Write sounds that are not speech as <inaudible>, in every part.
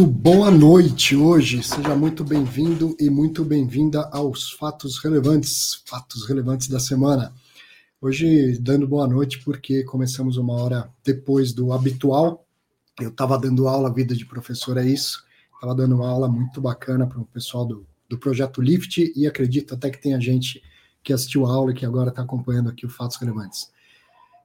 Muito boa noite hoje. Seja muito bem-vindo e muito bem-vinda aos fatos relevantes, fatos relevantes da semana. Hoje dando boa noite porque começamos uma hora depois do habitual. Eu estava dando aula, vida de professor é isso. Estava dando uma aula muito bacana para o pessoal do, do projeto Lift e acredito até que tenha gente que assistiu a aula e que agora está acompanhando aqui o Fatos Relevantes.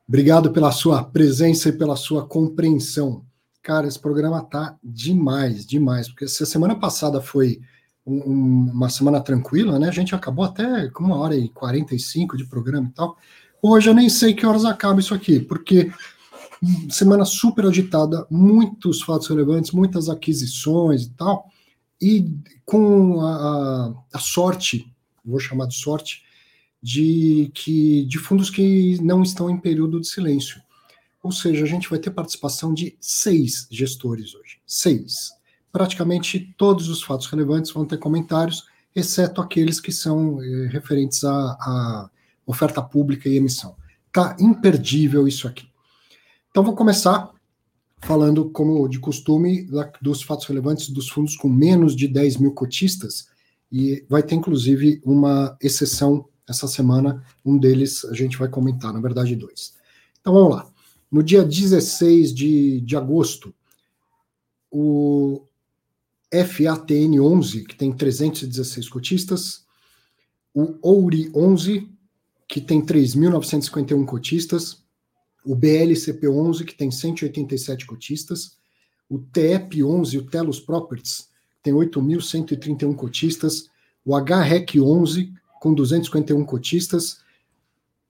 Obrigado pela sua presença e pela sua compreensão. Cara, esse programa tá demais, demais, porque se a semana passada foi um, um, uma semana tranquila, né? A gente acabou até com uma hora e 45 de programa e tal. Hoje eu nem sei que horas acaba isso aqui, porque semana super agitada, muitos fatos relevantes, muitas aquisições e tal, e com a, a sorte, vou chamar de sorte, de que de fundos que não estão em período de silêncio. Ou seja, a gente vai ter participação de seis gestores hoje. Seis. Praticamente todos os fatos relevantes vão ter comentários, exceto aqueles que são eh, referentes à, à oferta pública e emissão. Tá imperdível isso aqui. Então vou começar falando, como de costume, dos fatos relevantes dos fundos com menos de 10 mil cotistas, e vai ter inclusive uma exceção essa semana, um deles a gente vai comentar, na verdade, dois. Então vamos lá. No dia 16 de, de agosto, o FATN 11, que tem 316 cotistas, o OURI 11, que tem 3.951 cotistas, o BLCP 11, que tem 187 cotistas, o TEP 11, o Telos Properties, que tem 8.131 cotistas, o HREC 11, com 251 cotistas,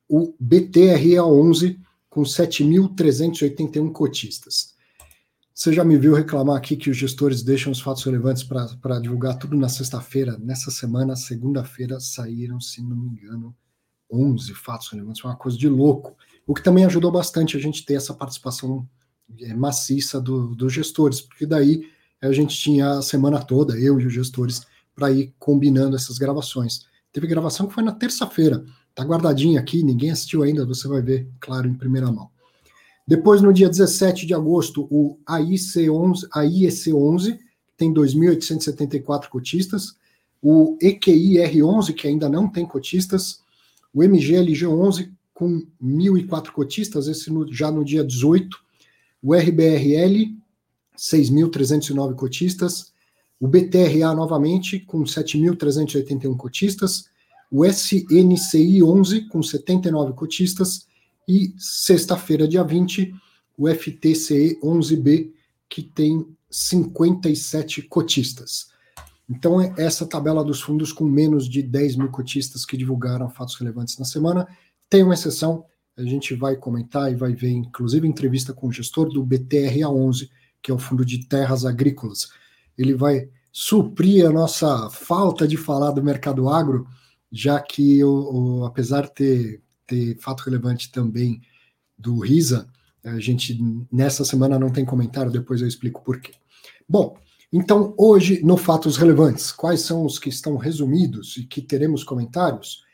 o BTRA11 com 7.381 cotistas. Você já me viu reclamar aqui que os gestores deixam os fatos relevantes para divulgar tudo na sexta-feira. Nessa semana, segunda-feira, saíram, se não me engano, 11 fatos relevantes. Foi uma coisa de louco. O que também ajudou bastante a gente ter essa participação é, maciça do, dos gestores, porque daí a gente tinha a semana toda, eu e os gestores, para ir combinando essas gravações. Teve gravação que foi na terça-feira. Tá guardadinha aqui, ninguém assistiu ainda, você vai ver, claro, em primeira mão. Depois, no dia 17 de agosto, o AIC11, AIEC11 tem 2.874 cotistas, o EQI-R11, que ainda não tem cotistas, o MGLG11 com 1.004 cotistas, esse no, já no dia 18, o RBRL, 6.309 cotistas, o BTRA novamente com 7.381 cotistas, o SNCI 11 com 79 cotistas e sexta-feira, dia 20, o FTCE 11B que tem 57 cotistas. Então, é essa tabela dos fundos com menos de 10 mil cotistas que divulgaram fatos relevantes na semana. Tem uma exceção, a gente vai comentar e vai ver, inclusive, entrevista com o gestor do BTRA11, que é o Fundo de Terras Agrícolas ele vai suprir a nossa falta de falar do mercado agro, já que, o, apesar de ter, ter fato relevante também do RISA, a gente nessa semana não tem comentário, depois eu explico por quê. Bom, então hoje no Fatos Relevantes, quais são os que estão resumidos e que teremos comentários?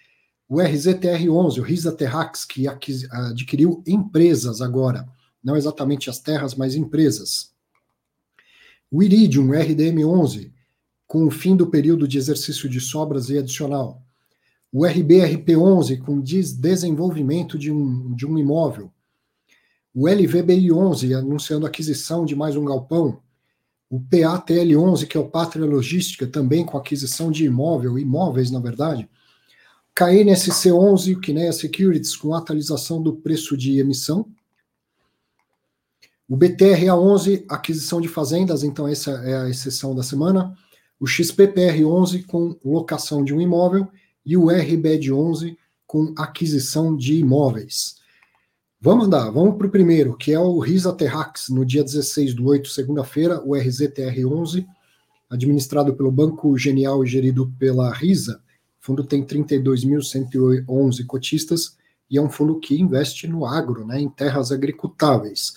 O RZTR11, o RISA Terrax, que adquiriu empresas agora, não exatamente as terras, mas empresas. O Iridium RDM11, com o fim do período de exercício de sobras e adicional. O RBRP11, com desenvolvimento de um, de um imóvel. O LVBI11, anunciando aquisição de mais um galpão. O PATL11, que é o Pátria Logística, também com aquisição de imóvel, imóveis, na verdade. KNSC11, o Kinea Securities, com atualização do preço de emissão. O BTRA11, aquisição de fazendas, então essa é a exceção da semana. O XPPR11 com locação de um imóvel e o RBED11 com aquisição de imóveis. Vamos andar, vamos para o primeiro, que é o RISA Terrax, no dia 16 do 8, segunda-feira, o RZTR11, administrado pelo Banco Genial e gerido pela RISA. O fundo tem 32.111 cotistas e é um fundo que investe no agro, né, em terras agricultáveis.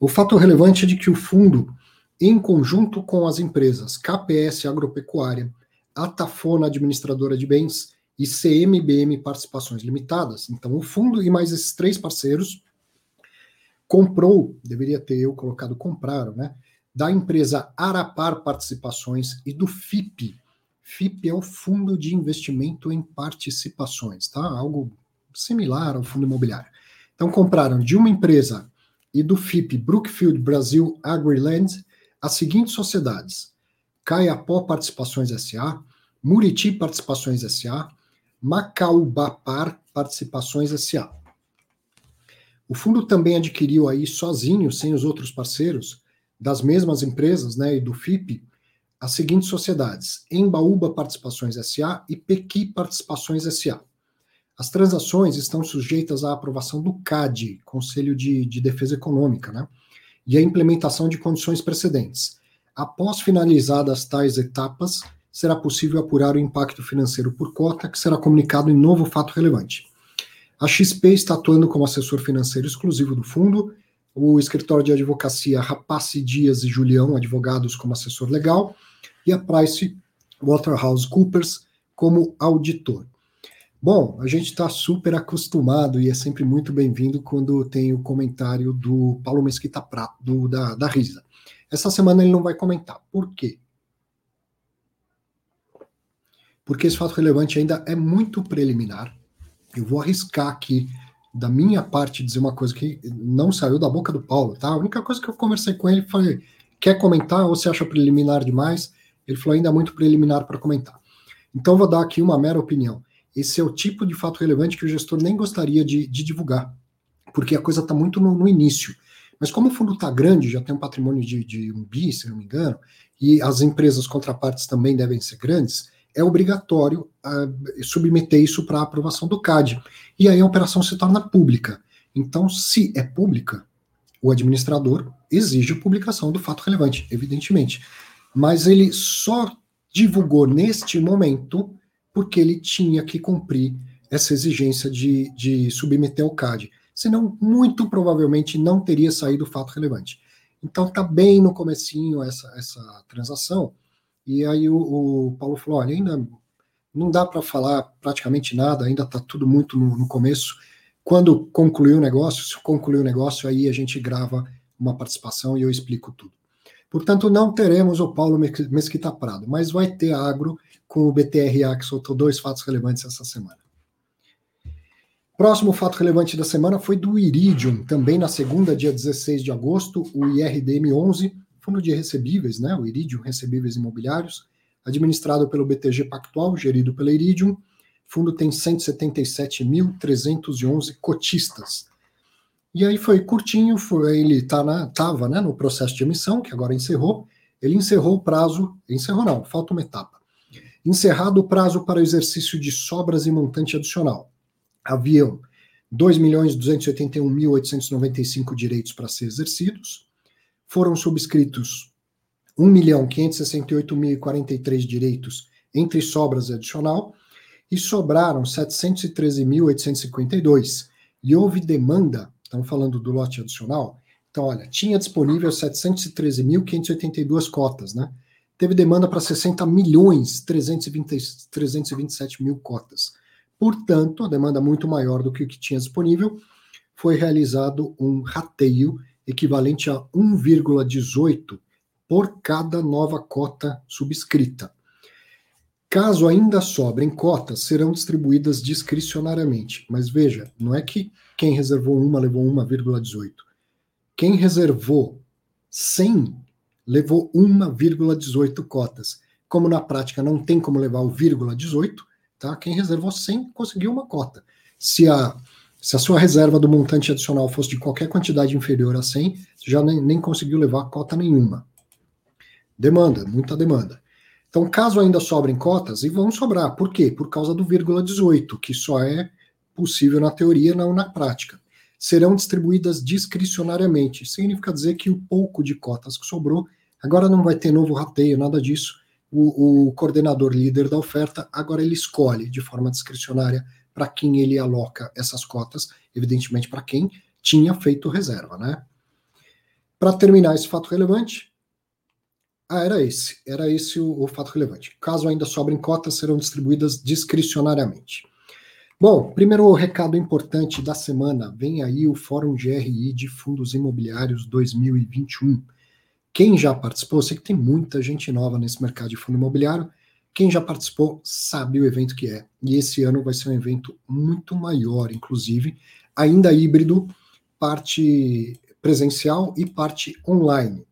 O fato relevante é de que o fundo, em conjunto com as empresas KPS Agropecuária, Atafona Administradora de Bens e CMBM Participações Limitadas, então o fundo e mais esses três parceiros comprou, deveria ter eu colocado compraram, né? da empresa Arapar Participações e do FIP. FIP é o Fundo de Investimento em Participações, tá? Algo similar ao fundo imobiliário. Então compraram de uma empresa e do FIP Brookfield Brasil AgriLand as seguintes sociedades: Caiapó Participações SA, Muriti Participações SA, Macaubapar Participações SA. O fundo também adquiriu aí sozinho, sem os outros parceiros, das mesmas empresas, né, e do FIP, as seguintes sociedades: Embaúba Participações SA e Pequi Participações SA. As transações estão sujeitas à aprovação do CAD, Conselho de, de Defesa Econômica, né, e à implementação de condições precedentes. Após finalizadas tais etapas, será possível apurar o impacto financeiro por cota, que será comunicado em novo fato relevante. A XP está atuando como assessor financeiro exclusivo do fundo, o escritório de advocacia Rapace Dias e Julião, advogados como assessor legal, e a Price Waterhouse Coopers como auditor. Bom, a gente está super acostumado e é sempre muito bem-vindo quando tem o comentário do Paulo Mesquita Prato, do, da, da Risa. Essa semana ele não vai comentar. Por quê? Porque esse fato relevante ainda é muito preliminar. Eu vou arriscar aqui da minha parte, dizer uma coisa que não saiu da boca do Paulo, tá? A única coisa que eu conversei com ele foi: quer comentar ou você acha preliminar demais? Ele falou ainda é muito preliminar para comentar. Então, vou dar aqui uma mera opinião. Esse é o tipo de fato relevante que o gestor nem gostaria de, de divulgar, porque a coisa está muito no, no, início. Mas como o fundo está grande, já tem um patrimônio de, de um bi, se não me engano, e as empresas contrapartes também devem ser grandes, é obrigatório uh, submeter isso para aprovação do CAD. E aí a operação se torna pública. Então, se é pública, o administrador exige a publicação do fato relevante, evidentemente. Mas ele só divulgou neste momento porque ele tinha que cumprir essa exigência de, de submeter ao CAD. Senão, muito provavelmente, não teria saído o fato relevante. Então, está bem no comecinho essa, essa transação, e aí o, o Paulo falou: olha, ainda não dá para falar praticamente nada, ainda está tudo muito no, no, começo. Quando concluir o negócio, se concluir o negócio, aí a gente grava uma participação e eu explico tudo. Portanto, não teremos o Paulo Mesquita Prado, mas vai ter agro com o BTRA, que soltou dois fatos relevantes essa semana. Próximo fato relevante da semana foi do Iridium, também na segunda, dia 16 de agosto, o IRDM 11 fundo de recebíveis, né, o Iridium Recebíveis Imobiliários, administrado pelo BTG Pactual, gerido pela Iridium. O fundo tem 177.311 cotistas. E aí foi curtinho, foi, ele estava tá né, no processo de emissão, que agora encerrou. Ele encerrou o prazo, encerrou não, falta uma etapa. Encerrado o prazo para o exercício de sobras e montante adicional. Haviam 2.281.895 direitos para ser exercidos, foram subscritos 1.568.043 direitos entre sobras e adicional, e sobraram 713.852. E houve demanda, estamos falando do lote adicional, então olha, tinha disponível 713.582 cotas, né? Teve demanda para 60 milhões 320, 327 mil cotas. Portanto, a demanda muito maior do que o que tinha disponível, foi realizado um rateio equivalente a 1,18 por cada nova cota subscrita. Caso ainda sobrem cotas, serão distribuídas discricionariamente. Mas veja, não é que quem reservou uma levou 1,18. Quem reservou 100 levou 1,18 cotas. Como na prática não tem como levar o vírgula 18, tá? Quem reservou 100 conseguiu uma cota. Se a se a sua reserva do montante adicional fosse de qualquer quantidade inferior a 100, você já nem, nem conseguiu levar cota nenhuma. Demanda, muita demanda. Então, caso ainda sobrem cotas, e vão sobrar. Por quê? Por causa do vírgula 18, que só é possível na teoria, não na prática. Serão distribuídas discricionariamente. Significa dizer que o pouco de cotas que sobrou, agora não vai ter novo rateio, nada disso. O, o coordenador líder da oferta, agora ele escolhe de forma discricionária para quem ele aloca essas cotas, evidentemente para quem tinha feito reserva, né? Para terminar esse fato relevante, ah, era esse, era esse o, o fato relevante. Caso ainda sobrem cotas, serão distribuídas discricionariamente. Bom, primeiro recado importante da semana, vem aí o Fórum GRI de Fundos Imobiliários 2021. Quem já participou, eu sei que tem muita gente nova nesse mercado de fundo imobiliário. Quem já participou sabe o evento que é. E esse ano vai ser um evento muito maior, inclusive, ainda híbrido, parte presencial e parte online.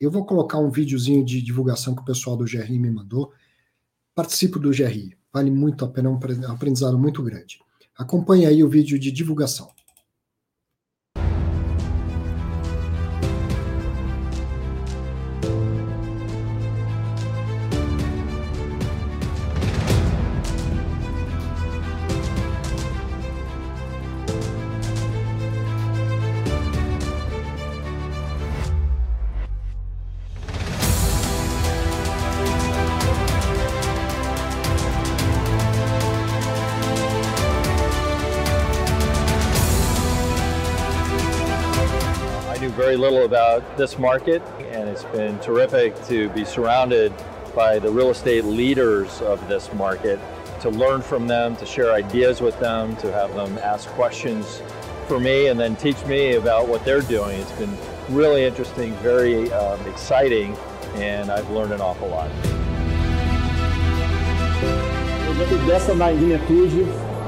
Eu vou colocar um videozinho de divulgação que o pessoal do GRI me mandou. Participe do GRI, vale muito a pena, é um aprendizado muito grande. Acompanhe aí o vídeo de divulgação. About this market, and it's been terrific to be surrounded by the real estate leaders of this market, to learn from them, to share ideas with them, to have them ask questions for me, and then teach me about what they're doing. It's been really interesting, very um, exciting, and I've learned an awful lot.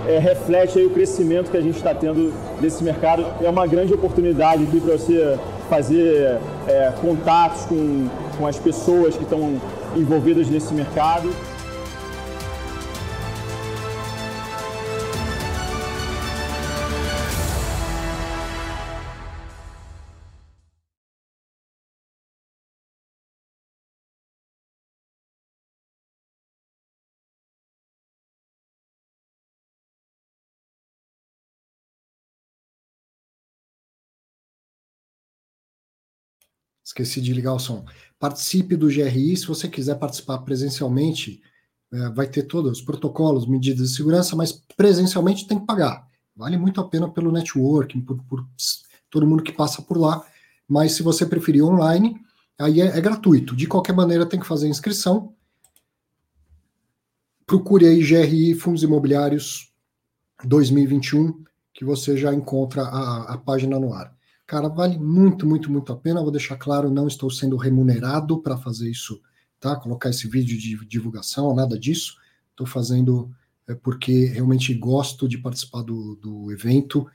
é, reflete o crescimento que a gente está tendo mercado. É uma grande oportunidade aqui para você fazer é, contatos com, com as pessoas que estão envolvidas nesse mercado. Esqueci de ligar o som. Participe do GRI. Se você quiser participar presencialmente, é, vai ter todos os protocolos, medidas de segurança, mas presencialmente tem que pagar. Vale muito a pena pelo networking, por, por todo mundo que passa por lá. Mas se você preferir online, aí é, é gratuito. De qualquer maneira, tem que fazer inscrição. Procure aí GRI Fundos Imobiliários 2021, que você já encontra a, a página no ar. Cara, vale muito, muito, muito a pena. Vou deixar claro, não estou sendo remunerado para fazer isso, tá? Colocar esse vídeo de divulgação, nada disso. Estou fazendo é, porque realmente gosto de participar do, do evento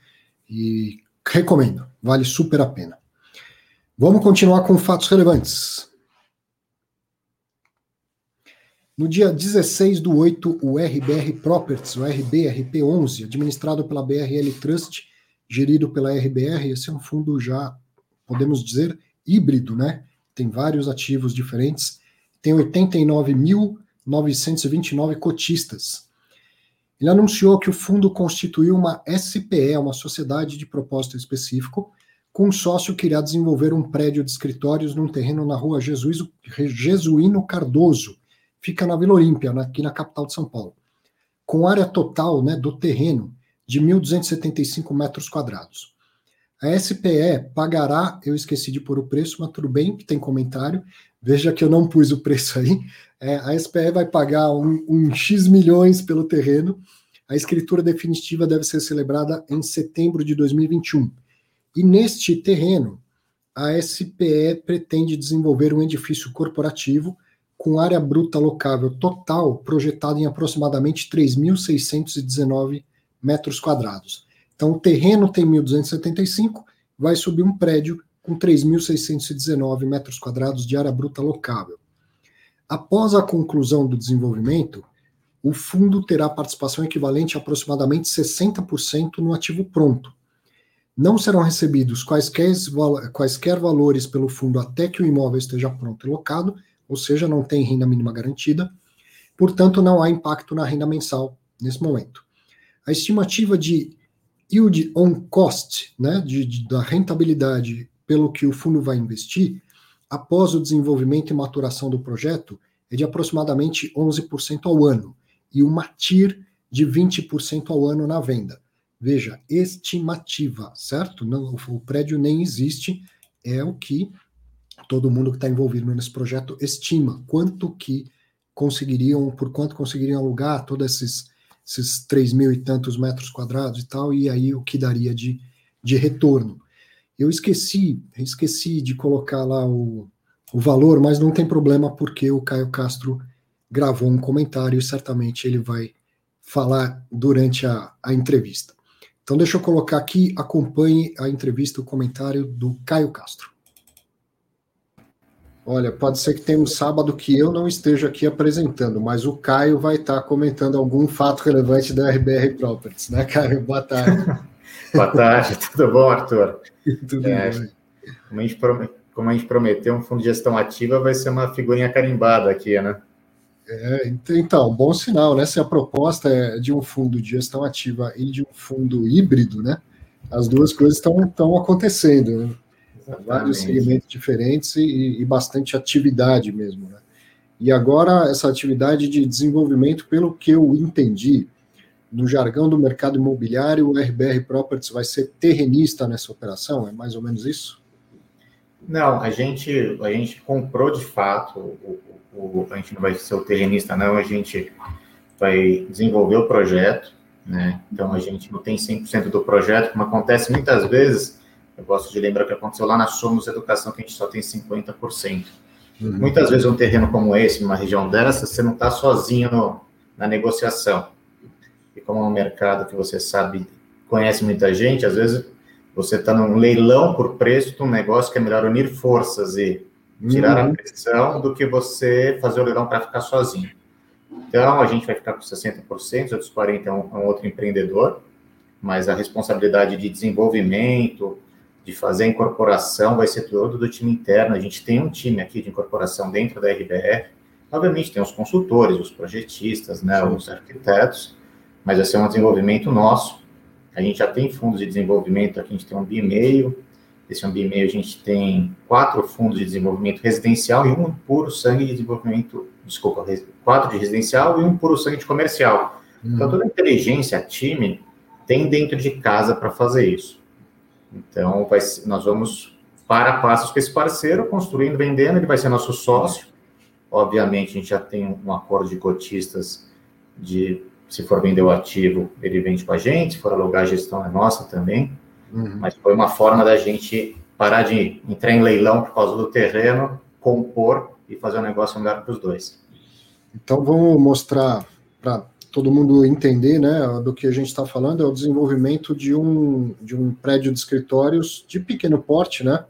e recomendo, vale super a pena. Vamos continuar com fatos relevantes. No dia 16 do 8, o RBR Properties, o RBRP11, administrado pela BRL Trust, gerido pela RBR. Esse é um fundo já, podemos dizer, híbrido, né? Tem vários ativos diferentes, tem 89.929 cotistas. Ele anunciou que o fundo constituiu uma SPE, uma sociedade de propósito específico, com um sócio que irá desenvolver um prédio de escritórios num terreno na rua Jesuíno Cardoso, fica na Vila Olímpia, aqui na capital de São Paulo. Com área total né, do terreno de 1.275 metros quadrados. A SPE pagará, eu esqueci de pôr o preço, mas tudo bem, tem comentário. Veja que eu não pus o preço aí. É, a SPE vai pagar um, um X milhões pelo terreno. A escritura definitiva deve ser celebrada em setembro de 2021. E neste terreno, a SPE pretende desenvolver um edifício corporativo com área bruta locável total projetada em aproximadamente 3.619 metros quadrados. Então, o terreno tem 1.275, vai subir um prédio com 3.619 metros quadrados de área bruta locável. Após a conclusão do desenvolvimento, o fundo terá participação equivalente a aproximadamente 60% no ativo pronto. Não serão recebidos quaisquer, quaisquer valores pelo fundo até que o imóvel esteja pronto e locado, ou seja, não tem renda mínima garantida, portanto, não há impacto na renda mensal nesse momento a estimativa de yield on cost, né, de, de, da rentabilidade pelo que o fundo vai investir, após o desenvolvimento e maturação do projeto, é de aproximadamente 11% ao ano, e uma TIR de 20% ao ano na venda. Veja, estimativa, certo? Não, o prédio nem existe, é o que todo mundo que está envolvido nesse projeto estima, quanto que conseguiriam, por quanto conseguiriam alugar todos esses esses 3 mil e tantos metros quadrados e tal, e aí o que daria de, de retorno. Eu esqueci, esqueci de colocar lá o, o valor, mas não tem problema porque o Caio Castro gravou um comentário e certamente ele vai falar durante a, a entrevista. Então, deixa eu colocar aqui, acompanhe a entrevista, o comentário do Caio Castro. Olha, pode ser que tenha um sábado que eu não esteja aqui apresentando, mas o Caio vai estar comentando algum fato relevante da RBR Properties, né, Caio? Boa tarde. <laughs> Boa tarde, tudo bom, Arthur? <laughs> tudo é, bom. Como a, gente, como a gente prometeu, um fundo de gestão ativa vai ser uma figurinha carimbada aqui, né? É, então, bom sinal, né? Se a proposta é de um fundo de gestão ativa e de um fundo híbrido, né? As duas coisas estão acontecendo. Né? Vários segmentos diferentes e, e, bastante atividade mesmo, né? E agora, essa atividade de desenvolvimento, pelo que eu entendi, no jargão do mercado imobiliário, o RBR Properties vai ser terrenista nessa operação? É mais ou menos isso? Não, a gente, a gente comprou de fato o, o, a gente não vai ser o terrenista, não, a gente vai desenvolver o projeto, né? Então a gente não tem 100% do projeto, como acontece muitas vezes. Eu gosto de lembrar que aconteceu lá na Somos Educação, que a gente só tem 50%. Uhum. Muitas vezes um terreno como esse, numa região dessa, você não está sozinho no, na negociação. E como é um mercado que você sabe, conhece muita gente, às vezes você está num leilão por preço de um negócio que é melhor unir forças e tirar uhum. a pressão do que você fazer o leilão para ficar sozinho. Então, a gente vai ficar com 60%, outros 40% é um, é um outro empreendedor, mas a responsabilidade de desenvolvimento, de fazer a incorporação, vai ser todo do time interno. A gente tem um time aqui de incorporação dentro da RBR. Obviamente, tem os consultores, os projetistas, né, os arquitetos, mas vai ser um desenvolvimento nosso. A gente já tem fundos de desenvolvimento, aqui a gente tem um BIMEIO, esse ambiente a gente tem quatro fundos de desenvolvimento residencial e um puro sangue de desenvolvimento, desculpa, quatro de residencial e um puro sangue de comercial. Hum. Então, toda a inteligência, time, tem dentro de casa para fazer isso. Então, vai, nós vamos para passos com esse parceiro, construindo, vendendo, ele vai ser nosso sócio. Obviamente, a gente já tem um acordo de cotistas de, se for vender o ativo, ele vende com a gente, se for alugar, a gestão é nossa também. Uhum. Mas foi uma forma da gente parar de entrar em leilão por causa do terreno, compor e fazer um negócio melhor para os dois. Então vamos mostrar para todo mundo entender, né, do que a gente está falando é o desenvolvimento de um de um prédio de escritórios de pequeno porte, né,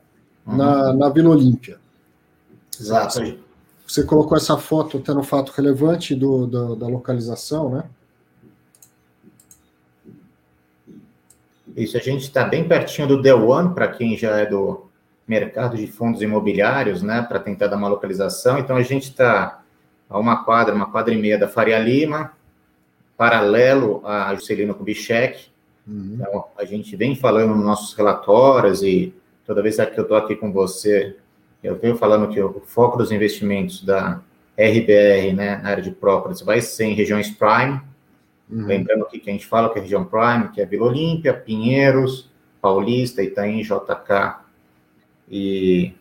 uhum. na, na Vila Olímpia. Exato. Você colocou essa foto até no fato relevante do, do da localização, né? Isso, a gente está bem pertinho do The One, para quem já é do mercado de fundos imobiliários, né, para tentar dar uma localização. Então, a gente está a uma quadra, uma quadra e meia da Faria Lima, paralelo a Juscelino Kubitschek. Uhum. Então, a gente vem falando nos nossos relatórios e toda vez que eu estou aqui com você, eu venho falando que o foco dos investimentos da RBR, né, na área de properties, vai ser em regiões prime, Uhum. Lembrando aqui que a gente fala que é região Prime, que é Vila Olímpia, Pinheiros, Paulista, Itaim, JK e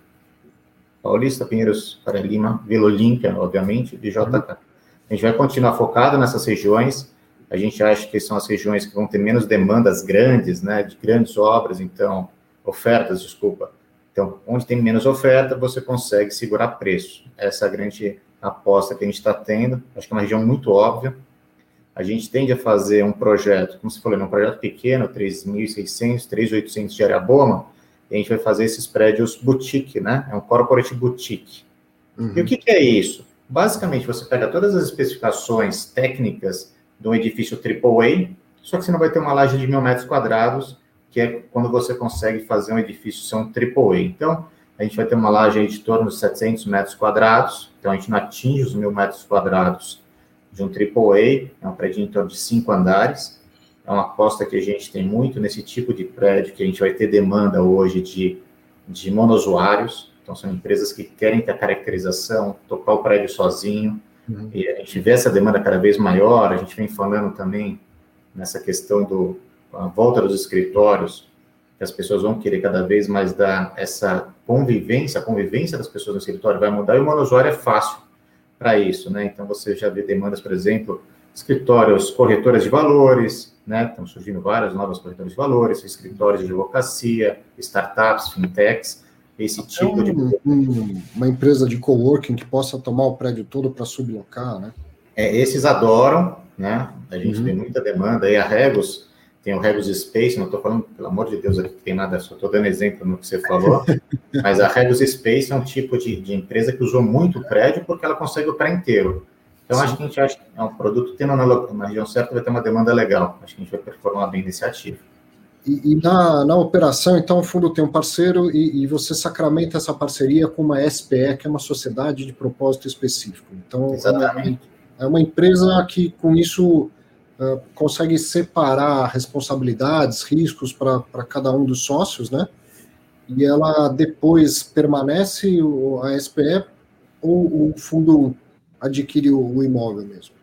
Paulista, Pinheiros, Faria Lima, Vila Olímpia, obviamente, e JK. Uhum. A gente vai continuar focado nessas regiões. A gente acha que são as regiões que vão ter menos demandas grandes, né, de grandes obras, então, ofertas, desculpa. Então, onde tem menos oferta, você consegue segurar preço. Essa é a grande aposta que a gente está tendo. Acho que é uma região muito óbvia a gente tende a fazer um projeto, como você falou, um projeto pequeno, 3.600, 3.800 de área boma, e a gente vai fazer esses prédios boutique, né? É um corporate boutique. Uhum. E o que, que é isso? Basicamente, você pega todas as especificações técnicas de um edifício AAA, só que você não vai ter uma laje de mil metros quadrados, que é quando você consegue fazer um edifício ser um AAA. Então, a gente vai ter uma laje de torno de 700 metros quadrados, então a gente não atinge os mil metros quadrados de um AAA, é um prédio em torno de cinco andares. É uma aposta que a gente tem muito nesse tipo de prédio, que a gente vai ter demanda hoje de, de monousuários. Então, são empresas que querem ter a caracterização, tocar o prédio sozinho. Uhum. E a gente vê essa demanda cada vez maior. A gente vem falando também nessa questão do a volta dos escritórios, que as pessoas vão querer cada vez mais dar essa convivência, a convivência das pessoas no escritório vai mudar e o monousuário é fácil para isso, né? Então você já vê demandas, por exemplo, escritórios, corretoras de valores, né? Estão surgindo várias novas corretoras de valores, escritórios de advocacia, startups, fintechs. Esse tipo um, de. Um, uma empresa de coworking que possa tomar o prédio todo para sublocar, né? É, esses adoram, né? A gente uhum. tem muita demanda. E a Regos, tem o Regos Space, não estou falando, pelo amor de Deus, aqui tem nada, só estou dando exemplo no que você falou, <laughs> mas a Regos Space é um tipo de, de empresa que usou muito o prédio porque ela consegue o prédio inteiro. Então, Sim. acho que a gente acha que é um produto tendo na, na região certa vai ter uma demanda legal. Acho que a gente vai performar bem nesse ativo. E, e, na, na operação, então, o fundo tem um parceiro e, e, você sacramenta essa parceria com uma SPE, que é uma sociedade de propósito específico. Então, Exatamente. É, uma empresa que, com isso, uh, consegue separar responsabilidades, riscos para cada um dos sócios, né? E ela depois permanece, a SPE, ou o fundo adquire o, o imóvel mesmo?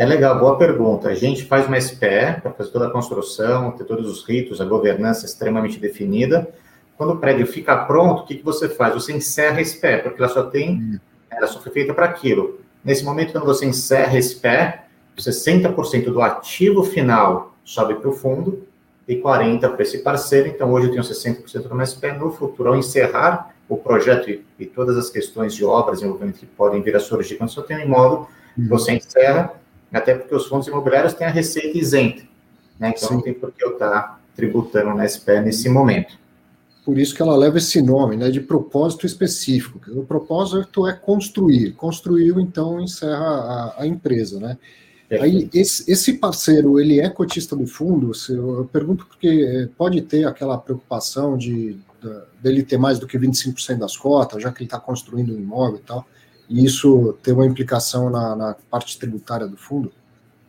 É legal, boa pergunta. A gente faz uma SPE para fazer toda a construção, ter todos os ritos, a governança extremamente definida. Quando o prédio fica pronto, o que, que você faz? Você encerra a SPE, porque ela só tem, hum. ela só foi feita para aquilo. Nesse momento, quando você encerra a SPE, 60% do ativo final sobe para o fundo e 40% para esse parceiro. Então, hoje eu tenho 60% do meu SPE. No futuro, ao encerrar o projeto e, e, todas as questões de obras envolvendo que podem vir a surgir quando você tem um imóvel, hum. você encerra até porque os fundos imobiliários têm a receita isenta, né? Então Sim. não tem por que eu estar tributando na SPE nesse momento. Por isso que ela leva esse nome, né, de propósito específico. O propósito é construir. Construiu, então encerra a, a empresa, né? Aí, esse, esse, parceiro, ele é cotista do fundo? Eu pergunto porque é, pode ter aquela preocupação de, de dele ter mais do que 25% das cotas, já que ele está construindo um imóvel e tal e isso tem uma implicação na, na, parte tributária do fundo?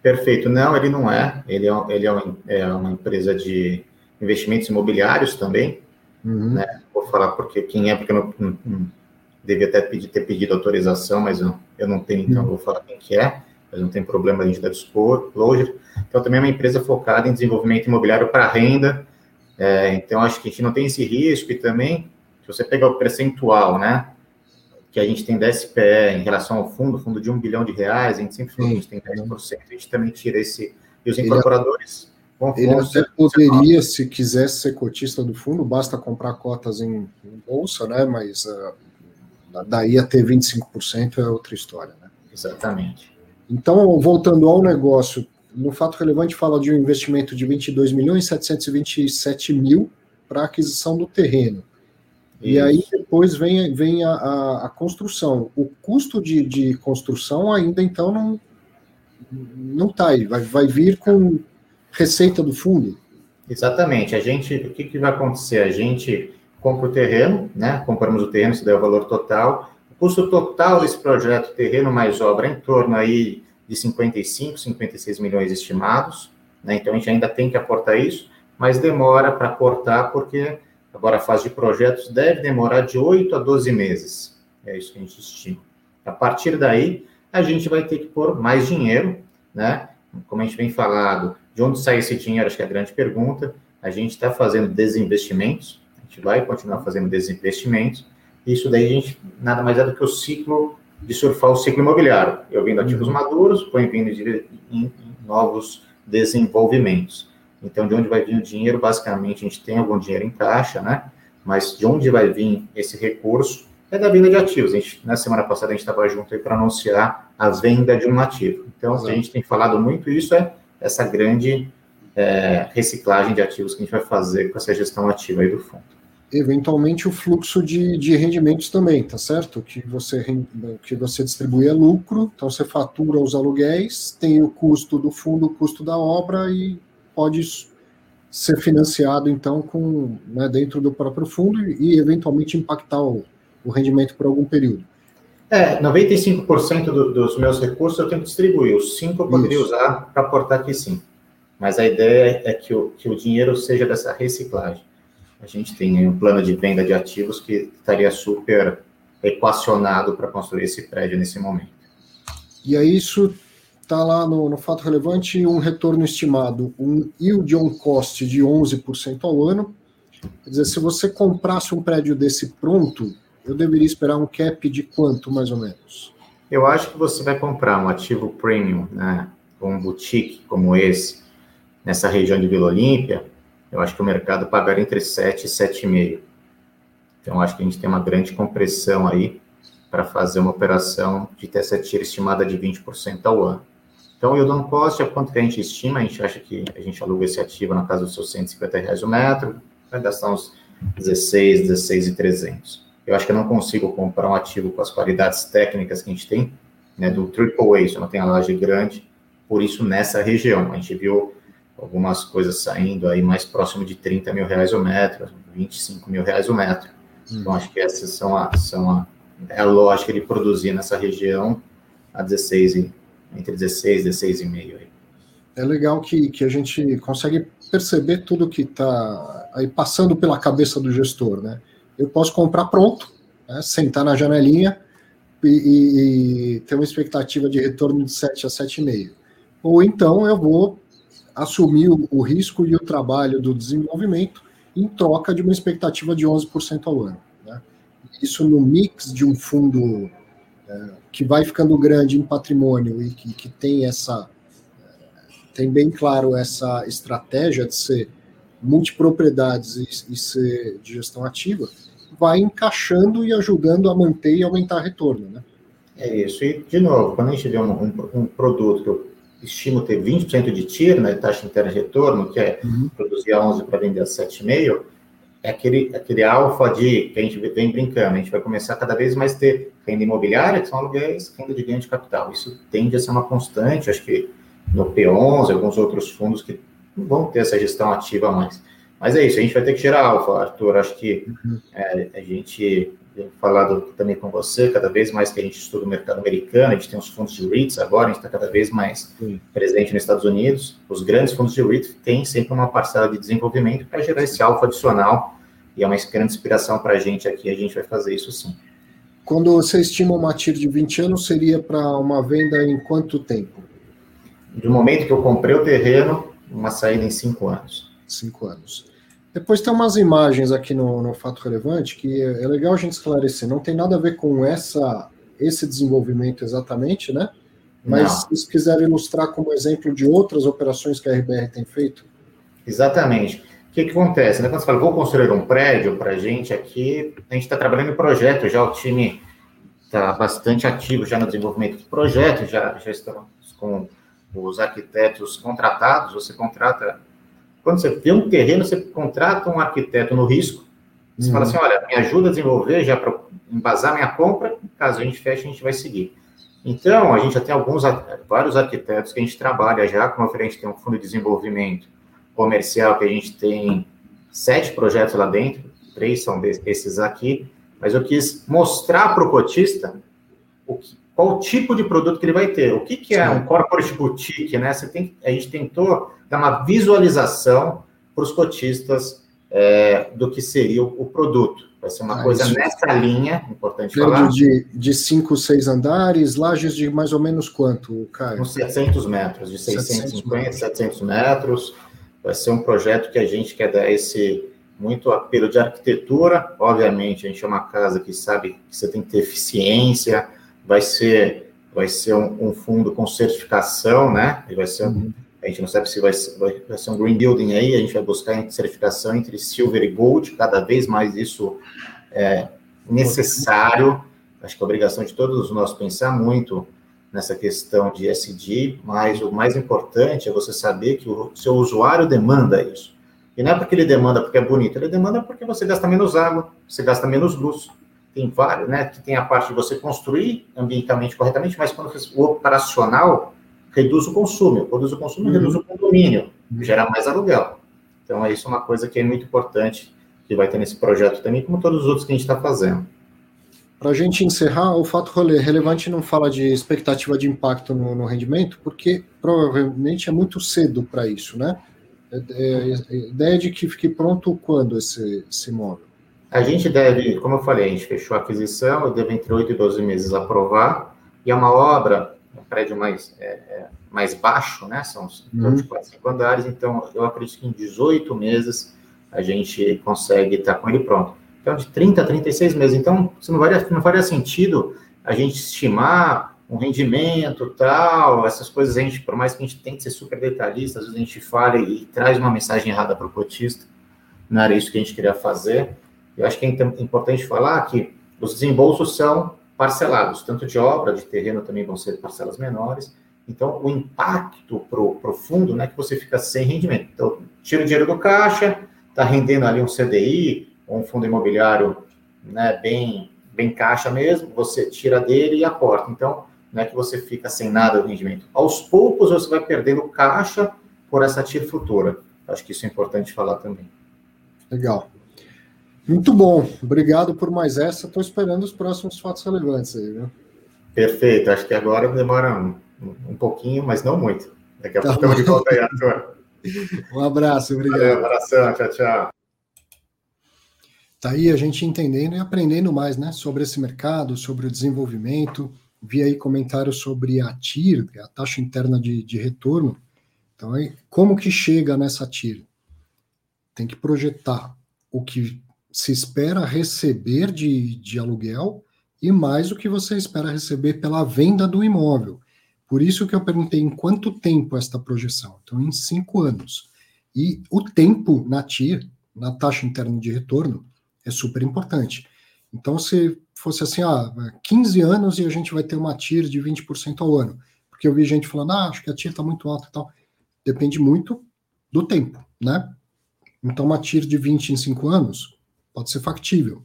Perfeito. Não, ele não é. Ele é, ele é, uma, é uma empresa de investimentos imobiliários também. Uhum. Né? Vou falar porque quem é, porque eu não, não, não devia até pedir, ter pedido autorização, mas eu, eu não tenho, então uhum. vou falar quem que é, mas não tem problema a gente dar disclosure. Então, também é uma empresa focada em desenvolvimento imobiliário para renda. É, então, acho que a gente não tem esse risco e também, se você pegar o percentual, né, que a gente tem da SPE em relação ao fundo, fundo de um bilhão de reais, a gente sempre que a gente tem 10%, a gente também tira esse. E os incorporadores vão Ele até poderia, se quisesse ser cotista do fundo, basta comprar cotas em, em bolsa, né? Mas uh, daí a ter 25% é outra história, né? Exatamente. Então, voltando ao negócio, no fato relevante fala de um investimento de 22 milhões 727 mil para aquisição do terreno. E aí depois vem, vem a, a, a construção. O custo de, de, construção ainda então não não está aí, vai, vai vir com receita do fundo. Exatamente. A gente, o que, que vai acontecer? A gente compra o terreno, né? Compramos o terreno, se der o valor total. O custo total desse projeto, terreno mais obra, é em torno aí de 55, 56 milhões estimados. Né? Então a gente ainda tem que aportar isso, mas demora para aportar porque Agora, a fase de projetos deve demorar de 8 a 12 meses. É isso que a gente estima. A partir daí, a gente vai ter que pôr mais dinheiro, né? Como a gente vem falado, de onde sai esse dinheiro? Acho que é a grande pergunta. A gente está fazendo desinvestimentos, a gente vai continuar fazendo desinvestimentos. Isso daí a gente nada mais é do que o ciclo de surfar o ciclo imobiliário. Eu vendo ativos uhum. maduros, põe vindo em, em novos desenvolvimentos. Então, de onde vai vir o dinheiro? Basicamente, a gente tem algum dinheiro em caixa, né? Mas de onde vai vir esse recurso é da venda de ativos. A gente, na semana passada, a gente estava junto aí para anunciar a venda de um ativo. Então, Exato. a gente tem falado muito isso, é essa grande é, reciclagem de ativos que a gente vai fazer com essa gestão ativa aí do fundo. Eventualmente, o fluxo de, de rendimentos também, tá certo? Que você, que você distribui é lucro, então você fatura os aluguéis, tem o custo do fundo, o custo da obra e pode ser financiado, então, com, né, dentro do próprio fundo e, eventualmente, impactar o, o rendimento por algum período. É, 95% do, dos meus recursos eu tenho que distribuir, os 5% eu poderia Isso. usar para aportar aqui sim. Mas a ideia é que o, que o dinheiro seja dessa reciclagem. A gente tem um plano de venda de ativos que estaria super equacionado para construir esse prédio nesse momento. E aí isso está lá no, no, fato relevante um retorno estimado, um yield on cost de 11% ao ano. Quer dizer, se você comprasse um prédio desse pronto, eu deveria esperar um cap de quanto, mais ou menos? Eu acho que você vai comprar um ativo premium, né, um boutique como esse, nessa região de Vila Olímpia, eu acho que o mercado pagaria entre 7 e 7,5. Então, acho que a gente tem uma grande compressão aí para fazer uma operação de essa tira estimada de 20% ao ano. Então, o yield on cost é quanto que a gente estima, a gente acha que a gente aluga esse ativo na casa dos seus 150 reais o metro, vai gastar uns 16, 16 e 300. Eu acho que eu não consigo comprar um ativo com as qualidades técnicas que a gente tem, né, do AAA, se não tem a laje grande, por isso nessa região. A gente viu algumas coisas saindo aí mais próximo de 30 mil reais o metro, 25 mil reais o metro. Hum. Então, acho que essas são a, são a, é a lógica de produzir nessa região a 16, entre 16 e 16,5 aí. É legal que, que a gente consegue perceber tudo que está aí passando pela cabeça do gestor, né? Eu posso comprar pronto, né, sentar na janelinha e, e, e ter uma expectativa de retorno de 7 a 7,5 ou então eu vou assumir o, o, risco e o trabalho do desenvolvimento em troca de uma expectativa de 11% ao ano. Né? Isso no mix de um fundo que vai ficando grande em patrimônio e que, que tem essa tem bem claro essa estratégia de ser multipropriedades e, e ser de gestão ativa, vai encaixando e ajudando a manter e aumentar retorno, né? É isso. E, de novo, quando a gente vê um, um, um produto que eu estimo ter 20% de TIR, né, taxa interna de retorno, que é uhum. produzir a 11 para vender a 7,5, é aquele, aquele alfa de que a gente vem brincando, a gente vai começar cada vez mais ter renda imobiliária, que são aluguéis, renda de ganho de capital. Isso tende a ser uma constante, acho que no P11, alguns outros fundos que vão ter essa gestão ativa mais. Mas é isso, a gente vai ter que gerar alfa, Arthur. Acho que uhum. é, a gente falado também com você, cada vez mais que a gente estuda o mercado americano, a gente tem os fundos de REITs agora, a gente está cada vez mais Sim. presente nos Estados Unidos. Os grandes fundos de REITs têm sempre uma parcela de desenvolvimento para gerar esse alfa adicional, e é uma grande inspiração para a gente aqui, a gente vai fazer isso sim. Quando você estima uma TIR de 20 anos, seria para uma venda em quanto tempo? Do momento que eu comprei o terreno, uma saída em 5 anos. 5 anos. Depois tem umas imagens aqui no, no fato relevante que é, é legal a gente esclarecer. Não tem nada a ver com essa esse desenvolvimento exatamente, né? Mas Não. se quiser ilustrar como exemplo de outras operações que a RBR tem feito. Exatamente. O que, que acontece? Né? Quando você fala, vou construir um prédio para a gente aqui, a gente está trabalhando em projeto, já o time está bastante ativo já no desenvolvimento do projeto, já, já estamos com os arquitetos contratados, você contrata quando você vê um terreno, você contrata um arquiteto no risco, você uhum. fala assim, olha, me ajuda a desenvolver já para embasar minha compra, caso a gente feche, a gente vai seguir. Então, a gente já tem alguns, vários arquitetos que a gente trabalha já, como eu falei, a gente tem um fundo de desenvolvimento comercial, que a gente tem sete projetos lá dentro, três são desses aqui, mas eu quis mostrar para o cotista o que, qual o tipo de produto que ele vai ter. O que, que é um corporate boutique, né? Você tem, a gente tentou dar uma visualização para os cotistas é, do que seria o, o, produto. Vai ser uma ah, coisa isso. nessa linha, importante falar. De, de cinco, seis andares, lajes de mais ou menos quanto, Caio? Uns 700 metros, de 650, 700 700 metros. Vai ser um projeto que a gente quer dar esse muito apelo de arquitetura. Obviamente, a gente é uma casa que sabe que você tem que ter eficiência, vai ser, vai ser um, um fundo com certificação, né? E vai ser, uhum. a gente não sabe se vai, vai, vai, ser um green building aí, a gente vai buscar certificação entre silver e gold, cada vez mais isso é necessário. Acho que é obrigação de todos nós pensar muito nessa questão de SD, mas o mais importante é você saber que o seu usuário demanda isso. E não é porque ele demanda porque é bonito, ele demanda porque você gasta menos água, você gasta menos luz, tem vários, né? Que tem a parte de você construir ambientalmente corretamente, mas quando o operacional reduz o consumo, reduz o consumo, uhum. reduz o condomínio, uhum. gera mais aluguel. Então, é isso uma coisa que é muito importante, que vai ter nesse projeto também, como todos os outros que a gente está fazendo. Para a gente encerrar, o fato relevante não fala de expectativa de impacto no, no rendimento, porque provavelmente é muito cedo para isso, né? É, é, é, ideia de que fique pronto quando esse, esse imóvel? A gente deve, como eu falei, a gente fechou a aquisição, eu devo entre 8 e 12 meses aprovar, e é uma obra, um prédio mais, é, é, mais baixo, né? São uhum. de 4, 5 andares, então eu acredito que em 18 meses a gente consegue estar com ele pronto. Então, de 30 a 36 meses. Então, não faria, não faria sentido a gente estimar um rendimento, tal, essas coisas, a gente, por mais que a gente tente ser super detalhista, às vezes a gente fala e, e traz uma mensagem errada para o cotista, não era isso que a gente queria fazer. Eu acho que é importante falar que os desembolsos são parcelados, tanto de obra, de terreno também vão ser parcelas menores. Então, o impacto para o fundo é que você fica sem rendimento. Então, tira o dinheiro do caixa, está rendendo ali um CDI, ou um fundo imobiliário né, bem, bem caixa mesmo, você tira dele e aporta. Então, não é que você fica sem nada de rendimento. Aos poucos, você vai perdendo caixa por essa TIR futura. Acho que isso é importante falar também. Legal. Muito bom. Obrigado por mais essa. Estou esperando os próximos fatos relevantes aí, viu? Perfeito. Acho que agora demora um, um pouquinho, mas não muito. Daqui a tá pouco estamos de volta aí, Arthur. <laughs> Um abraço, obrigado. Valeu, um abração, tchau, tchau. Tá aí a gente entendendo e aprendendo mais, né, sobre esse mercado, sobre o desenvolvimento. Vi aí comentários sobre a TIR, a taxa interna de, de retorno. Então, aí, como que chega nessa TIR? Tem que projetar o que se espera receber de, de aluguel e mais o que você espera receber pela venda do imóvel. Por isso que eu perguntei em quanto tempo esta projeção. Então, em cinco anos. E o tempo na TIR, na taxa interna de retorno, é super importante. Então, se fosse assim, ah, 15 anos e a gente vai ter uma TIR de 20% ao ano. Porque eu vi gente falando, ah, acho que a TIR está muito alta e tal. Depende muito do tempo, né? Então, uma TIR de 20 em 5 anos pode ser factível.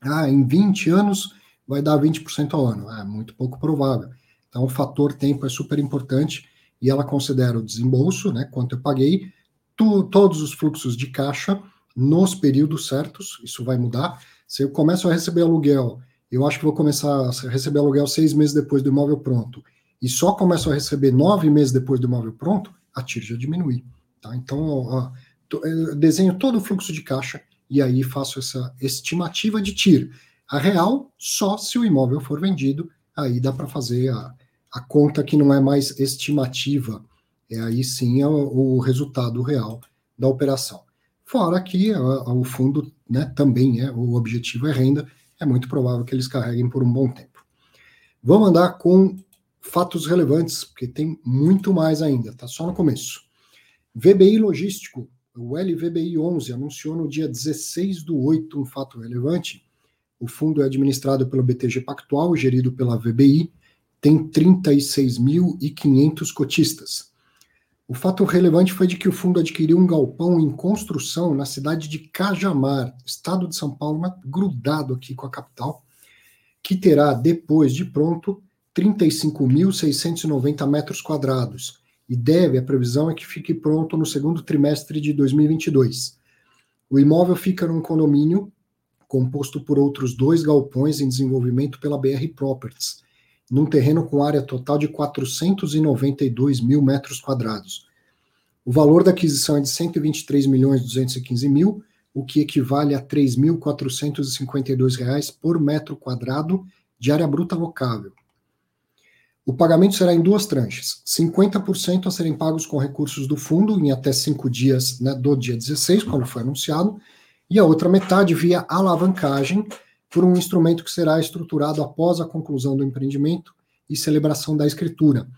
Ah, em 20 anos vai dar 20% ao ano. É muito pouco provável. Então, o fator tempo é super importante e ela considera o desembolso, né, quanto eu paguei, tu, todos os fluxos de caixa nos períodos certos, isso vai mudar. Se eu começo a receber aluguel, eu acho que vou começar a receber aluguel seis meses depois do imóvel pronto, e só começo a receber nove meses depois do imóvel pronto, a TIR já diminui. Tá? Então, ó, eu desenho todo o fluxo de caixa e aí faço essa estimativa de TIR. A real, só se o imóvel for vendido, aí dá para fazer a, a conta que não é mais estimativa, é aí sim é o, o resultado real da operação. Fora que a, a, o fundo né, também é, o objetivo é renda, é muito provável que eles carreguem por um bom tempo. Vamos andar com fatos relevantes, porque tem muito mais ainda, tá só no começo. VBI Logístico, o LVBI 11, anunciou no dia 16 do 8 um fato relevante. O fundo é administrado pelo BTG Pactual, gerido pela VBI, tem 36.500 cotistas. O fato relevante foi de que o fundo adquiriu um galpão em construção na cidade de Cajamar, estado de São Paulo, grudado aqui com a capital, que terá, depois de pronto, 35.690 metros quadrados. E deve, a previsão é que fique pronto no segundo trimestre de 2022. O imóvel fica num condomínio composto por outros dois galpões em desenvolvimento pela BR Properties, num terreno com área total de 492 mil metros quadrados. O valor da aquisição é de 123 milhões 215 mil, o que equivale a 3.452 reais por metro quadrado de área bruta locável. O pagamento será em duas tranches: 50% a serem pagos com recursos do fundo em até cinco dias né, do dia 16, quando foi anunciado, e a outra metade via alavancagem, por um instrumento que será estruturado após a conclusão do empreendimento e celebração da escritura.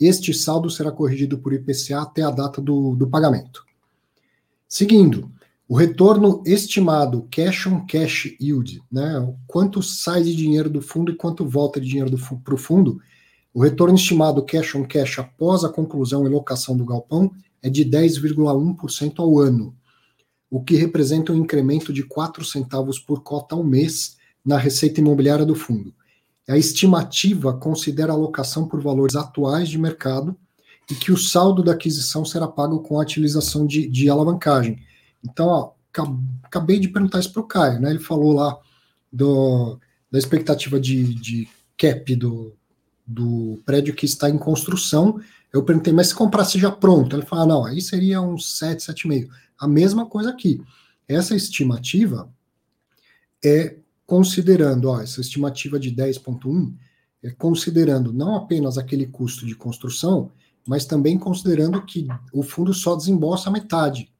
Este saldo será corrigido por IPCA até a data do, do pagamento. Seguindo, o retorno estimado cash on cash yield, né, quanto sai de dinheiro do fundo e quanto volta de dinheiro para o fundo, o retorno estimado cash on cash após a conclusão e locação do galpão é de 10,1% ao ano o que representa um incremento de 4 centavos por cota ao mês na receita imobiliária do fundo. A estimativa considera a alocação por valores atuais de mercado e que o saldo da aquisição será pago com a utilização de, de alavancagem. Então, ó, acabei de perguntar isso para o Caio, né? Ele falou lá do, da expectativa de, de cap do, do prédio que está em construção. Eu perguntei, mas se comprasse já pronto? Ele falou, ah, não, aí seria uns 7, 7,5. A mesma coisa aqui. Essa estimativa é considerando, ó, essa estimativa de 10,1 é considerando não apenas aquele custo de construção, mas também considerando que o fundo só desembolsa metade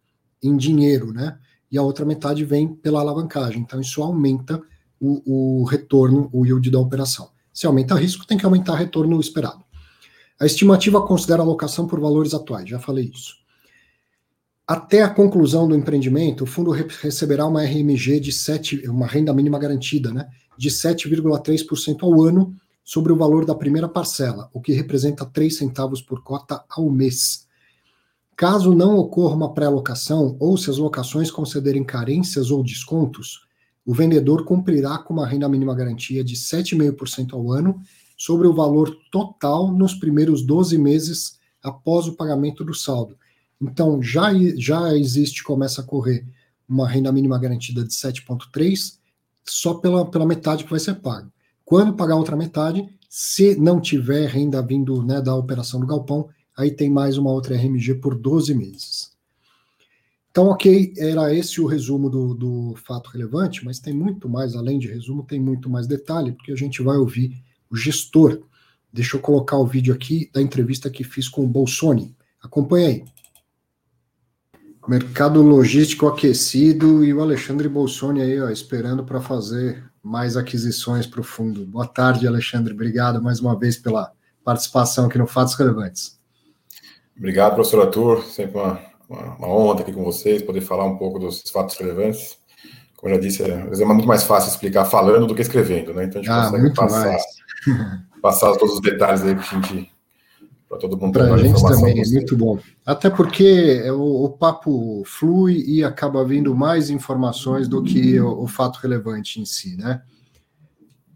em dinheiro, né? E a outra metade vem pela alavancagem. Então, isso aumenta o, o retorno, o yield da operação. Se aumenta risco, tem que aumentar retorno esperado. A estimativa considera a alocação por valores atuais, já falei isso. Até a conclusão do empreendimento, o fundo receberá uma RMG de 7, uma renda mínima garantida, né, de 7,3% ao ano sobre o valor da primeira parcela, o que representa 3 centavos por cota ao mês. Caso não ocorra uma pré-locação ou se as locações concederem carências ou descontos, o vendedor cumprirá com uma renda mínima garantia de 7,5% ao ano sobre o valor total nos primeiros 12 meses após o pagamento do saldo, então, já, já existe, começa a correr uma renda mínima garantida de 7,3, só pela, pela metade que vai ser pago. Quando pagar outra metade, se não tiver renda vindo né, da operação do galpão, aí tem mais uma outra RMG por 12 meses. Então, ok, era esse o resumo do, do fato relevante, mas tem muito mais, além de resumo, tem muito mais detalhe, porque a gente vai ouvir o gestor. Deixa eu colocar o vídeo aqui da entrevista que fiz com o Bolsoni. Acompanhe aí. Mercado logístico aquecido e o Alexandre Bolsoni aí, ó, esperando para fazer mais aquisições para o fundo. Boa tarde, Alexandre. Obrigado mais uma vez pela participação aqui no Fatos Relevantes. Obrigado, professor Arthur. Sempre uma, uma, uma honra estar aqui com vocês, poder falar um pouco dos fatos relevantes. Como eu já disse, é, é muito mais fácil explicar falando do que escrevendo, né? Então a gente ah, consegue passar, <laughs> passar todos os detalhes aí para a gente para todo mundo. Para a gente também, é muito bom. Até porque é, o, o, papo flui e acaba vindo mais informações do que o, o, fato relevante em si, né?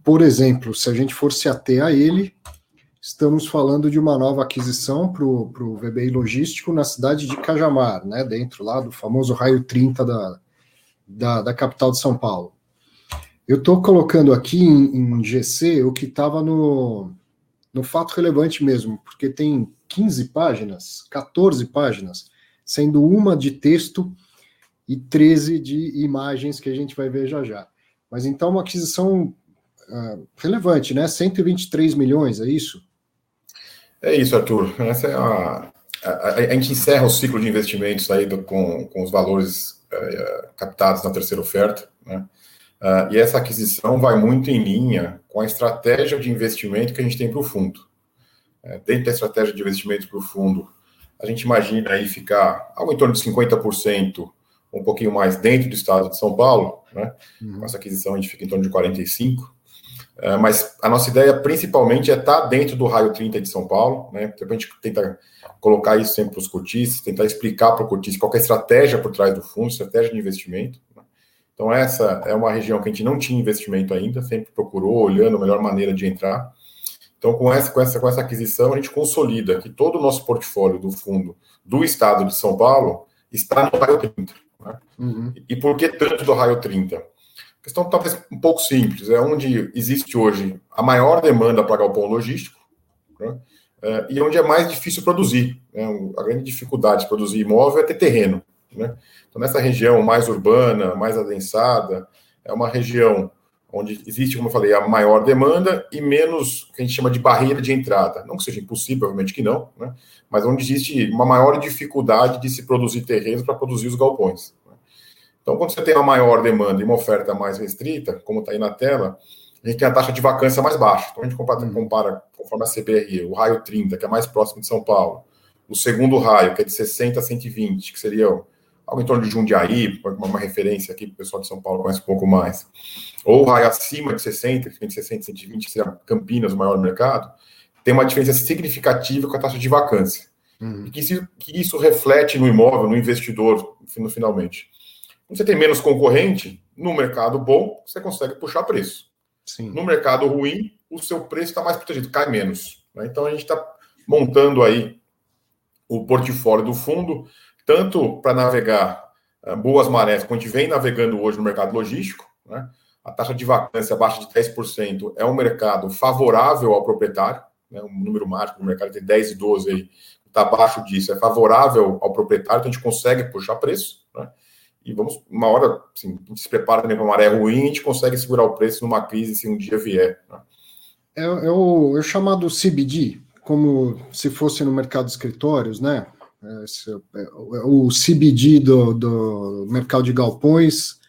Por exemplo, se a gente for se ater a ele, estamos falando de uma nova aquisição para o VBI Logístico na cidade de Cajamar, né? Dentro lá do famoso raio 30 da, da, da capital de São Paulo. Eu estou colocando aqui em, em GC o que estava no, no fato relevante mesmo, porque tem 15 páginas, 14 páginas, sendo uma de texto e 13 de imagens que a gente vai ver já já. Mas então uma aquisição uh, relevante, né? 123 milhões, é isso? É isso, Arthur. Essa é a, a, a gente encerra o ciclo de investimentos aí do, com, com os valores uh, captados na terceira oferta, né? Uh, e essa aquisição vai muito em linha com a estratégia de investimento que a gente tem para o fundo. É, dentro da estratégia de investimento para o fundo, a gente imagina aí ficar algo em torno de 50%, um pouquinho mais dentro do estado de São Paulo, né? Uhum. Com essa aquisição a gente fica em torno de 45%. Uh, mas a nossa ideia principalmente é estar dentro do raio 30 de São Paulo, né? Então, a gente tenta colocar isso sempre para os cotistas, tentar explicar para o cotista qual é a estratégia por trás do fundo, estratégia de investimento. Então, essa é uma região que a gente não tinha investimento ainda, sempre procurou, olhando a melhor maneira de entrar. Então, com essa, com, essa, com essa aquisição, a gente consolida que todo o nosso portfólio do fundo do estado de São Paulo está no raio 30. Né? Uhum. E por que tanto do raio 30? A questão talvez um pouco simples, é onde existe hoje a maior demanda para galpão logístico, né? é, e onde é mais difícil produzir. Né? A grande dificuldade de produzir imóvel é ter terreno. Né? Então, nessa região mais urbana, mais adensada, é uma região onde existe, como eu falei, a maior demanda e menos o que a gente chama de barreira de entrada. Não que seja impossível, obviamente que não, né? mas onde existe uma maior dificuldade de se produzir terrenos para produzir os galpões. Então, quando você tem uma maior demanda e uma oferta mais restrita, como está aí na tela, a gente tem a taxa de vacância mais baixa. Então, a gente compara, uhum. compara conforme a CBRE, o raio 30, que é mais próximo de São Paulo, o segundo raio, que é de 60 a 120, que seria algo em torno de Jundiaí, uma referência aqui para o pessoal de São Paulo conhece um pouco mais, ou raio acima de 60, entre 60 e 120, que seria Campinas, o maior mercado, tem uma diferença significativa com a taxa de vacância. Uhum. E que isso, que isso reflete no imóvel, no investidor, no, finalmente. Você tem menos concorrente, no mercado bom, você consegue puxar preço. Sim. No mercado ruim, o seu preço está mais protegido, cai menos. Né? Então a gente está montando aí o portfólio do fundo tanto para navegar uh, boas marés, como a gente vem navegando hoje no mercado logístico, né? a taxa de vacância abaixo de 10% é um mercado favorável ao proprietário, né? um número mágico do mercado tem 10 e 12 aí, está abaixo disso, é favorável ao proprietário, então a gente consegue puxar preço, né? E vamos, uma hora, assim, a gente se prepara também para uma maré ruim, a gente consegue segurar o preço numa crise se um dia vier. Né? É, é, o, é o chamado CBD, como se fosse no mercado de escritórios, né? Esse, é, o CBD do, do mercado de galpões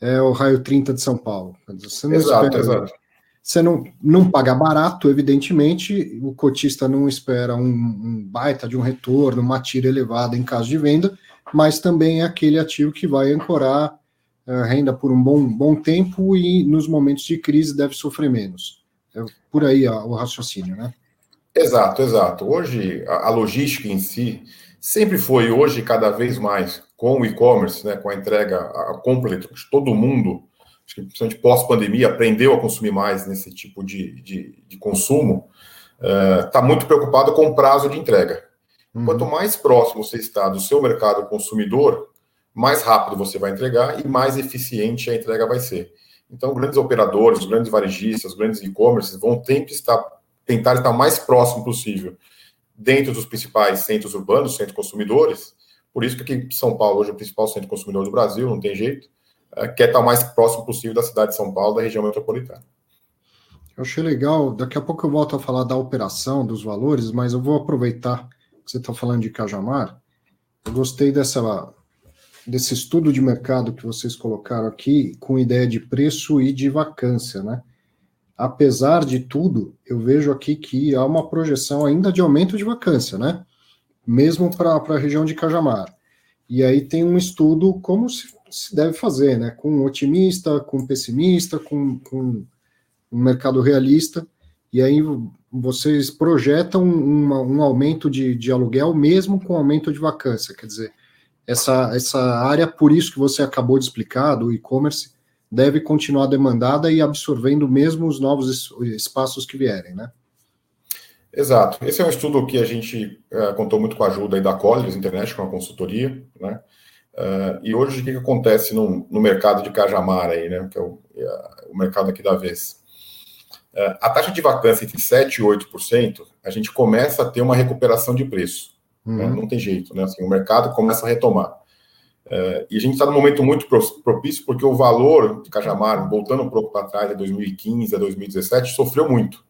é o raio 30 de São Paulo. Você não exato, espera, exato. Você não, não paga barato, evidentemente, o cotista não espera um, um, baita de um retorno, uma tira elevada em caso de venda, mas também é aquele ativo que vai ancorar uh, renda por um bom, bom tempo e nos momentos de crise deve sofrer menos. É por aí ó, o raciocínio, né? Exato, exato. Hoje, a, a logística em si sempre foi, hoje, cada vez mais, com o e-commerce, né, com a entrega, a compra de todo mundo, acho que principalmente pós-pandemia, aprendeu a consumir mais nesse tipo de, de, de consumo, está uh, muito preocupado com o prazo de entrega. Uhum. Quanto mais próximo você está do seu mercado consumidor, mais rápido você vai entregar e mais eficiente a entrega vai ser. Então, grandes operadores, grandes varejistas, grandes e-commerces vão sempre estar, tentar estar o mais próximo possível dentro dos principais centros urbanos, centros consumidores. Por isso que aqui São Paulo hoje é o principal centro consumidor do Brasil, não tem jeito. É, quer estar o mais próximo possível da cidade de São Paulo, da região metropolitana. Eu achei legal. Daqui a pouco eu volto a falar da operação, dos valores, mas eu vou aproveitar você está falando de Cajamar. Eu gostei dessa, desse estudo de mercado que vocês colocaram aqui, com ideia de preço e de vacância, né? Apesar de tudo, eu vejo aqui que há uma projeção ainda de aumento de vacância, né? Mesmo para a região de Cajamar. E aí tem um estudo como se, se deve fazer, né? Com otimista, com pessimista, com, com um mercado realista. E aí vocês projetam uma, um aumento de, de aluguel mesmo com aumento de vacância. Quer dizer, essa, essa área, por isso que você acabou de explicar, do e-commerce, deve continuar demandada e absorvendo mesmo os novos espaços que vierem, né? Exato. Esse é um estudo que a gente uh, contou muito com a ajuda da Colliers Internet, com a consultoria, né? Uh, e hoje o que, que acontece no, no, mercado de Cajamar aí, né? Que é o, é o mercado aqui da vez. Uh, a taxa de vacância entre 7% e 8%, a gente começa a ter uma recuperação de preço. Uhum. Né? Não tem jeito, né? Assim, o mercado começa a retomar. Uh, e a gente está num momento muito propício porque o valor de Cajamar, voltando um pouco para trás, de 2015 a 2017, sofreu muito.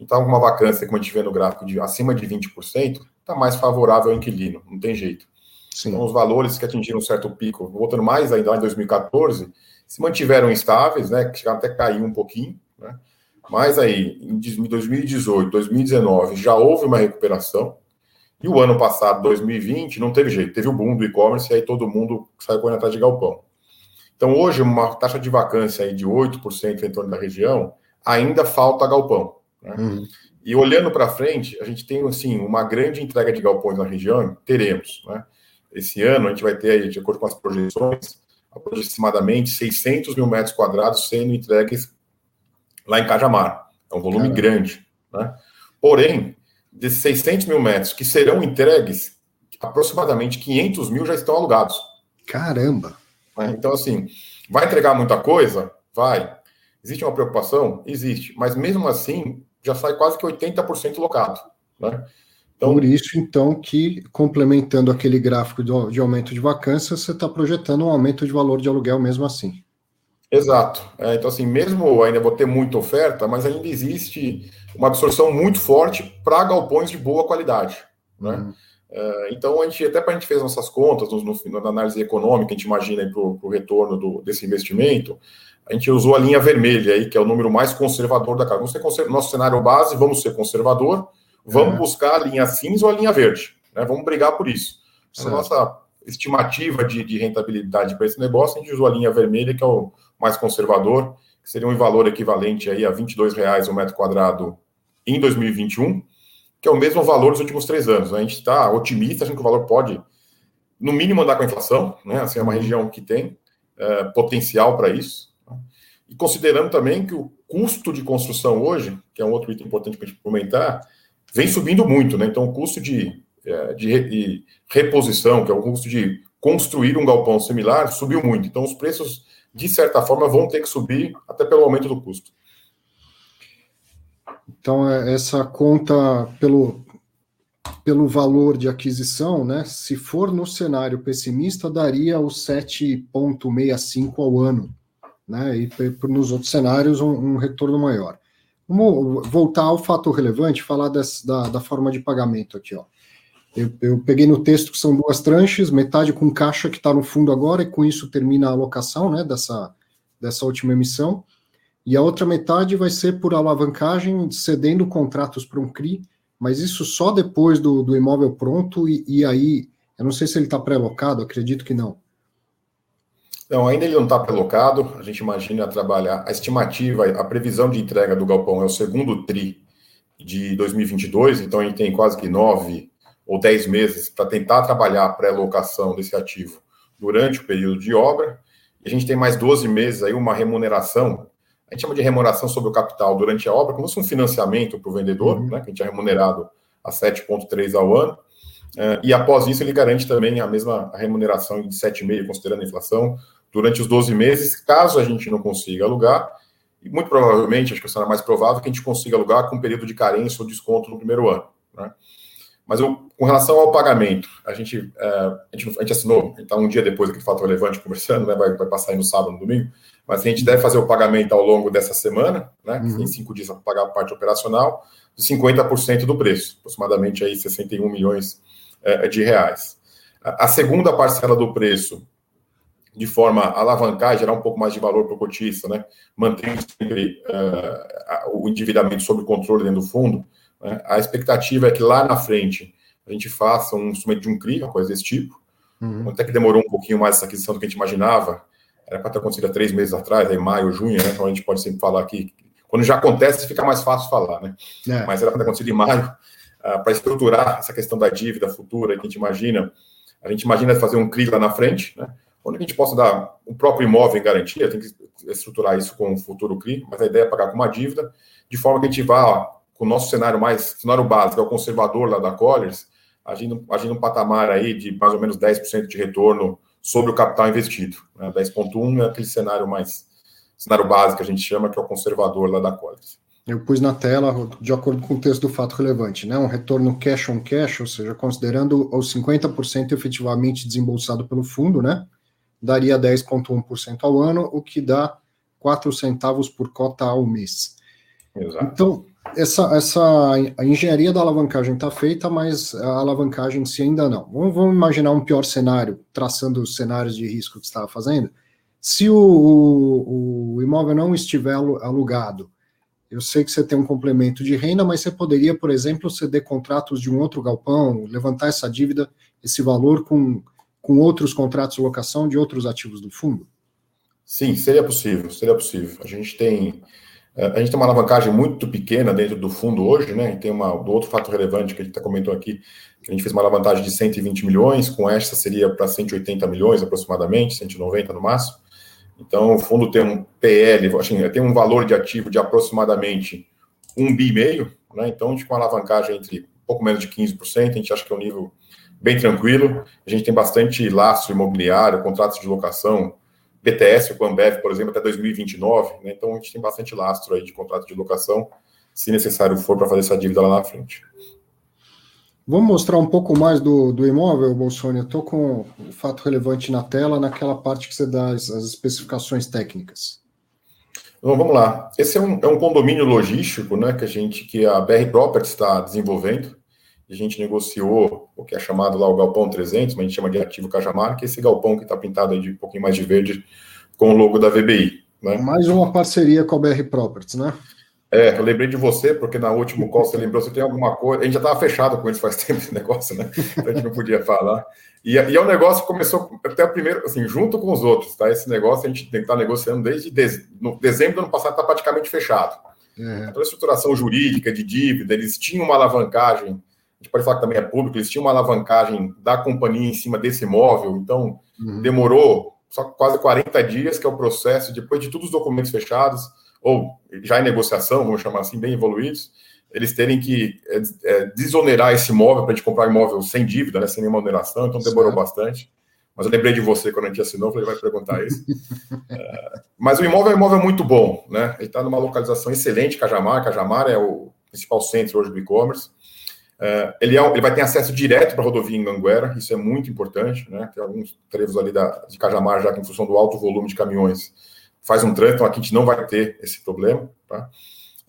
Então, uma vacância, como a gente vê no gráfico, de acima de 20%, está mais favorável ao inquilino, não tem jeito. Sim. Então, os valores que atingiram um certo pico, voltando mais ainda lá em 2014, se mantiveram estáveis, né, que chegaram até a cair um pouquinho, né, mas aí, em 2018, 2019, já houve uma recuperação, e o ano passado, 2020, não teve jeito, teve o boom do e-commerce e aí todo mundo saiu correndo atrás de galpão. Então, hoje, uma taxa de vacância aí de 8% em torno da região, ainda falta galpão. Né? Uhum. E olhando para frente, a gente tem assim, uma grande entrega de galpões na região, teremos. Né? Esse ano, a gente vai ter, aí, de acordo com as projeções, aproximadamente 600 mil metros quadrados sendo entregues lá em Cajamar. É um volume Caramba. grande. Né? Porém, desses 600 mil metros que serão entregues, aproximadamente 500 mil já estão alugados. Caramba! Né? Então, assim, vai entregar muita coisa? Vai. Existe uma preocupação? Existe. Mas mesmo assim, já sai quase que 80% locado. Né? Então, Por isso, então, que complementando aquele gráfico de, de aumento de vacância, você está projetando um aumento de valor de aluguel mesmo assim. Exato. É, então, assim, mesmo ainda vou ter muita oferta, mas ainda existe uma absorção muito forte para galpões de boa qualidade. Né? Uhum. É, então, a gente, até para a gente fez nossas contas no, no, na análise econômica, a gente imagina para o retorno do, desse investimento, a gente usou a linha vermelha aí, que é o número mais conservador da casa. Vamos ser nosso cenário base, vamos ser conservador, vamos uhum. buscar a linha cinza ou a linha verde. Né? Vamos brigar por isso. A nossa estimativa de, de rentabilidade para esse negócio, a gente usou a linha vermelha, que é o mais conservador, que seria um valor equivalente aí a R$ 22,00 o metro quadrado em 2021, que é o mesmo valor dos últimos três anos. A gente está otimista, achando que o valor pode, no mínimo, andar com a inflação, né? Assim, é uma região que tem é, potencial para isso. Né? E considerando também que o custo de construção hoje, que é um outro item importante para a gente comentar, vem subindo muito, né? Então, o custo de, é, de, de reposição, que é o custo de construir um galpão similar, subiu muito. Então, os preços de certa forma, vão ter que subir até pelo aumento do custo. Então, é, essa conta pelo, pelo valor de aquisição, né? Se for no cenário pessimista, daria o 7,65 ao ano, né? E nos outros cenários, um, um, retorno maior. Vamos voltar ao fato relevante, falar da, da forma de pagamento aqui, ó. Eu, eu, peguei no texto que são duas tranches, metade com caixa que está no fundo agora, e com isso termina a alocação né, dessa, dessa última emissão. E a outra metade vai ser por alavancagem, cedendo contratos para um CRI, mas isso só depois do, do imóvel pronto, e, e aí Eu não sei se ele está pré-locado, acredito que não. Não, ainda ele não está pré-locado. A gente imagina trabalhar. A estimativa, a previsão de entrega do galpão é o segundo TRI de 2022, então gente tem quase que nove ou dez meses para tentar trabalhar a pré-locação desse ativo durante o período de obra. E a gente tem mais 12 meses aí, uma remuneração. A gente chama de remuneração sobre o capital durante a obra, como se fosse um financiamento para o vendedor, uhum. né, que a gente é remunerado a 7,3 ao ano. Uh, e após isso, ele garante também a mesma remuneração de 7,5, considerando a inflação, durante os 12 meses, caso a gente não consiga alugar. E muito provavelmente, acho que será mais provável que a gente consiga alugar com um período de carência ou desconto no primeiro ano. Né? Mas eu, com relação ao pagamento, a gente, é, a gente, a gente assinou, a gente está um dia depois daquele fato relevante conversando, né, vai, vai passar aí no sábado, no domingo, mas a gente deve fazer o pagamento ao longo dessa semana, né, uhum. tem cinco dias para pagar a parte operacional, de 50% do preço, aproximadamente aí 61 milhões é, de reais. A, a segunda parcela do preço de forma a alavancar, gerar um pouco mais de valor para o cotista, né? mantendo sempre uh, o endividamento sob controle dentro do fundo, né? a expectativa é que lá na frente a gente faça um instrumento de um CRI, uma coisa desse tipo, uhum. até que demorou um pouquinho mais essa aquisição do que a gente imaginava, era para ter acontecido há três meses atrás, em maio, junho, né? então a gente pode sempre falar aqui, quando já acontece fica mais fácil falar, né? É. mas era para ter acontecido em maio, uh, para estruturar essa questão da dívida futura que a gente imagina, a gente imagina fazer um CRI lá na frente, né? onde a gente possa dar o próprio imóvel em garantia, tem que estruturar isso com o futuro CRI, mas a ideia é pagar com uma dívida, de forma que a gente vá com o nosso cenário mais, cenário básico, é o conservador lá da Colliers, agindo, agindo um patamar aí de mais ou menos 10% de retorno sobre o capital investido. Né? 10,1 é aquele cenário mais, cenário básico que a gente chama, que é o conservador lá da Colliers. Eu pus na tela, de acordo com o texto do fato relevante, né? um retorno cash on cash, ou seja, considerando os 50% efetivamente desembolsado pelo fundo, né? daria 10,1% ao ano, o que dá 4 centavos por cota ao mês. Exato. Então, essa, essa a engenharia da alavancagem está feita, mas a alavancagem em si ainda não. Vamos, vamos, imaginar um pior cenário, traçando os cenários de risco que estava fazendo. Se o, o, o imóvel não estiver alugado, eu sei que você tem um complemento de renda, mas você poderia, por exemplo, ceder contratos de um outro galpão, levantar essa dívida, esse valor com com outros contratos de locação de outros ativos do fundo? Sim, seria possível, seria possível. A gente tem a gente tem uma alavancagem muito pequena dentro do fundo hoje, né? tem uma, outro fato relevante que a gente comentou aqui, que a gente fez uma alavancagem de 120 milhões, com esta seria para 180 milhões aproximadamente, 190 no máximo. Então, o fundo tem um PL, assim, tem um valor de ativo de aproximadamente um bi e meio, né? Então, a gente com uma alavancagem entre um pouco menos de 15%, a gente acha que é um nível bem tranquilo. A gente tem bastante laço imobiliário, contratos de locação, BTS com a Ambev, por exemplo, até 2029. Né? Então, a gente tem bastante lastro aí de contrato de locação, se necessário for, para fazer essa dívida lá na frente. Vamos mostrar um pouco mais do, do imóvel, Bolsonaro. Eu estou com o fato relevante na tela, naquela parte que você dá as, as especificações técnicas. Então, vamos lá. Esse é um, é um condomínio logístico né, que a gente, que a BR Properties está desenvolvendo a gente negociou o que é chamado lá o galpão 300, mas a gente chama de ativo Cajamar, que é esse galpão que está pintado aí de um pouquinho mais de verde com o logo da VBI. Né? Mais uma parceria com a BR Properties, né? É, eu lembrei de você, porque na última call você lembrou, você tem alguma coisa. A gente já estava fechado com eles faz <laughs> tempo esse negócio, né? Então a gente não podia falar. E, e é um negócio que começou até o primeiro, assim, junto com os outros, tá? Esse negócio a gente tem que estar tá negociando desde dez, no dezembro do ano passado, está praticamente fechado. Toda a estruturação jurídica de dívida, eles tinham uma alavancagem gente pode falar que também é público, eles tinham uma alavancagem da companhia em cima desse imóvel, então uhum. demorou só quase 40 dias, que é o processo, depois de todos os documentos fechados, ou já em negociação, vamos chamar assim, bem evoluídos, eles terem que é, desonerar esse imóvel para a gente comprar imóvel sem dívida, né, sem nenhuma oneração, então demorou certo. bastante. Mas eu lembrei de você quando a gente assinou, falei, vai perguntar isso. é, <laughs> mas o imóvel é um imóvel muito bom, né? Ele está numa localização excelente, Cajamar. Cajamar é o principal centro hoje do e-commerce. Uh, ele, é, ele, vai ter acesso direto para a rodovia em Anguera, isso é muito importante, né? Tem alguns trevos ali da, de Cajamar, já que em função do alto volume de caminhões faz um trânsito, então aqui a gente não vai ter esse problema, tá?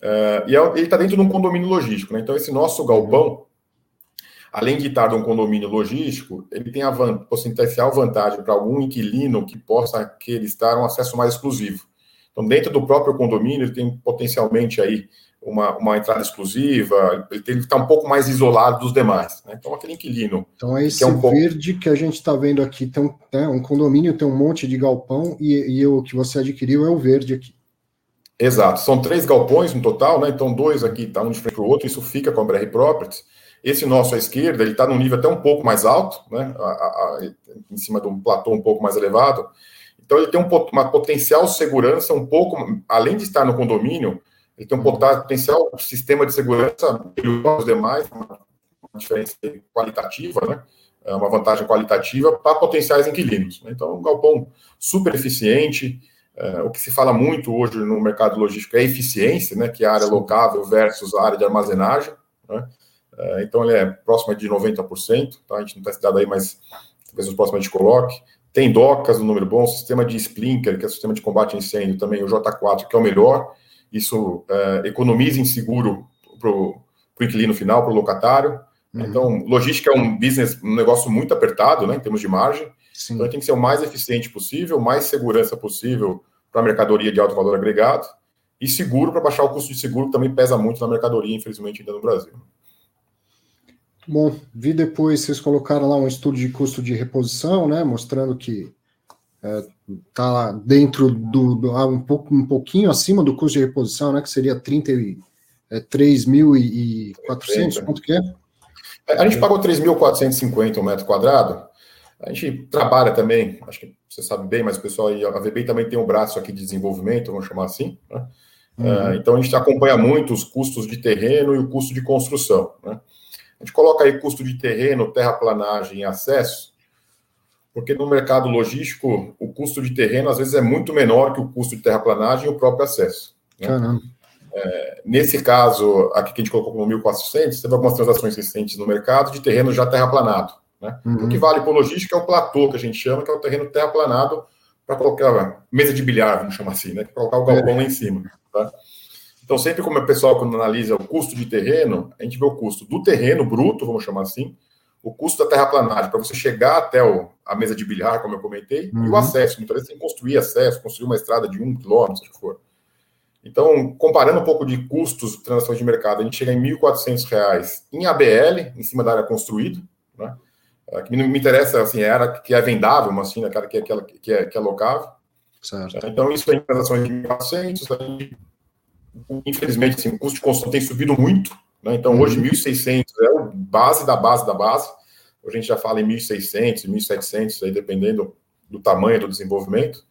Uh, e é, ele está dentro de um condomínio logístico, né? Então esse nosso galpão, além de estar num condomínio logístico, ele tem a van, potencial vantagem para algum inquilino que possa querer estar um acesso mais exclusivo. Então dentro do próprio condomínio ele tem potencialmente aí uma, uma entrada exclusiva, ele está um pouco mais isolado dos demais. Né? Então, aquele inquilino. Então, é esse é um verde pouco... que a gente está vendo aqui, tem um, né, um condomínio, tem um monte de galpão, e, e o que você adquiriu é o verde aqui. Exato, são três galpões no total, né? Então, dois aqui está um de frente para o outro, isso fica com a BR Properties. Esse nosso à esquerda, ele está num nível até um pouco mais alto, né? A, a, a, em cima de um platô um pouco mais elevado. Então, ele tem um, uma potencial segurança um pouco, além de estar no condomínio, ele tem um potencial sistema de segurança melhor os demais, uma diferença qualitativa, né? É uma vantagem qualitativa para potenciais inquilinos. Né? Então, um galpão super eficiente. É, o que se fala muito hoje no mercado logístico é eficiência, né? Que é a área locável versus a área de armazenagem. Né? É, então, ele é próximo de 90%. Tá? A gente não está estudado aí, mas talvez nos próximos a gente coloque. Tem docas no número bom, sistema de Splinker, que é o sistema de combate a incêndio, também o J4, que é o melhor isso é, economiza em seguro para o inquilino final, para o locatário. Uhum. Então, logística é um business, um negócio muito apertado, né, em termos de margem. Sim. Então, tem que ser o mais eficiente possível, mais segurança possível para a mercadoria de alto valor agregado e seguro para baixar o custo de seguro, que também pesa muito na mercadoria, infelizmente, ainda no Brasil. Bom, vi depois, vocês colocaram lá um estudo de custo de reposição, né, mostrando que está é, dentro do, do um, pouco, um pouquinho acima do custo de reposição, né? Que seria 33.400, é, quanto que é? é? A gente pagou 3.450 um metro quadrado. A gente trabalha também, acho que você sabe bem, mas o pessoal aí, a VBI também tem um braço aqui de desenvolvimento, vamos chamar assim, né? Uhum. É, então a gente acompanha muito os custos de terreno e o custo de construção. Né? A gente coloca aí custo de terreno, terraplanagem e acesso, porque no mercado logístico o custo de terreno às vezes é muito menor que o custo de terraplanagem e o próprio acesso. Né? Caramba. É, nesse caso, aqui que a gente colocou como 1.400, teve algumas transações recentes no mercado de terreno já terraplanado. Né? Uhum. O que vale para o logístico é o platô, que a gente chama, que é o terreno terraplanado para colocar mesa de bilhar, vamos chamar assim, né? Para colocar o galpão é. lá em cima. Tá? Então, sempre como o pessoal, quando analisa o custo de terreno, a gente vê o custo do terreno bruto, vamos chamar assim, o custo da terraplanagem para você chegar até o, a mesa de bilhar, como eu comentei, uhum. e o uhum. acesso. Muitas vezes tem que construir acesso, construir uma estrada de um quilômetro, se for. Então, comparando um pouco de custos de transações de mercado, a gente chega em R$ 1.400 em ABL, em cima da área construída, né? É, que me interessa, assim, é a área que é vendável, mas assim, aquela que é, que é, que é locável. Certo. Então, isso em transações de 1.400, infelizmente, assim, o custo de construção tem subido muito, né? Então, uhum. hoje, 1.600 é o base da base da base. Hoje a gente já fala em 1.600, 1.700, aí, dependendo do tamanho do desenvolvimento.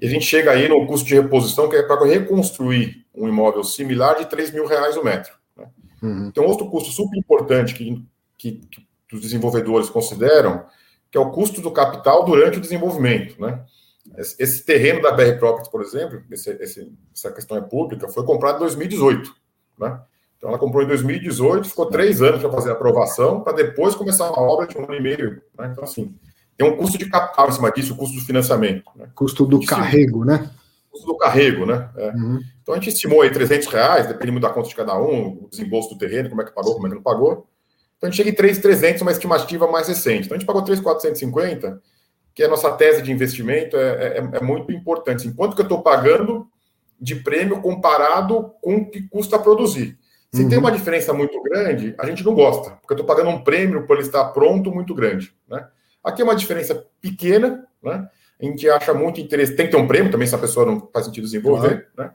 E a gente chega aí no custo de reposição, que é para reconstruir um imóvel similar de 3 mil reais o metro. Né? Uhum. Então, outro custo super importante que, que, que os desenvolvedores consideram, que é o custo do capital durante o desenvolvimento. Né? Esse terreno da BR Properties, por exemplo, esse, esse, essa questão é pública, foi comprado em 2018. Né? Então, ela comprou em 2018, ficou três anos para fazer a aprovação, para depois começar uma obra de um ano e meio. Né? Então, assim, tem um custo de capital em cima disso, o custo do financiamento. Né? Custo do carrego, né? Custo do carrego, né? É. Uhum. Então, a gente estimou aí 300 reais, dependendo da conta de cada um, o desembolso do terreno, como é que pagou, como é que não pagou. Então, a gente chega em 3,300, uma estimativa mais recente. Então, a gente pagou 3,450, que é a nossa tese de investimento, é, é, é muito importante. Enquanto que eu estou pagando de prêmio comparado com o que custa produzir. Se uhum. tem uma diferença muito grande, a gente não gosta, porque eu estou pagando um prêmio por ele estar pronto muito grande. Né? Aqui é uma diferença pequena, né? a gente acha muito interessante. Tem que ter um prêmio também, se a pessoa não faz sentido desenvolver, uhum. né?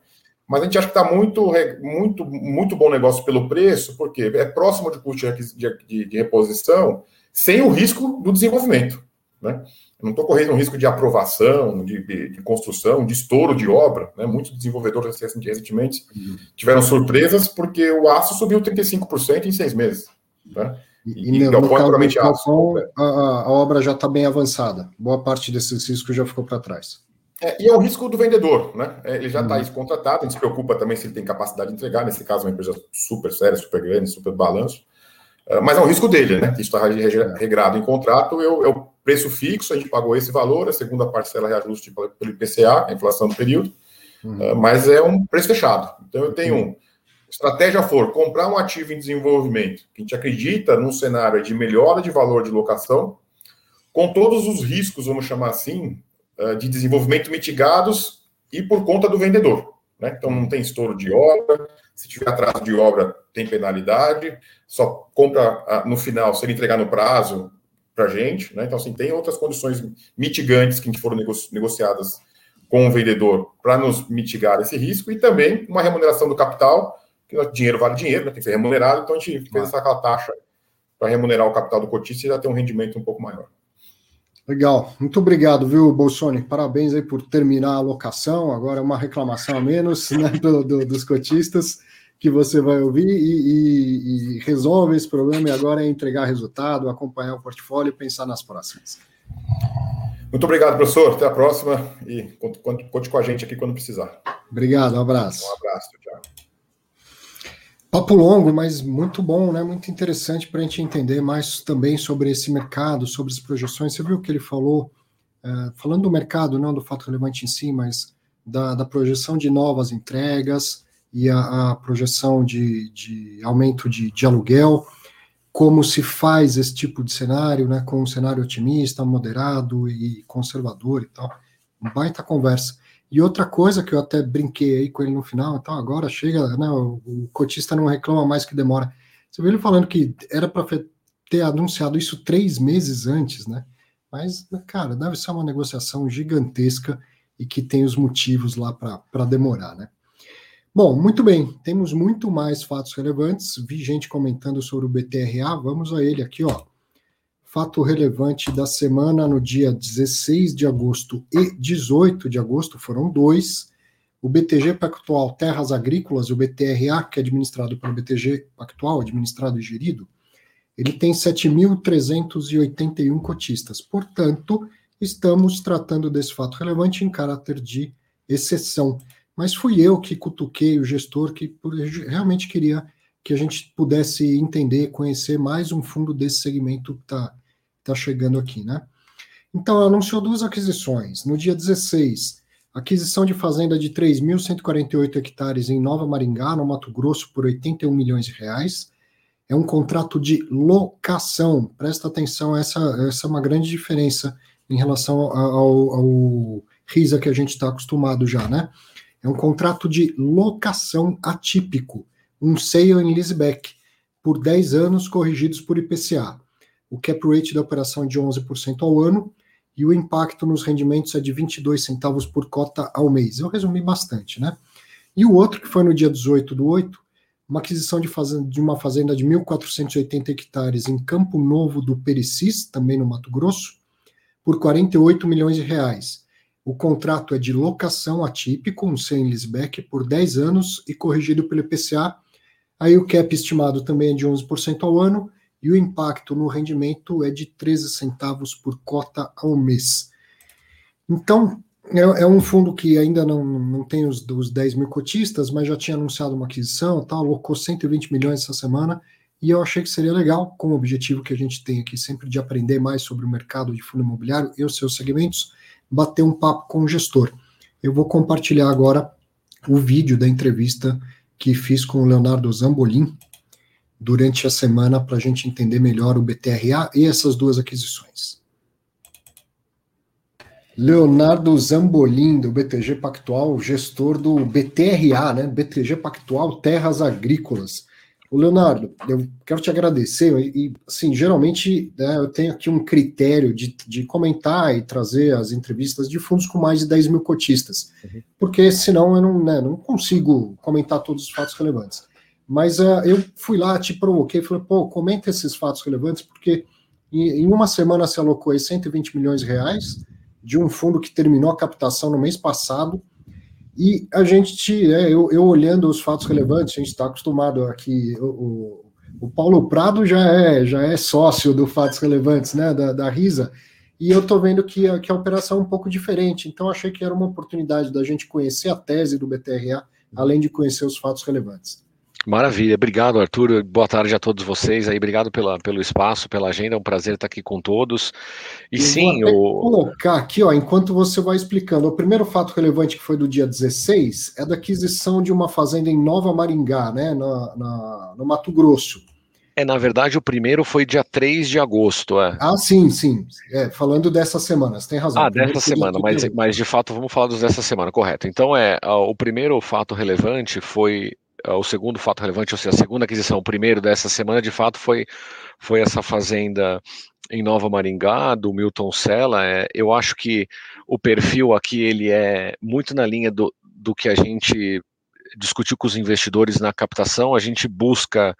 mas a gente acha que está muito, muito, muito bom negócio pelo preço, porque é próximo de custo de, de, de reposição, sem o risco do desenvolvimento. Né? Eu não estou correndo um risco de aprovação, de, de, de, construção, de estouro de obra. Né? Muitos desenvolvedores recentemente tiveram surpresas porque o aço subiu 35% em seis meses. Né? E, e, e no caso do a, a, obra já está bem avançada. Boa parte desses riscos já ficou para trás. É, e é o risco do vendedor, né? É, ele já está uhum. contratado, a gente se preocupa também se ele tem capacidade de entregar. Nesse caso, uma empresa super séria, super grande, super balanço. Uh, mas é um risco dele, né? Isso está regrado em contrato. Eu, eu preço fixo, a gente pagou esse valor, a segunda parcela reajuste pelo IPCA, a inflação do período, uhum. uh, mas é um preço fechado. Então eu tenho um. Estratégia for comprar um ativo em desenvolvimento, que a gente acredita num cenário de melhora de valor de locação, com todos os riscos, vamos chamar assim, uh, de desenvolvimento mitigados e por conta do vendedor. Né? Então não tem estouro de obra, se tiver atraso de obra, tem penalidade, só compra no final, se ele entregar no prazo para a gente. Né? Então, assim, tem outras condições mitigantes que foram negociadas com o vendedor para nos mitigar esse risco e também uma remuneração do capital, que dinheiro vale dinheiro, né? tem que ser remunerado, então a gente fez essa taxa para remunerar o capital do cotista e já ter um rendimento um pouco maior. Legal, muito obrigado, viu, Bolsoni? Parabéns aí por terminar a alocação. Agora é uma reclamação a menos <laughs> né, do, do, dos cotistas que você vai ouvir e, e, e, resolve esse problema. E agora é entregar resultado, acompanhar o portfólio e pensar nas próximas. Muito obrigado, professor. Até a próxima e conte, conte com a gente aqui quando precisar. Obrigado, um abraço. Um abraço, tchau. Papo longo, mas muito bom, né? Muito interessante para a gente entender mais também sobre esse mercado, sobre as projeções. Você viu o que ele falou, uh, falando do mercado, não do fato relevante em si, mas da, da projeção de novas entregas e a, a projeção de, de aumento de, de, aluguel, como se faz esse tipo de cenário, né? Com um cenário otimista, moderado e conservador e tal. Baita conversa. E outra coisa que eu até brinquei aí com ele no final, então agora chega, né, o, o cotista não reclama mais que demora. Você viu ele falando que era para ter anunciado isso três meses antes, né? Mas, cara, deve ser uma negociação gigantesca e que tem os motivos lá para demorar, né? Bom, muito bem, temos muito mais fatos relevantes. Vi gente comentando sobre o BTRA, vamos a ele aqui, ó fato relevante da semana no dia 16 de agosto e 18 de agosto foram dois. O BTG Pactual Terras Agrícolas, o BTRA, que é administrado pelo BTG Pactual, administrado e gerido, ele tem 7.381 cotistas. Portanto, estamos tratando desse fato relevante em caráter de exceção. Mas fui eu que cutuquei o gestor que realmente queria que a gente pudesse entender, conhecer mais um fundo desse segmento que está está chegando aqui, né? Então, anunciou duas aquisições. No dia 16, aquisição de fazenda de 3.148 hectares em Nova Maringá, no Mato Grosso, por 81 milhões de reais. É um contrato de locação. Presta atenção, essa, essa é uma grande diferença em relação ao, ao RISA que a gente está acostumado já, né? É um contrato de locação atípico, um sale em leaseback, por 10 anos corrigidos por IPCA. O cap rate da operação é de 11% ao ano e o impacto nos rendimentos é de 22 centavos por cota ao mês. Eu resumi bastante, né? E o outro, que foi no dia 18 do 8, uma aquisição de, fazenda, de uma fazenda de 1.480 hectares em Campo Novo do Pericis, também no Mato Grosso, por 48 milhões de reais. O contrato é de locação atípico, um sem leaseback, por 10 anos e corrigido pelo IPCA. Aí o cap estimado também é de 11% ao ano e o impacto no rendimento é de 13 centavos por cota ao mês. Então, é, é um fundo que ainda não, não tem os, os 10 mil cotistas, mas já tinha anunciado uma aquisição, tá, alocou 120 milhões essa semana, e eu achei que seria legal, com o objetivo que a gente tem aqui sempre de aprender mais sobre o mercado de fundo imobiliário e os seus segmentos, bater um papo com o gestor. Eu vou compartilhar agora o vídeo da entrevista que fiz com o Leonardo Zambolin, durante a semana para a gente entender melhor o BTRA e essas duas aquisições. Leonardo Zambolin, do BTG Pactual, gestor do BTRA, né? BTG Pactual Terras Agrícolas. O Leonardo, eu quero te agradecer, e assim, geralmente né, eu tenho aqui um critério de, de comentar e trazer as entrevistas de fundos com mais de 10 mil cotistas, uhum. porque senão eu não, né, não consigo comentar todos os fatos relevantes. Mas uh, eu fui lá, te provoquei, falei, pô, comenta esses fatos relevantes, porque em, em uma semana se alocou aí 120 milhões de reais de um fundo que terminou a captação no mês passado, e a gente, é, eu, eu, olhando os fatos relevantes, a gente está acostumado aqui, o, o, o, Paulo Prado já é, já é sócio do Fatos Relevantes, né, da, da RISA, e eu estou vendo que a, que a operação é um pouco diferente, então achei que era uma oportunidade da gente conhecer a tese do BTRA, além de conhecer os fatos relevantes. Maravilha, obrigado Arthur, boa tarde a todos vocês aí, obrigado pela, pelo espaço, pela agenda, é um prazer estar aqui com todos. E eu sim, vou o... colocar aqui, ó, enquanto você vai explicando, o primeiro fato relevante que foi do dia 16 é da aquisição de uma fazenda em Nova Maringá, né, na, na no Mato Grosso. É, na verdade, o primeiro foi dia 3 de agosto. É. Ah, sim, sim. É, falando dessa semana, você tem razão. Ah, dessa semana, mas, mas de fato vamos falar dos dessa semana, correto. Então, é, o primeiro fato relevante foi. O segundo fato relevante, ou seja, a segunda aquisição, o primeiro dessa semana, de fato, foi, foi essa fazenda em Nova Maringá, do Milton Sella. É, eu acho que o perfil aqui ele é muito na linha do, do que a gente discutiu com os investidores na captação. A gente busca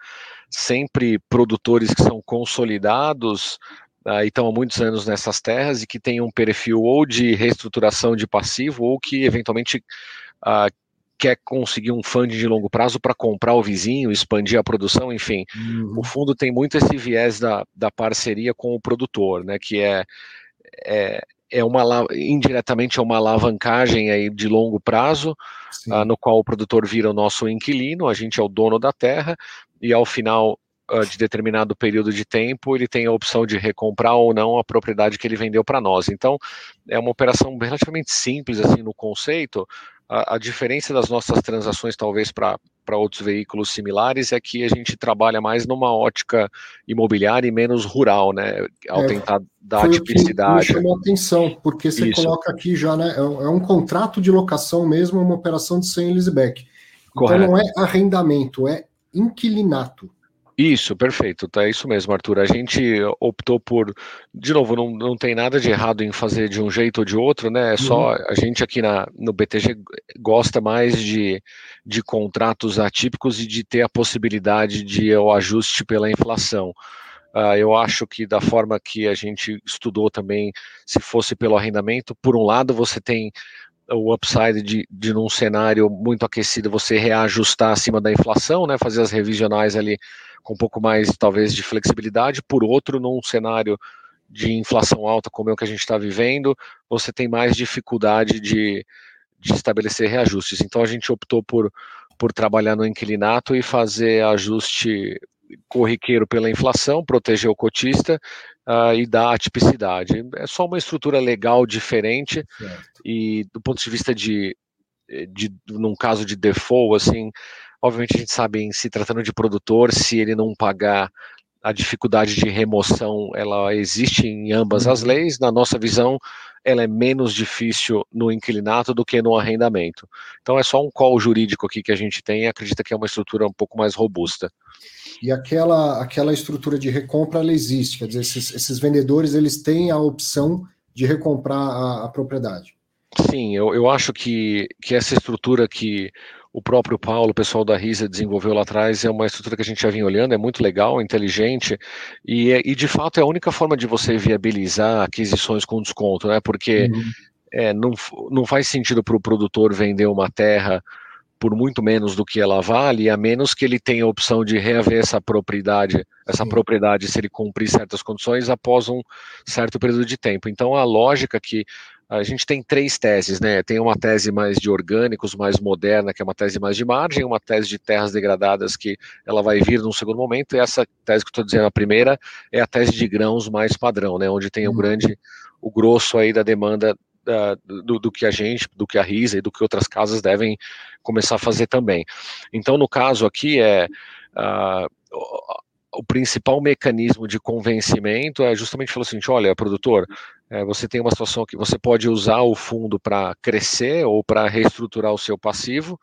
sempre produtores que são consolidados uh, e estão há muitos anos nessas terras e que têm um perfil ou de reestruturação de passivo ou que eventualmente uh, quer conseguir um funding de longo prazo para comprar o vizinho, expandir a produção, enfim. Uhum. O fundo tem muito esse viés da, da parceria com o produtor, né, que é, é, é uma indiretamente é uma alavancagem aí de longo prazo, uh, no qual o produtor vira o nosso inquilino, a gente é o dono da terra, e ao final uh, de determinado período de tempo, ele tem a opção de recomprar ou não a propriedade que ele vendeu para nós. Então, é uma operação relativamente simples assim no conceito. A, a diferença das nossas transações, talvez, para outros veículos similares é que a gente trabalha mais numa ótica imobiliária e menos rural, né? Ao é, tentar dar tipicidade. Me chamou a atenção, porque você Isso. coloca aqui já, né? É um é contrato de locação mesmo, uma operação de sem leaseback. Então não é arrendamento, é inquilinato. Isso, perfeito, tá? É isso mesmo, Arthur. A gente optou por, de novo, não, não tem nada de errado em fazer de um jeito ou de outro, né? É só uhum. a gente aqui na, no BTG gosta mais de, de contratos atípicos e de ter a possibilidade de o ajuste pela inflação. Uh, eu acho que da forma que a gente estudou também, se fosse pelo arrendamento, por um lado você tem o upside de, de num cenário muito aquecido você reajustar acima da inflação, né, fazer as revisionais ali com um pouco mais talvez de flexibilidade, por outro, num cenário de inflação alta como é o que a gente está vivendo, você tem mais dificuldade de, de estabelecer reajustes. Então a gente optou por, por trabalhar no inquilinato e fazer ajuste corriqueiro pela inflação, proteger o cotista uh, e dar atipicidade. É só uma estrutura legal diferente certo. e do ponto de vista de, de, num caso de default, assim, obviamente a gente sabe em se tratando de produtor, se ele não pagar a dificuldade de remoção, ela existe em ambas as uhum. leis. Na nossa visão, ela é menos difícil no inquilinato do que no arrendamento. Então é só um call jurídico aqui que a gente tem e acredita que é uma estrutura um pouco mais robusta. E aquela, aquela estrutura de recompra, ela existe, quer dizer, esses, esses vendedores, eles têm a opção de recomprar a, a propriedade. Sim, eu, eu acho que, que essa estrutura que o próprio Paulo, o pessoal da RISA desenvolveu lá atrás, é uma estrutura que a gente já vinha olhando, é muito legal, inteligente, e, é, e de fato é a única forma de você viabilizar aquisições com desconto, né? Porque uhum. é, não, não faz sentido para o produtor vender uma terra por muito menos do que ela vale, a menos que ele tenha a opção de reaver essa propriedade, essa Sim. propriedade se ele cumprir certas condições após um certo período de tempo. Então a lógica que a gente tem três teses, né? Tem uma tese mais de orgânicos, mais moderna, que é uma tese mais de margem, uma tese de terras degradadas que ela vai vir num segundo momento, e essa tese que eu estou dizendo, a primeira, é a tese de grãos mais padrão, né? Onde tem o uhum. grande, o grosso aí da demanda do, do, que a gente, do que a Risa e do que outras casas devem começar a fazer também. Então, no caso aqui, é uh, o principal mecanismo de convencimento é justamente falar assim, olha, produtor, é, você tem uma situação que você pode usar o fundo para crescer ou para reestruturar o seu passivo,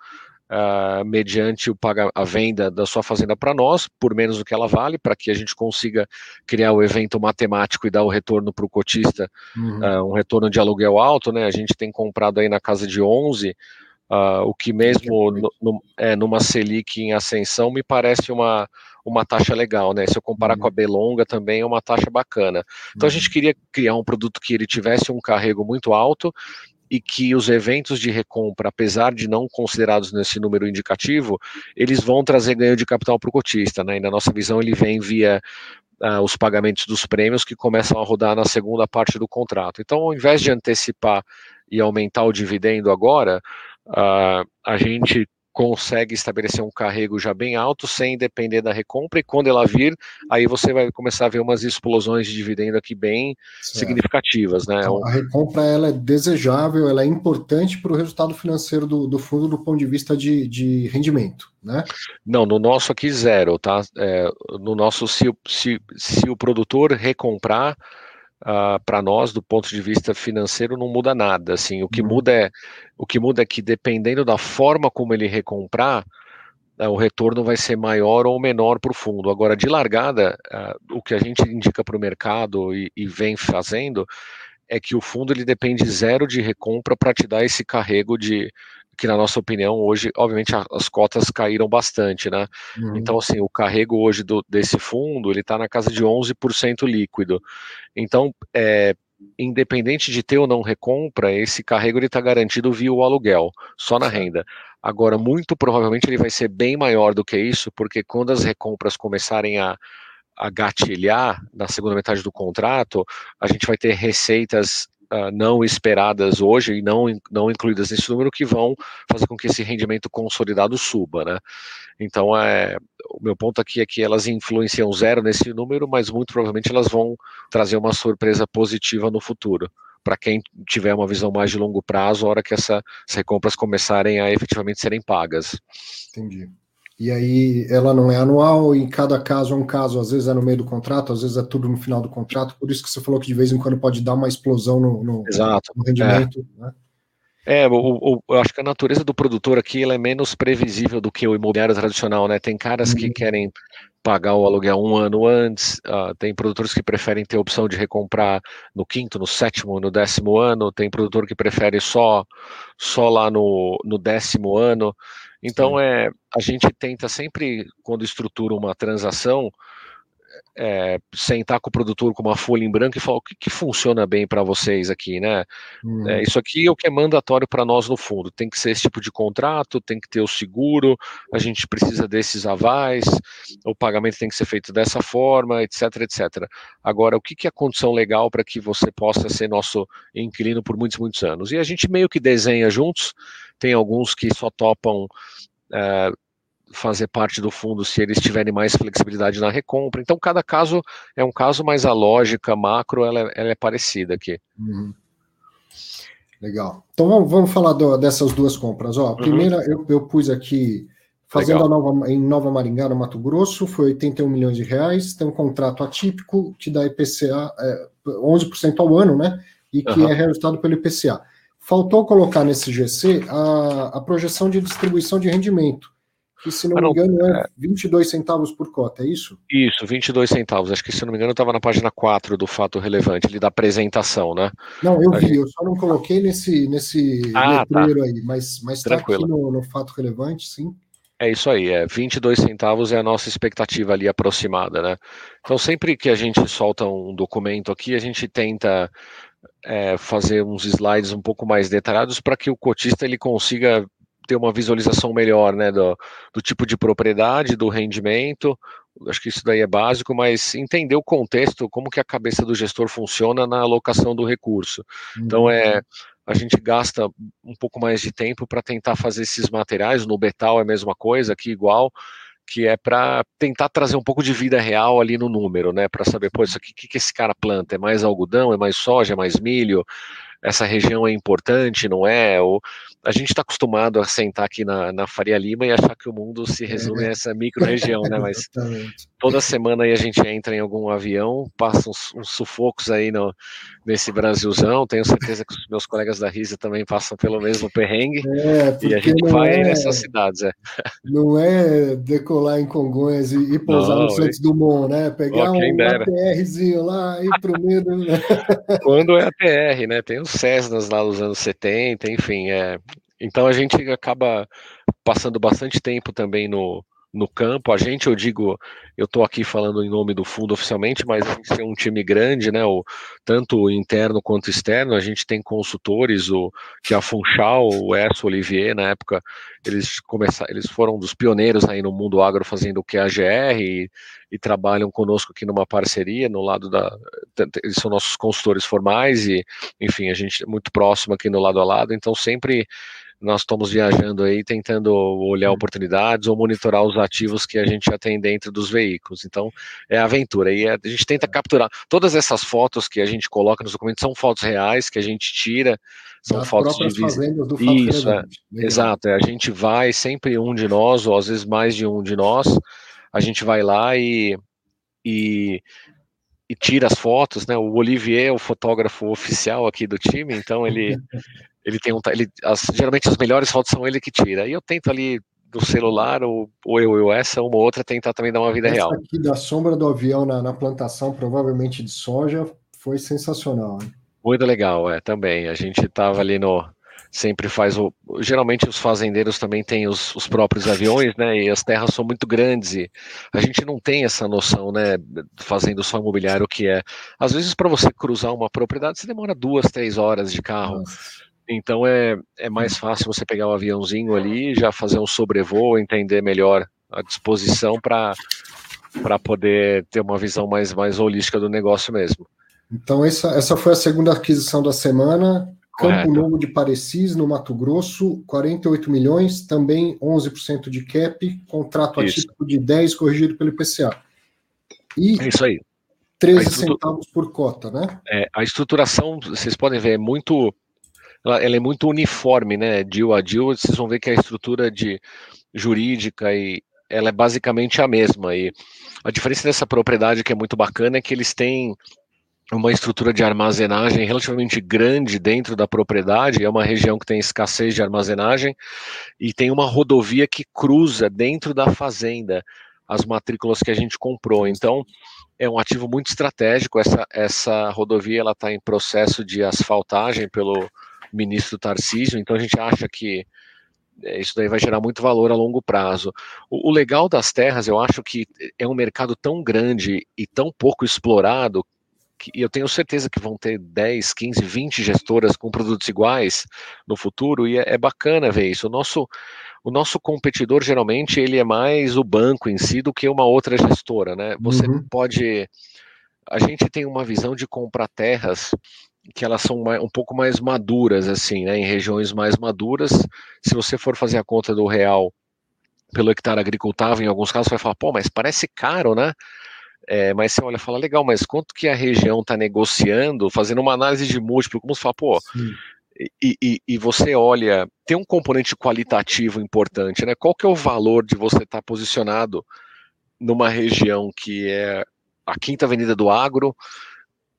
uh, mediante o paga, a venda da sua fazenda para nós, por menos do que ela vale, para que a gente consiga criar o evento matemático e dar o retorno para o cotista, uhum. uh, um retorno de aluguel alto, né? A gente tem comprado aí na casa de 11, uh, ah, o que mesmo no, no, é, numa Selic em ascensão me parece uma, uma taxa legal, né? Se eu comparar uhum. com a Belonga também é uma taxa bacana. Então uhum. a gente uhum. queria criar um produto que ele tivesse um carrego muito alto e que os eventos de recompra, apesar de não considerados nesse número indicativo, eles vão trazer ganho de capital para o cotista, né? E na nossa visão ele vem via uh, os pagamentos dos prêmios que começam a rodar na segunda parte do contrato. Então, ao invés de antecipar e aumentar o dividendo agora, uh, a gente consegue estabelecer um carrego já bem alto sem depender da recompra e quando ela vir, aí você vai começar a ver umas explosões de dividendo aqui bem certo. significativas, né? Então, a recompra ela é desejável, ela é importante para o resultado financeiro do, do, fundo do ponto de vista de, de rendimento, né? Não, no nosso aqui zero, tá? É, no nosso se, se, se o produtor recomprar uh, ah, para nós, do ponto de vista financeiro, não muda nada. Assim, o que uhum. muda é o que muda é que dependendo da forma como ele recomprar, uh, o retorno vai ser maior ou menor para o fundo. Agora, de largada, uh, o que a gente indica para o mercado e, e vem fazendo é que o fundo ele depende zero de recompra para te dar esse carrego de que na nossa opinião hoje, obviamente as cotas caíram bastante, né? Uhum. Então assim, o carrego hoje do, desse fundo ele está na casa de 11% líquido. Então, é, independente de ter ou não recompra, esse carrego ele está garantido via o aluguel, só na renda. Agora, muito provavelmente ele vai ser bem maior do que isso, porque quando as recompras começarem a, a gatilhar na segunda metade do contrato, a gente vai ter receitas uh, não esperadas hoje e não, não incluídas nesse número que vão fazer com que esse rendimento consolidado suba, né? Então, é, o meu ponto aqui é que elas influenciam zero nesse número, mas muito provavelmente elas vão trazer uma surpresa positiva no futuro para quem tiver uma visão mais de longo prazo, a hora que essa, essas recompras começarem a efetivamente serem pagas. Entendi. E aí ela não é anual, e cada caso é um caso, às vezes é no meio do contrato, às vezes é tudo no final do contrato, por isso que você falou que de vez em quando pode dar uma explosão no, no, no rendimento. É. Né? É, o, o, eu acho que a natureza do produtor aqui ela é menos previsível do que o imobiliário tradicional, né? Tem caras que uhum. querem pagar o aluguel um ano antes, uh, tem produtores que preferem ter a opção de recomprar no quinto, no sétimo, no décimo ano, tem produtor que prefere só, só lá no, no décimo ano. Então, é, a gente tenta sempre, quando estrutura uma transação, é, sentar com o produtor com uma folha em branco e falar o que, que funciona bem para vocês aqui, né? Hum. É, isso aqui é o que é mandatório para nós no fundo. Tem que ser esse tipo de contrato, tem que ter o seguro, a gente precisa desses avais, o pagamento tem que ser feito dessa forma, etc, etc. Agora, o que, que é a condição legal para que você possa ser nosso inquilino por muitos, muitos anos? E a gente meio que desenha juntos, tem alguns que só topam é, fazer parte do fundo se eles tiverem mais flexibilidade na recompra. Então, cada caso é um caso, mas a lógica macro ela, é, ela é parecida aqui. Uhum. Legal. Então vamos, vamos falar do, dessas duas compras. Ó, a uhum. primeira uhum. eu, eu pus aqui fazendo a nova, em Nova Maringá, no Mato Grosso, foi 81 milhões de reais. Tem um contrato atípico que dá IPCA é, 11% ao ano, né? E que uhum. é reajustado pelo IPCA. Faltou colocar nesse GC a, a projeção de distribuição de rendimento que se não, ah, não me engano é 22 é. centavos por cota, é isso? Isso, 22 centavos. Acho que se não me engano estava na página 4 do fato relevante, ali da apresentação, né? Não, eu vi, eu só não coloquei nesse, nesse ah, tá. letreiro tá. aí, mas está aqui no, no fato relevante, sim. É isso aí, é 22 centavos é a nossa expectativa ali aproximada, né? Então sempre que a gente solta um documento aqui, a gente tenta é, fazer uns slides um pouco mais detalhados para que o cotista ele consiga ter uma visualização melhor, né, do, do tipo de propriedade, do rendimento, acho que isso daí é básico, mas entender o contexto, como que a cabeça do gestor funciona na alocação do recurso. Então é uhum. a gente gasta um pouco mais de tempo para tentar fazer esses materiais, no Betal é a mesma coisa, aqui igual, que é para tentar trazer um pouco de vida real ali no número, né, para saber, pô, isso aqui, o que, que esse cara planta? É mais algodão, é mais soja, é mais milho? Essa região é importante, não é? Ou a gente está acostumado a sentar aqui na, na Faria Lima e achar que o mundo se resume a essa micro-região, né? Mas toda semana aí a gente entra em algum avião, passa uns, uns, sufocos aí no, nesse Brasilzão. Tenho certeza que os meus colegas da Risa também passam pelo mesmo perrengue. É, e a gente vai é, nessas cidades, é. Não é decolar em Congonhas e, e pousar não, no Santos Dumont, né? Pegar ó, um ATRzinho lá e ir pro meio do... <laughs> Quando é ATR, né? Tem os Cessnas lá dos anos 70, enfim, é. Então a gente acaba passando bastante tempo também no, no campo. A gente, eu digo, eu estou aqui falando em nome do fundo oficialmente, mas a gente tem um time grande, né? O, tanto interno quanto externo. A gente tem consultores, o que é a Funchal, o Erso Olivier, na época, eles começaram, eles foram dos pioneiros aí no mundo agro fazendo o que a GR e, e trabalham conosco aqui numa parceria no lado da. Eles são nossos consultores formais e, enfim, a gente é muito próximo aqui no lado a lado, então sempre nós estamos viajando aí tentando olhar uhum. oportunidades ou monitorar os ativos que a gente já tem dentro dos veículos. Então, é aventura. E a gente tenta capturar. Todas essas fotos que a gente coloca nos documentos são fotos reais que a gente tira, são As fotos de visita. Do Isso, é, exato. É, a gente vai, sempre um de nós, ou às vezes mais de um de nós, a gente vai lá e, e e tira as fotos, né? O Olivier é o fotógrafo oficial aqui do time, então ele <laughs> ele tem um ele, as, geralmente as melhores fotos são ele que tira. E eu tento ali do celular ou, ou eu, eu essa uma ou outra tentar também dar uma vida essa real. Aqui da sombra do avião na, na plantação, provavelmente de soja, foi sensacional. Hein? Muito legal, é também. A gente estava ali no sempre faz o. Geralmente os fazendeiros também têm os, os, próprios aviões, né? E as terras são muito grandes e a gente não tem essa noção, né? Fazendo só imobiliário o que é. Às vezes, para você cruzar uma propriedade, você demora duas, três horas de carro. Nossa. Então é, é mais fácil você pegar o um aviãozinho ali, já fazer um sobrevoo, entender melhor a disposição para para poder ter uma visão mais, mais holística do negócio mesmo. Então, essa, essa foi a segunda aquisição da semana. Campo Novo de Parecis, no Mato Grosso, 48 milhões, também 11% de cap, contrato isso. atípico de 10 corrigido pelo IPCA. E é isso aí. 13 centavos por cota, né? É, a estruturação, vocês podem ver, é muito ela, ela, é muito uniforme, né? Deal a deal, vocês vão ver que a estrutura de jurídica e ela é basicamente a mesma. E a diferença dessa propriedade que é muito bacana é que eles têm uma estrutura de armazenagem relativamente grande dentro da propriedade, é uma região que tem escassez de armazenagem, e tem uma rodovia que cruza dentro da fazenda as matrículas que a gente comprou. Então, é um ativo muito estratégico. Essa, essa rodovia ela está em processo de asfaltagem pelo ministro Tarcísio, então a gente acha que é, isso daí vai gerar muito valor a longo prazo. O, o, legal das terras, eu acho que é um mercado tão grande e tão pouco explorado e eu tenho certeza que vão ter 10, 15, 20 gestoras com produtos iguais no futuro, e é, é bacana ver isso. O nosso, o nosso competidor, geralmente, ele é mais o banco em si do que uma outra gestora, né? Você uhum. pode... A gente tem uma visão de comprar terras que elas são um pouco mais maduras, assim, né? Em regiões mais maduras, se você for fazer a conta do real pelo hectare agricultável, em alguns casos, vai falar, pô, mas parece caro, né? É, mas você olha e fala, legal, mas quanto que a região está negociando, fazendo uma análise de múltiplo, como você fala, pô, e, e, e, você olha, tem um componente qualitativo importante, né? Qual que é o valor de você estar tá posicionado numa região que é a quinta avenida do agro,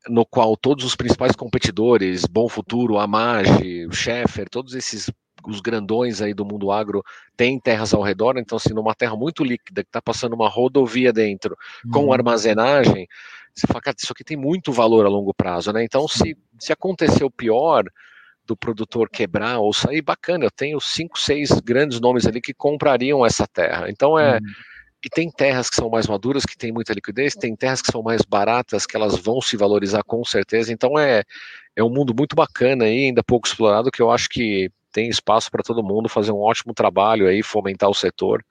no qual todos os principais competidores, Bom Futuro, Amage, Schaeffer, todos esses os grandões aí do mundo agro têm terras ao redor, então assim, numa terra muito líquida, que está passando uma rodovia dentro, com uhum. armazenagem, você fala, cara, isso aqui tem muito valor a longo prazo, né? Então, se, se acontecer o pior do produtor quebrar ou sair, bacana, eu tenho cinco, seis grandes nomes ali que comprariam essa terra. Então é. Uhum. E tem terras que são mais maduras, que tem muita liquidez, tem terras que são mais baratas, que elas vão se valorizar com certeza. Então é, é um mundo muito bacana aí, ainda pouco explorado, que eu acho que tem espaço para todo mundo fazer um ótimo trabalho aí, fomentar o setor.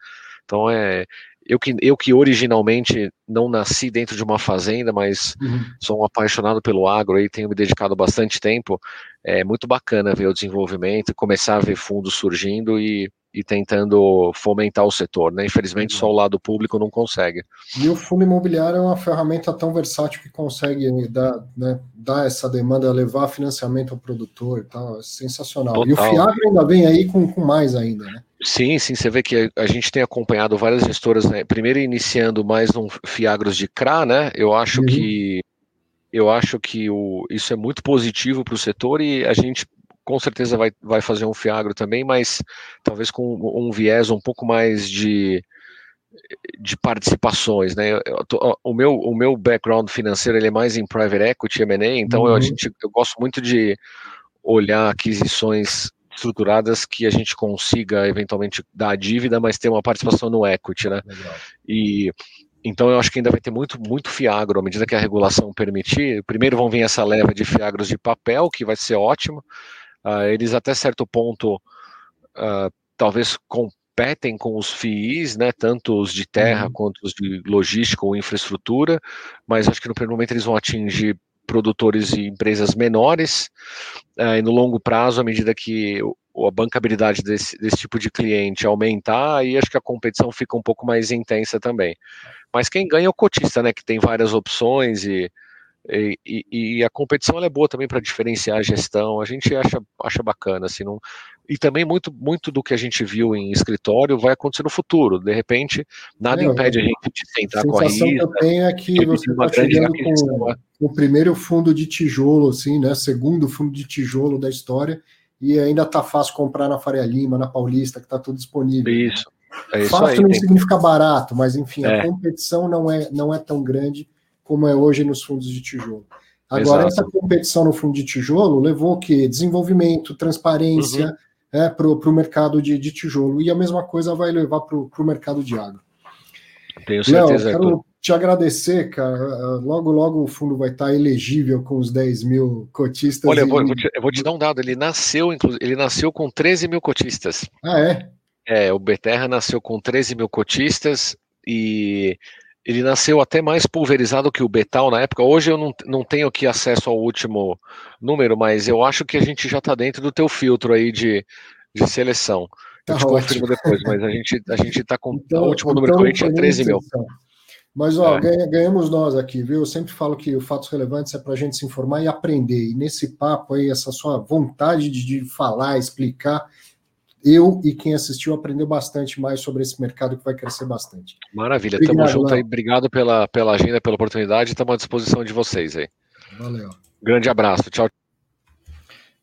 Então é eu que, eu que originalmente não nasci dentro de uma fazenda, mas uhum. sou um apaixonado pelo agro e tenho me dedicado bastante tempo. É muito bacana ver o desenvolvimento, começar a ver fundos surgindo e e tentando fomentar o setor. Né? Infelizmente, só o lado público não consegue. E o fundo imobiliário é uma ferramenta tão versátil que consegue dar, né, dar essa demanda, levar financiamento ao produtor e tal. É sensacional. Total. E o Fiagro ainda vem aí com, com mais ainda, né? Sim, sim, você vê que a gente tem acompanhado várias gestoras, né? primeiro iniciando mais no Fiagros de CRA, né? Eu acho uhum. que eu acho que o, isso é muito positivo para o setor e a gente com certeza vai, vai fazer um Fiagro também, mas talvez com um viés um pouco mais de, de participações, né? Tô, o, meu, o meu background financeiro ele é mais em private equity, M&A, então uhum. eu, a gente, eu gosto muito de olhar aquisições estruturadas que a gente consiga eventualmente dar a dívida, mas ter uma participação no equity, né? Legal. E então eu acho que ainda vai ter muito, muito fiagro à medida que a regulação permitir. Primeiro vão vir essa leva de fiagros de papel, que vai ser ótimo. Uh, eles até certo ponto uh, talvez competem com os FIIs, né, tanto os de terra uhum. quanto os de logística ou infraestrutura, mas acho que no primeiro momento eles vão atingir produtores e empresas menores, uh, e no longo prazo, à medida que a bancabilidade desse, desse tipo de cliente aumentar, aí acho que a competição fica um pouco mais intensa também. Mas quem ganha é o cotista, né? Que tem várias opções e, e, e a competição é boa também para diferenciar a gestão. A gente acha, acha bacana, assim, não, e também muito, muito do que a gente viu em escritório vai acontecer no futuro. De repente, nada é, impede a gente de sentar com a sensação que eu tenho é que você está chegando com o primeiro fundo de tijolo, assim, né? Segundo fundo de tijolo da história e ainda tá fácil comprar na Faria Lima, na Paulista, que tá tudo disponível. Isso. É isso fácil aí, não tem... significa barato, mas enfim, é. a competição não é, não é tão grande como é hoje nos fundos de tijolo. Agora, Exato. essa competição no fundo de tijolo levou o quê? Desenvolvimento, transparência uhum. é, para o mercado de, de, tijolo. E a mesma coisa vai levar para o mercado de água. Tenho certeza. Léo, quero te agradecer, cara. Logo, logo o fundo vai estar elegível com os 10 mil cotistas. Olha, e... eu, vou, eu, vou te, eu, vou, te, dar um dado. Ele nasceu, ele nasceu com 13 mil cotistas. Ah, é? É, o Beterra nasceu com 13 mil cotistas e ele nasceu até mais pulverizado que o Betal na época. Hoje eu não, não tenho aqui acesso ao último número, mas eu acho que a gente já está dentro do teu filtro aí de, de seleção. Tá eu te confirmo depois, mas a gente a gente está com então, o último então, número que a gente é 13 mil. Mas ó, é. ganhamos nós aqui, viu? Eu sempre falo que o fatos relevantes é para a gente se informar e aprender. E nesse papo aí, essa sua vontade de, de falar, explicar, eu e quem assistiu aprendeu bastante mais sobre esse mercado que vai crescer bastante. Maravilha, obrigado, tamo junto Léo. aí. Obrigado pela, pela agenda, pela oportunidade. Estamos à disposição de vocês aí. Valeu. Grande abraço. Tchau.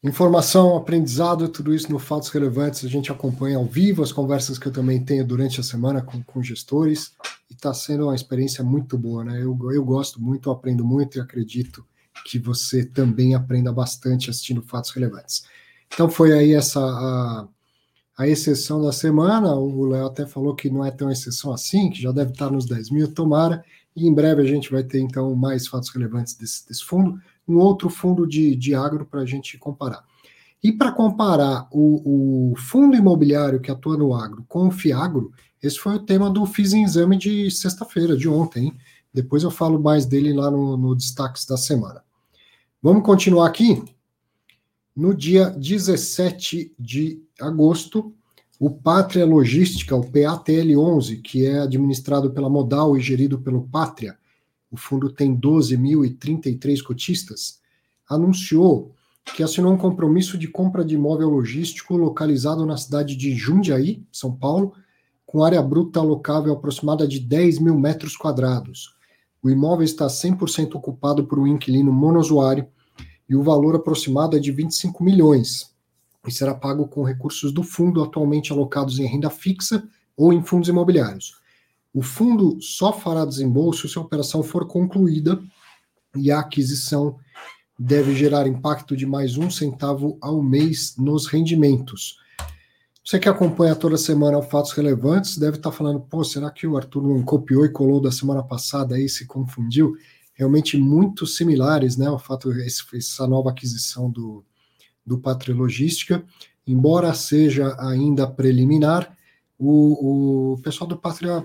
Informação, aprendizado, tudo isso no Fatos Relevantes. A gente acompanha ao vivo as conversas que eu também tenho durante a semana com, com gestores e está sendo uma experiência muito boa, né? Eu, eu gosto muito, aprendo muito e acredito que você também aprenda bastante assistindo Fatos Relevantes. Então foi aí essa a, a exceção da semana. O Léo até falou que não é tão exceção assim, que já deve estar nos 10 mil, tomara. E em breve a gente vai ter então mais fatos relevantes desse, desse fundo um outro fundo de, de agro para a gente comparar. E para comparar o, o, fundo imobiliário que atua no agro com o Fiagro, esse foi o tema do Fiz em Exame de sexta-feira, de ontem. Hein? Depois eu falo mais dele lá no, no Destaques da Semana. Vamos continuar aqui? No dia 17 de agosto, o Pátria Logística, o PATL11, que é administrado pela Modal e gerido pelo Pátria, o fundo tem 12.033 cotistas, anunciou que assinou um compromisso de compra de imóvel logístico localizado na cidade de Jundiaí, São Paulo, com área bruta alocável aproximada de 10 mil metros quadrados. O imóvel está 100% ocupado por um inquilino monosuário e o valor aproximado é de 25 milhões e será pago com recursos do fundo atualmente alocados em renda fixa ou em fundos imobiliários. O fundo só fará desembolso se a operação for concluída e a aquisição deve gerar impacto de mais um centavo ao mês nos rendimentos. Você que acompanha toda semana Fatos Relevantes deve estar falando, pô, será que o Arthur não copiou e colou da semana passada aí, se confundiu? Realmente muito similares, né, o fato, essa nova aquisição do, do Pátria Logística, embora seja ainda preliminar, o, o pessoal do Pátria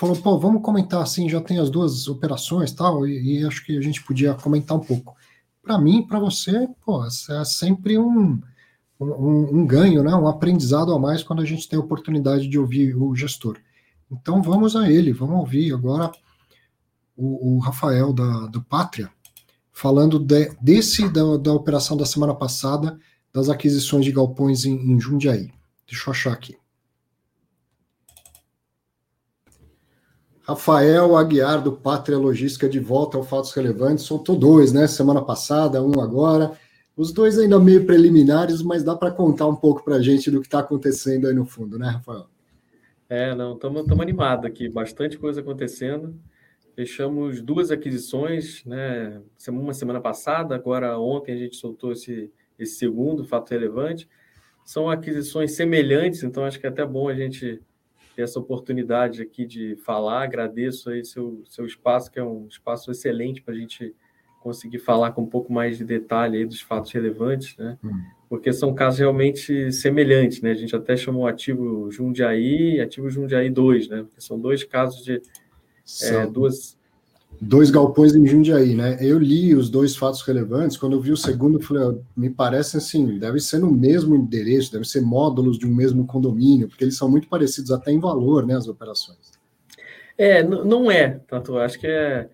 falou, pô, vamos comentar assim, já tem as duas operações tal, e, e acho que a gente podia comentar um pouco. Para mim, para você, pô, é sempre um, um, um, ganho, né? um aprendizado a mais quando a gente tem a oportunidade de ouvir o gestor. Então vamos a ele, vamos ouvir agora o, o Rafael da, do Pátria, falando de, desse da, da operação da semana passada, das aquisições de galpões em, em Jundiaí. Deixa eu achar aqui. Rafael Aguiar, do Pátria Logística, de volta ao Fatos Relevantes. Soltou dois, né? Semana passada, um agora. Os dois ainda meio preliminares, mas dá para contar um pouco para a gente do que está acontecendo aí no fundo, né, Rafael? É, não, estamos animados aqui, bastante coisa acontecendo. Fechamos duas aquisições, né? Uma semana passada, agora ontem a gente soltou esse, esse segundo fato relevante. São aquisições semelhantes, então acho que é até bom a gente ter essa oportunidade aqui de falar. Agradeço aí seu, seu espaço, que é um espaço excelente para a gente conseguir falar com um pouco mais de detalhe aí dos fatos relevantes, né? Hum. Porque são casos realmente semelhantes, né? A gente até chamou ativo Jundiaí e ativo Jundiaí 2, né? Porque são dois casos de é, duas, dois galpões em Jundiaí, né? Eu li os dois fatos relevantes. Quando eu vi o segundo, eu falei, me parece assim, deve ser no mesmo endereço, deve ser módulos de um mesmo condomínio, porque eles são muito parecidos até em valor, né? As operações. É, não é, tanto acho que é,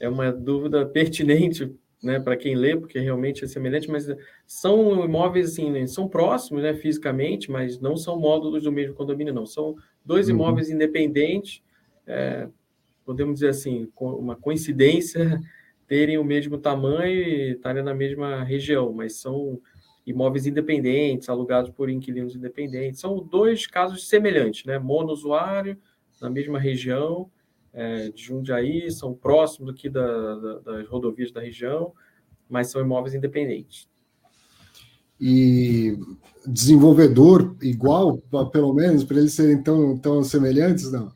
é uma dúvida pertinente né, para quem lê, porque realmente é semelhante, mas são imóveis assim, né, são próximos, né, fisicamente, mas não são módulos do mesmo condomínio, não. São dois uhum. imóveis independentes, é, podemos dizer assim, uma coincidência <laughs> terem o mesmo tamanho e estarem na mesma região, mas são imóveis independentes, alugados por inquilinos independentes. São dois casos semelhantes, né? Monousuário, na mesma região é, de Jundiaí, são próximos aqui da, da, das rodovias da região, mas são imóveis independentes. E desenvolvedor igual, pelo menos, para eles serem tão, tão semelhantes, não?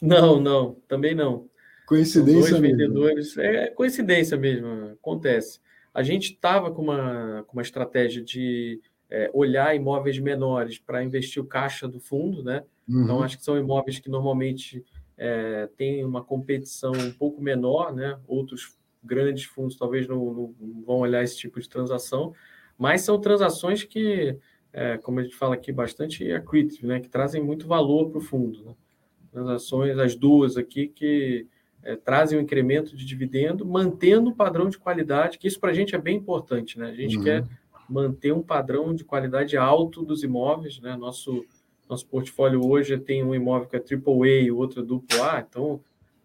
Não, não, também não. Coincidência dois mesmo. vendedores, é coincidência mesmo, acontece. A gente estava com uma, com uma estratégia de é, olhar imóveis menores para investir o caixa do fundo, né? Então, uhum. Então, acho que são imóveis que normalmente é, têm uma competição um pouco menor, né? Outros grandes fundos talvez não, não, vão olhar esse tipo de transação, mas são transações que, é, como a gente fala aqui bastante, é accretive, né? Que trazem muito valor para o fundo, né? Transações, as duas aqui, que é, trazem um incremento de dividendo, mantendo o padrão de qualidade, que isso para a gente é bem importante, né? A gente uhum. quer manter um padrão de qualidade alto dos imóveis, né? Nosso, nosso portfólio hoje tem um imóvel que é AAA e outro é duplo A, então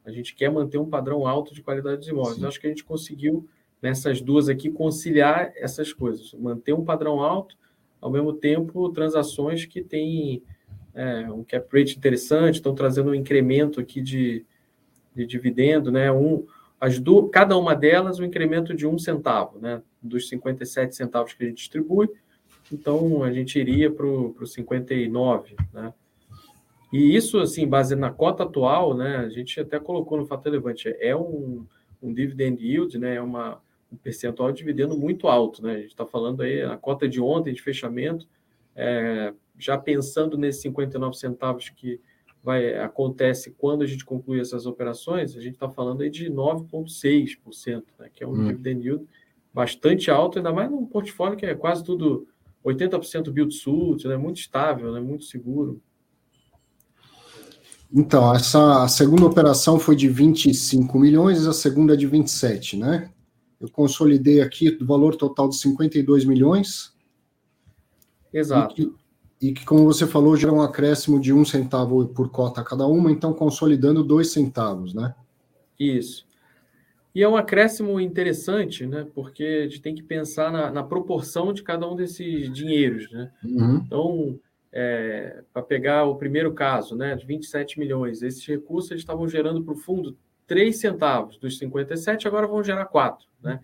a gente quer manter um padrão alto de qualidade dos imóveis. Acho que a gente conseguiu, nessas duas aqui, conciliar essas coisas, manter um padrão alto, ao mesmo tempo, transações que têm é, um cap rate interessante, estão trazendo um incremento aqui de, de dividendo, né? Um, as do, cada uma delas um incremento de um centavo, né? Dos 57 centavos que a gente distribui, então a gente iria para os 59, né? E isso, assim, baseado na cota atual, né? A gente até colocou no fato relevante, é um, um dividend yield, né? É uma, um percentual de dividendo muito alto, né? A gente está falando aí, a cota de ontem de fechamento, é, já pensando nesses 59 centavos que vai acontece quando a gente conclui essas operações, a gente está falando aí de 9,6%, né, que é um hum. dividend yield bastante alto, ainda mais num portfólio que é quase tudo 80% build suit, né, muito estável, né, muito seguro. Então, essa a segunda operação foi de 25 milhões, a segunda de 27, né? Eu consolidei aqui o valor total de 52 milhões. Exato. E que, como você falou, gera um acréscimo de um centavo por cota cada uma, então consolidando dois centavos, né? Isso. E é um acréscimo interessante, né? Porque a gente tem que pensar na, na proporção de cada um desses dinheiros, né? Uhum. Então, é, para pegar o primeiro caso, né, de 27 milhões, esses recursos eles estavam gerando para o fundo 3 centavos dos 57, agora vão gerar 4, né?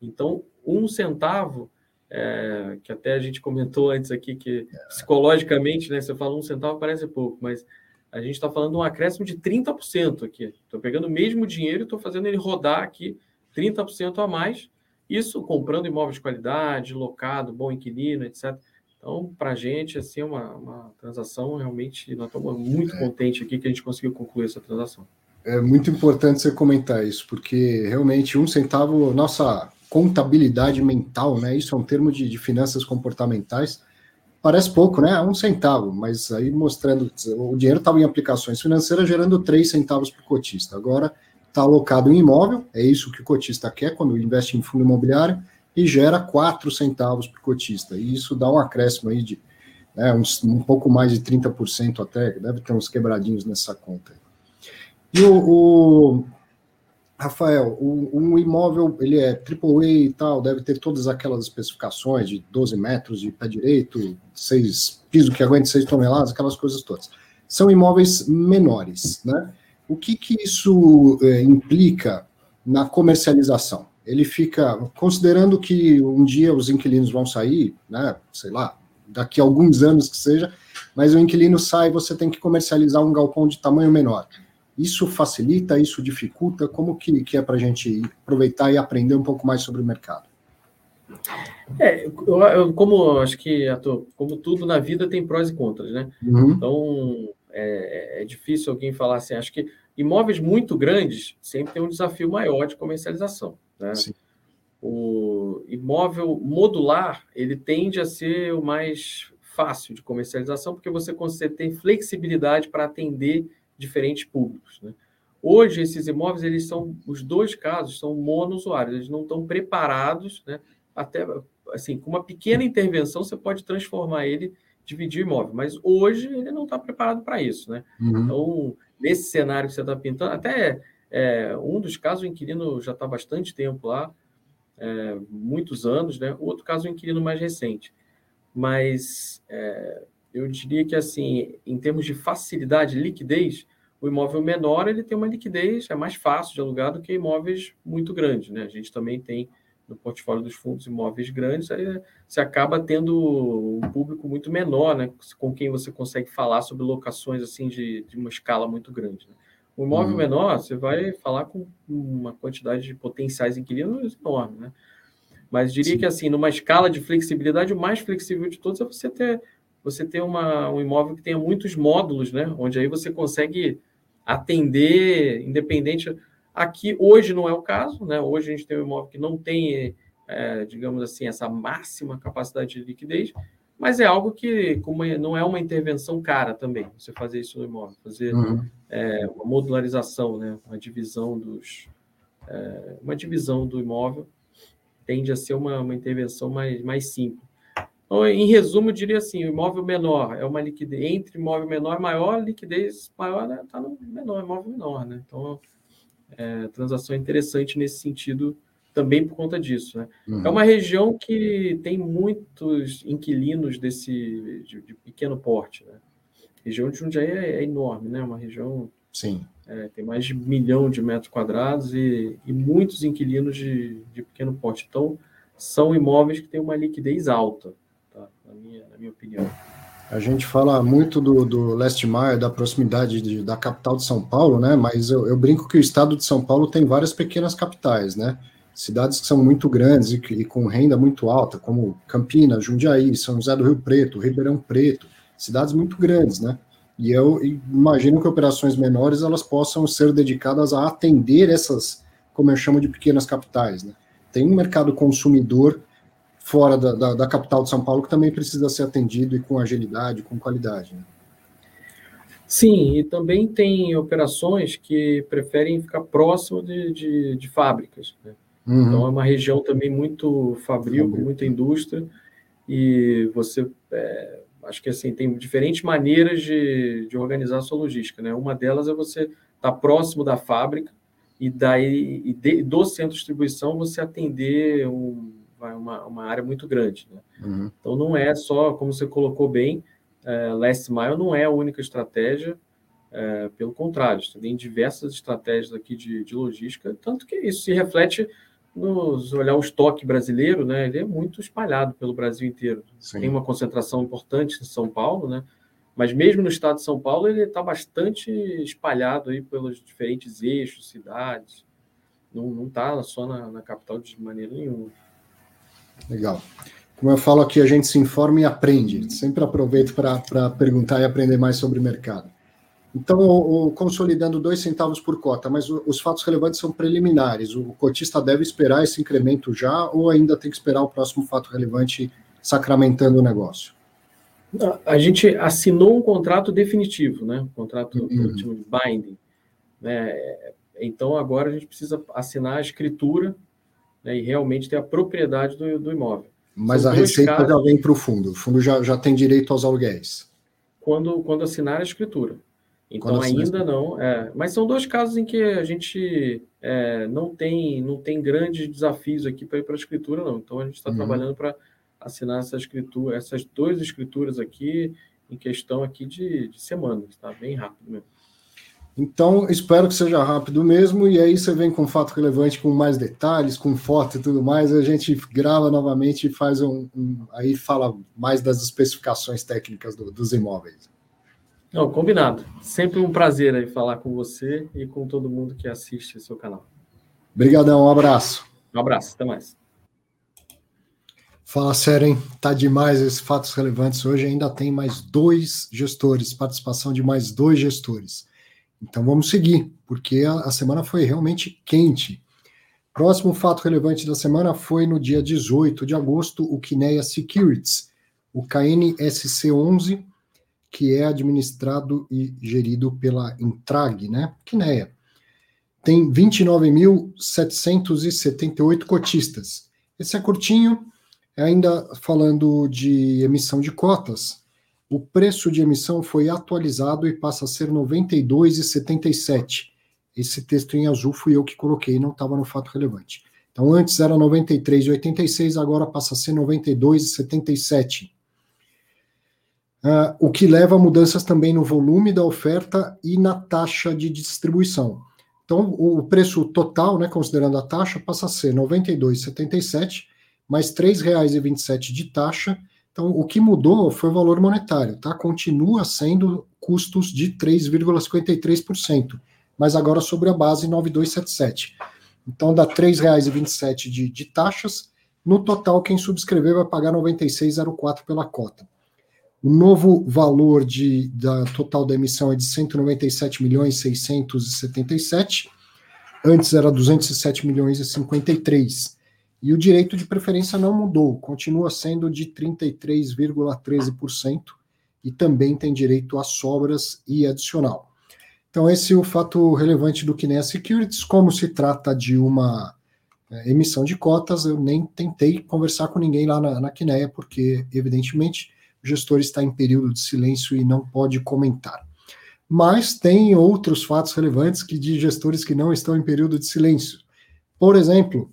Então, um centavo é, que até a gente comentou antes aqui que psicologicamente, né, você fala um centavo parece pouco, mas a gente está falando de um acréscimo de 30% aqui. Estou pegando o mesmo dinheiro e estou fazendo ele rodar aqui 30% a mais, isso comprando imóveis de qualidade, locado, bom inquilino, etc. Então, para a gente, assim, é uma, uma transação realmente, nós estamos muito é. contentes aqui que a gente conseguiu concluir essa transação. É muito importante você comentar isso, porque realmente um centavo, nossa contabilidade mental, né? Isso é um termo de, de finanças comportamentais. Parece pouco, né? Um centavo, mas aí mostrando o dinheiro estava em aplicações financeiras gerando três centavos para o cotista. Agora está alocado em imóvel, é isso que o cotista quer quando investe em fundo imobiliário, e gera quatro centavos para o cotista. E isso dá um acréscimo aí de né, uns, um pouco mais de 30% até, deve ter uns quebradinhos nessa conta. E o, o Rafael, um imóvel, ele é AAA e tal, deve ter todas aquelas especificações de 12 metros de pé direito, seis, piso que aguente 6 toneladas, aquelas coisas todas. São imóveis menores, né? O que que isso é, implica na comercialização? Ele fica, considerando que um dia os inquilinos vão sair, né, sei lá, daqui a alguns anos que seja, mas o inquilino sai, você tem que comercializar um galpão de tamanho menor isso facilita, isso dificulta? Como que, que é para a gente aproveitar e aprender um pouco mais sobre o mercado? É, eu, eu, como acho que como tudo na vida tem prós e contras, né? Uhum. Então é, é, difícil alguém falar assim. Acho que Imóveis muito grandes sempre tem um desafio maior de comercialização. Né? O imóvel modular ele tende a ser o mais fácil de comercialização porque você consegue ter flexibilidade para atender diferentes públicos. Né? Hoje esses imóveis eles são os dois casos são monousuários, eles não estão preparados, né? Até assim com uma pequena intervenção você pode transformar ele dividir o imóvel, mas hoje ele não está preparado para isso, né? Uhum. Então nesse cenário que você está pintando, até é, um dos casos, o inquilino já está bastante tempo lá, é, muitos anos, né? O outro caso, o inquilino mais recente. Mas é, eu diria que, assim, em termos de facilidade, liquidez, o imóvel menor ele tem uma liquidez, é mais fácil de alugar do que imóveis muito grandes, né? A gente também tem no portfólio dos fundos imóveis grandes, aí você acaba tendo um público muito menor, né, com quem você consegue falar sobre locações assim de, de uma escala muito grande. Né? O imóvel uhum. menor, você vai falar com uma quantidade de potenciais inquilinos enorme, né? Mas diria Sim. que assim, numa escala de flexibilidade, o mais flexível de todos é você ter você ter uma, um imóvel que tenha muitos módulos, né? Onde aí você consegue atender independente Aqui, hoje, não é o caso, né? Hoje a gente tem um imóvel que não tem, é, digamos assim, essa máxima capacidade de liquidez, mas é algo que como é, não é uma intervenção cara também, você fazer isso no imóvel, fazer uhum. é, uma modularização, né? Uma divisão dos... É, uma divisão do imóvel tende a ser uma, uma intervenção mais, mais simples. Então, em resumo, eu diria assim: o imóvel menor é uma liquidez, entre imóvel menor e maior, liquidez maior está né? no menor, imóvel menor, né? Então, é, transação interessante nesse sentido também por conta disso. Né? Uhum. É uma região que tem muitos inquilinos desse de, de pequeno porte. Né? A região de Jundiaí é, é enorme, né? Uma região Sim. É, tem mais de um milhão de metros quadrados e, e muitos inquilinos de, de, pequeno porte. Então, são imóveis que têm uma liquidez alta, tá? Na, minha, na minha opinião. A gente fala muito do, do Leste Mar, da proximidade de, da capital de São Paulo, né? Mas eu, eu, brinco que o estado de São Paulo tem várias pequenas capitais, né? Cidades que são muito grandes e, e com renda muito alta, como Campinas, Jundiaí, São José do Rio Preto, Ribeirão Preto, cidades muito grandes, né? E eu imagino que operações menores elas possam ser dedicadas a atender essas, como eu chamo de pequenas capitais, né? Tem um mercado consumidor fora da, da, da, capital de São Paulo que também precisa ser atendido e com agilidade, com qualidade. Né? Sim, e também tem operações que preferem ficar próximo de, de, de fábricas. Né? Uhum. Então é uma região também muito fabril, com muita indústria, e você é, acho que assim tem diferentes maneiras de, de organizar a sua logística. Né? Uma delas é você estar tá próximo da fábrica e daí e de, do centro de distribuição você atender um uma, uma área muito grande. Né? Uhum. Então, não é só, como você colocou bem, é, Last Mile não é a única estratégia, é, pelo contrário, tem diversas estratégias aqui de, de logística, tanto que isso se reflete nos olhar o estoque brasileiro, né? Ele é muito espalhado pelo Brasil inteiro. Sim. Tem uma concentração importante em São Paulo, né? Mas mesmo no estado de São Paulo, ele está bastante espalhado aí pelos diferentes eixos, cidades. Não está só na, na, capital de maneira nenhuma. Legal. Como eu falo aqui, a gente se informa e aprende. Sempre aproveito para perguntar e aprender mais sobre o mercado. Então, o, o, consolidando dois centavos por cota, mas o, os fatos relevantes são preliminares. O, cotista deve esperar esse incremento já ou ainda tem que esperar o próximo fato relevante sacramentando o negócio? A gente assinou um contrato definitivo, né? Um contrato uhum. binding. Né? Então, agora a gente precisa assinar a escritura né, e realmente ter a propriedade do, do imóvel. Mas São a receita casos, já vem para o fundo, o fundo já, já tem direito aos aluguéis. Quando, quando assinar a escritura. Então ainda não. É, mas são dois casos em que a gente é, não tem não tem grandes desafios aqui para ir para a escritura, não. Então a gente está uhum. trabalhando para assinar essa escritura, essas duas escrituras aqui em questão aqui de, de semanas, está bem rápido mesmo. Então, espero que seja rápido mesmo, e aí você vem com fato relevante, com mais detalhes, com foto e tudo mais, a gente grava novamente e faz um, um aí fala mais das especificações técnicas do, dos imóveis. Não, combinado. Sempre um prazer aí falar com você e com todo mundo que assiste o seu canal. Obrigadão, um abraço. Um abraço, até mais. Fala sério, hein? Tá demais esses fatos relevantes. Hoje ainda tem mais dois gestores, participação de mais dois gestores. Então vamos seguir, porque a, semana foi realmente quente. Próximo fato relevante da semana foi no dia 18 de agosto, o Kinea Securities, o KNSC11, que é administrado e gerido pela Intrag, né? Kinea. Tem 29.778 cotistas. Esse é curtinho, ainda falando de emissão de cotas, o preço de emissão foi atualizado e passa a ser R$ 92,77. Esse texto em azul fui eu que coloquei, não estava no fato relevante. Então, antes era 93,86, agora passa a ser 92,77. Uh, o que leva a mudanças também no volume da oferta e na taxa de distribuição. Então, o preço total, né, considerando a taxa, passa a ser R$ 92,77, mais R$ 3,27 de taxa, então, o que mudou foi o valor monetário, tá? Continua sendo custos de 3,53%, mas agora sobre a base 9277. Então, dá R$ 3,27 de, de taxas. No total, quem subscrever vai pagar 96,04 pela cota. O novo valor de, da total da emissão é de 197 milhões 677. Antes era 207 milhões e 53. E o direito de preferência não mudou, continua sendo de 33,13% e também tem direito a sobras e adicional. Então, esse é o fato relevante do Kinea Securities. Como se trata de uma é, emissão de cotas, eu nem tentei conversar com ninguém lá na, na Kinea, porque, evidentemente, o gestor está em período de silêncio e não pode comentar. Mas tem outros fatos relevantes que de gestores que não estão em período de silêncio. Por exemplo,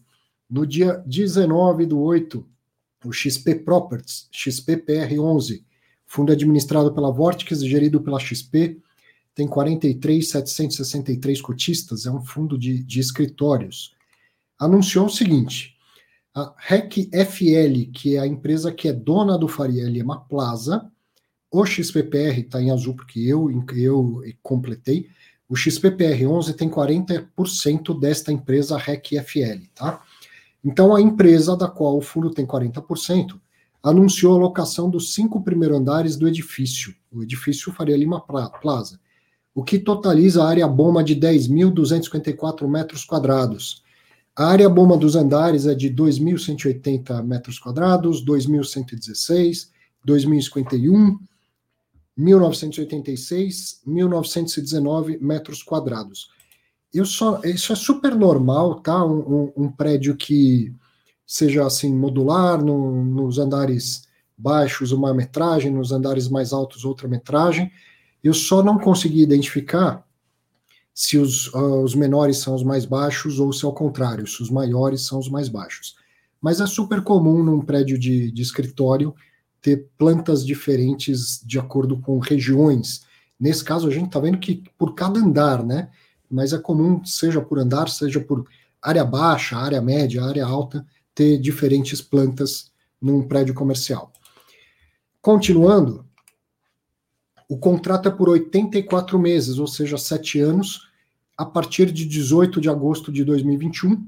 no dia 19 do 8, o XP Properties, XPPR11, fundo administrado pela Vortex, gerido pela XP, tem 43,763 cotistas, é um fundo de, de escritórios. Anunciou o seguinte: a REC FL, que é a empresa que é dona do Faria Lima Plaza, o XPPR está em azul porque eu, eu completei, o XPPR 11 tem 40% desta empresa REC FL, tá? Então, a empresa da qual o fundo tem 40% anunciou a locação dos cinco primeiros andares do edifício, o edifício Faria Lima Plaza, o que totaliza a área bomba de 10.254 metros quadrados. A área bomba dos andares é de 2.180 metros quadrados, 2.116, 2.051, 1986, 1919 metros quadrados só, isso é super normal, tá? Um, um, um prédio que seja assim modular, no, nos andares baixos uma metragem, nos andares mais altos outra metragem. Eu só não consegui identificar se os, uh, os menores são os mais baixos ou se ao contrário, se os maiores são os mais baixos. Mas é super comum num prédio de, de escritório ter plantas diferentes de acordo com regiões. Nesse caso, a gente está vendo que por cada andar, né? Mas é comum, seja por andar, seja por área baixa, área média, área alta, ter diferentes plantas num prédio comercial. Continuando, o contrato é por 84 meses, ou seja, 7 anos, a partir de 18 de agosto de 2021,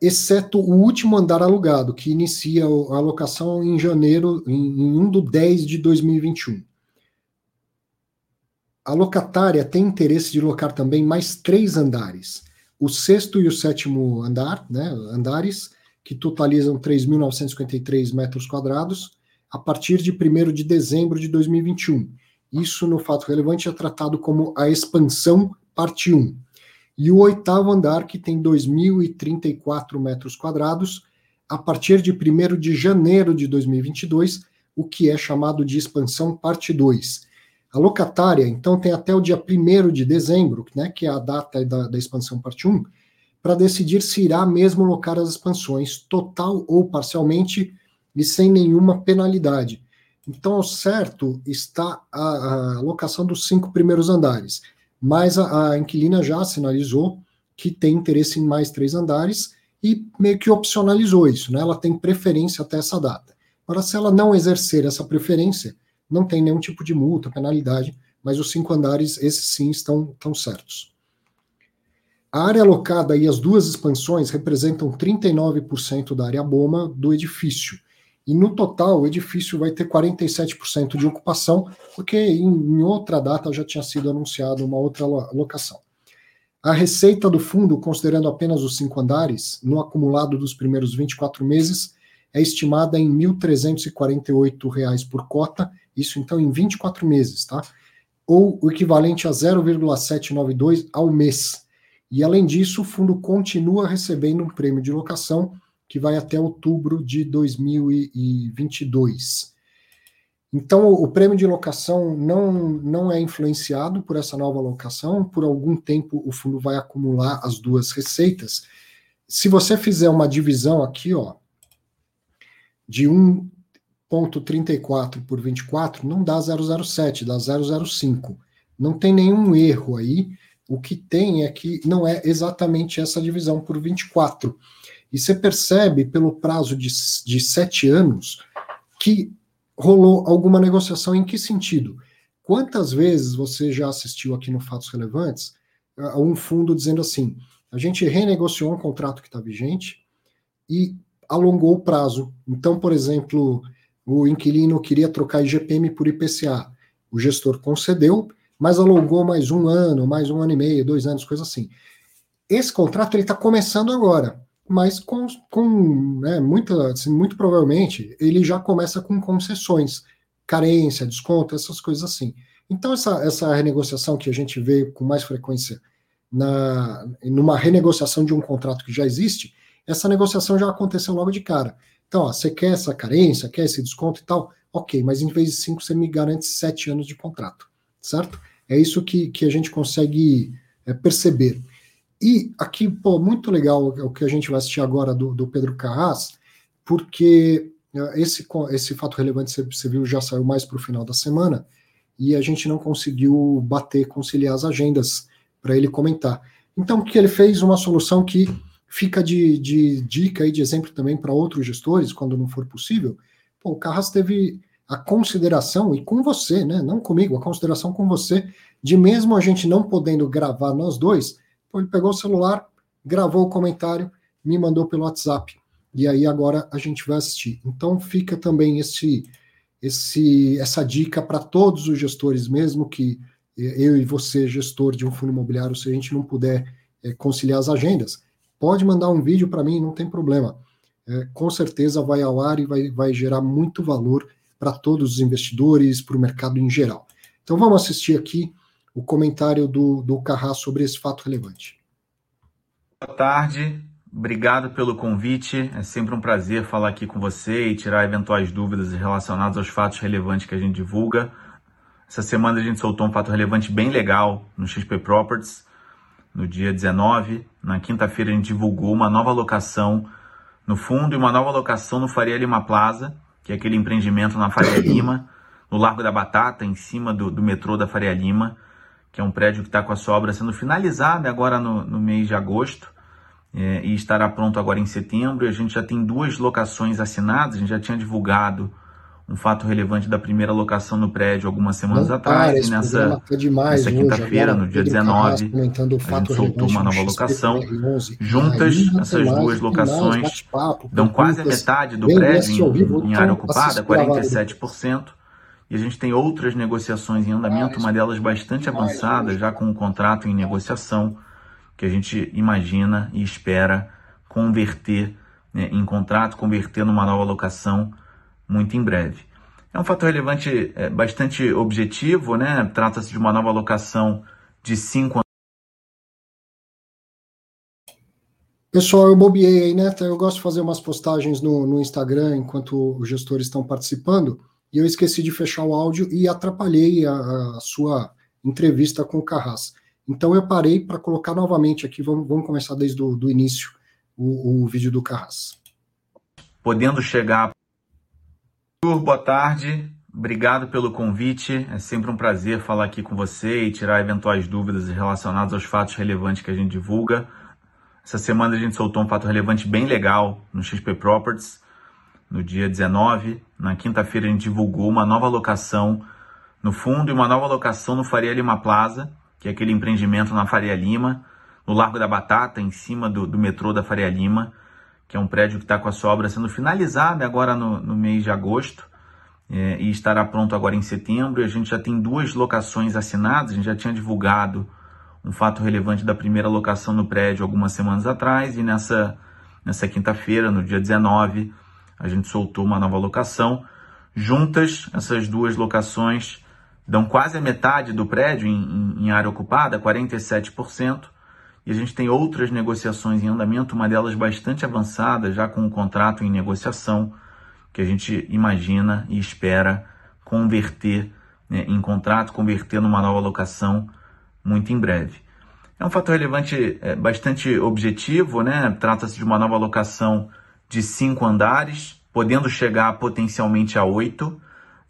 exceto o último andar alugado, que inicia a alocação em janeiro, em 1 do 10 de 2021 a locatária tem interesse de locar também mais três andares. O sexto e o sétimo andar, né, andares, que totalizam 3.953 metros quadrados, a partir de 1 de dezembro de 2021. Isso, no fato relevante, é tratado como a expansão parte 1. E o oitavo andar, que tem 2.034 metros quadrados, a partir de 1 de janeiro de 2022, o que é chamado de expansão parte 2 a locatária, então, tem até o dia 1 de dezembro, né, que é a data da, da expansão parte 1, para decidir se irá mesmo locar as expansões, total ou parcialmente, e sem nenhuma penalidade. Então, ao certo está a, a locação dos cinco primeiros andares, mas a, a inquilina já sinalizou que tem interesse em mais três andares e meio que opcionalizou isso, né? Ela tem preferência até essa data. Agora, se ela não exercer essa preferência, não tem nenhum tipo de multa, penalidade, mas os cinco andares, esses sim, estão, estão certos. A área alocada e as duas expansões representam 39% da área BOMA do edifício, E no total, o edifício vai ter 47% de ocupação, porque em, em outra data já tinha sido anunciado uma outra locação. A receita do fundo, considerando apenas os cinco andares, no acumulado dos primeiros 24 meses, é estimada em R$ 1.348 por cota, isso então em 24 meses, tá? Ou o equivalente a 0,792 ao mês. E além disso, o fundo continua recebendo um prêmio de locação que vai até outubro de 2022. Então, o prêmio de locação não, não é influenciado por essa nova locação, por algum tempo o fundo vai acumular as duas receitas. Se você fizer uma divisão aqui, ó, de 1.34 por 24, não dá 007, dá 005. Não tem nenhum erro aí, o que tem é que não é exatamente essa divisão por 24. E você percebe, pelo prazo de, de sete anos, que rolou alguma negociação em que sentido? Quantas vezes você já assistiu aqui no Fatos Relevantes a um fundo dizendo assim: a gente renegociou um contrato que está vigente e alongou o prazo. Então, por exemplo, o inquilino queria trocar IGPM por IPCA. O gestor concedeu, mas alongou mais um ano, mais um ano e meio, dois anos, coisa assim. Esse contrato ele está começando agora, mas com, com né, muita, assim, muito provavelmente ele já começa com concessões, carência, desconto, essas coisas assim. Então essa, essa renegociação que a gente vê com mais frequência na numa renegociação de um contrato que já existe, essa negociação já aconteceu logo de cara. Então, ó, você quer essa carência, quer esse desconto e tal? Ok, mas em vez de cinco, você me garante sete anos de contrato, certo? É isso que, que a gente consegue é, perceber. E aqui, pô, muito legal o que a gente vai assistir agora do, do Pedro Carras, porque é, esse, esse fato relevante, você, você viu, já saiu mais para o final da semana, e a gente não conseguiu bater, conciliar as agendas para ele comentar. Então, o que ele fez? Uma solução que fica de, de dica e de exemplo também para outros gestores, quando não for possível. Pô, o Carras teve a consideração, e com você, né, não comigo, a consideração com você, de mesmo a gente não podendo gravar nós dois, ele pegou o celular, gravou o comentário, me mandou pelo WhatsApp. E aí agora a gente vai assistir. Então fica também esse, esse essa dica para todos os gestores, mesmo que eu e você, gestor de um fundo imobiliário, se a gente não puder é, conciliar as agendas, pode mandar um vídeo para mim, não tem problema. É, com certeza vai ao ar e vai, vai gerar muito valor para todos os investidores, para o mercado em geral. Então vamos assistir aqui o comentário do, do sobre esse fato relevante. Boa tarde, obrigado pelo convite. É sempre um prazer falar aqui com você e tirar eventuais dúvidas relacionadas aos fatos relevantes que a gente divulga. Essa semana a gente soltou um fato relevante bem legal no XP Properties. No dia 19, na quinta-feira, a gente divulgou uma nova locação no fundo e uma nova locação no Faria Lima Plaza, que é aquele empreendimento na Faria <coughs> Lima, no Largo da Batata, em cima do, do metrô da Faria Lima, que é um prédio que está com a sua obra sendo finalizada agora no, no mês de agosto é, e estará pronto agora em setembro. E a gente já tem duas locações assinadas, a gente já tinha divulgado um fato relevante da primeira locação no prédio algumas semanas Não atrás. e nessa, tá demais, nessa quinta-feira, no dia 19, a gente soltou uma nova locação. Juntas, essas duas locações dão quase a metade do prédio em, em área ocupada, 47%. E a gente tem outras negociações em andamento, uma delas bastante avançada, já com um contrato em negociação, que a gente imagina e espera converter né, em contrato, converter numa nova locação muito em breve. É um fator relevante é, bastante objetivo, né? Trata-se de uma nova alocação de cinco Pessoal, eu bobiei aí, né? Eu gosto de fazer umas postagens no, no Instagram enquanto os gestores estão participando, e eu esqueci de fechar o áudio e atrapalhei a, a sua entrevista com o Carras. Então eu parei para colocar novamente aqui, vamos, vamos começar desde o do início o, o vídeo do Carras. Podendo chegar boa tarde. Obrigado pelo convite. É sempre um prazer falar aqui com você e tirar eventuais dúvidas relacionadas aos fatos relevantes que a gente divulga. Essa semana a gente soltou um fato relevante bem legal no XP Properties. No dia 19, na quinta-feira, a gente divulgou uma nova locação no fundo e uma nova locação no Faria Lima Plaza, que é aquele empreendimento na Faria Lima, no Largo da Batata, em cima do, do metrô da Faria Lima que é um prédio que está com a sua obra sendo finalizada agora no, no mês de agosto é, e estará pronto agora em setembro. E a gente já tem duas locações assinadas, a gente já tinha divulgado um fato relevante da primeira locação no prédio algumas semanas atrás e nessa, nessa quinta-feira, no dia 19, a gente soltou uma nova locação. Juntas, essas duas locações dão quase a metade do prédio em, em, em área ocupada, 47%, e a gente tem outras negociações em andamento, uma delas bastante avançada, já com um contrato em negociação, que a gente imagina e espera converter né, em contrato, converter numa nova locação muito em breve. É um fator relevante é, bastante objetivo, né? Trata-se de uma nova locação de cinco andares, podendo chegar potencialmente a oito.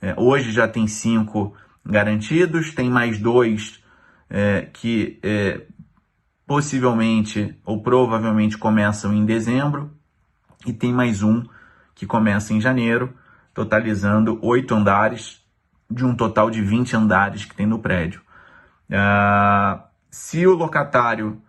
É, hoje já tem cinco garantidos, tem mais dois é, que é, possivelmente ou provavelmente começam em dezembro, e tem mais um que começa em janeiro, totalizando oito andares, de um total de 20 andares que tem no prédio. Uh, se o locatário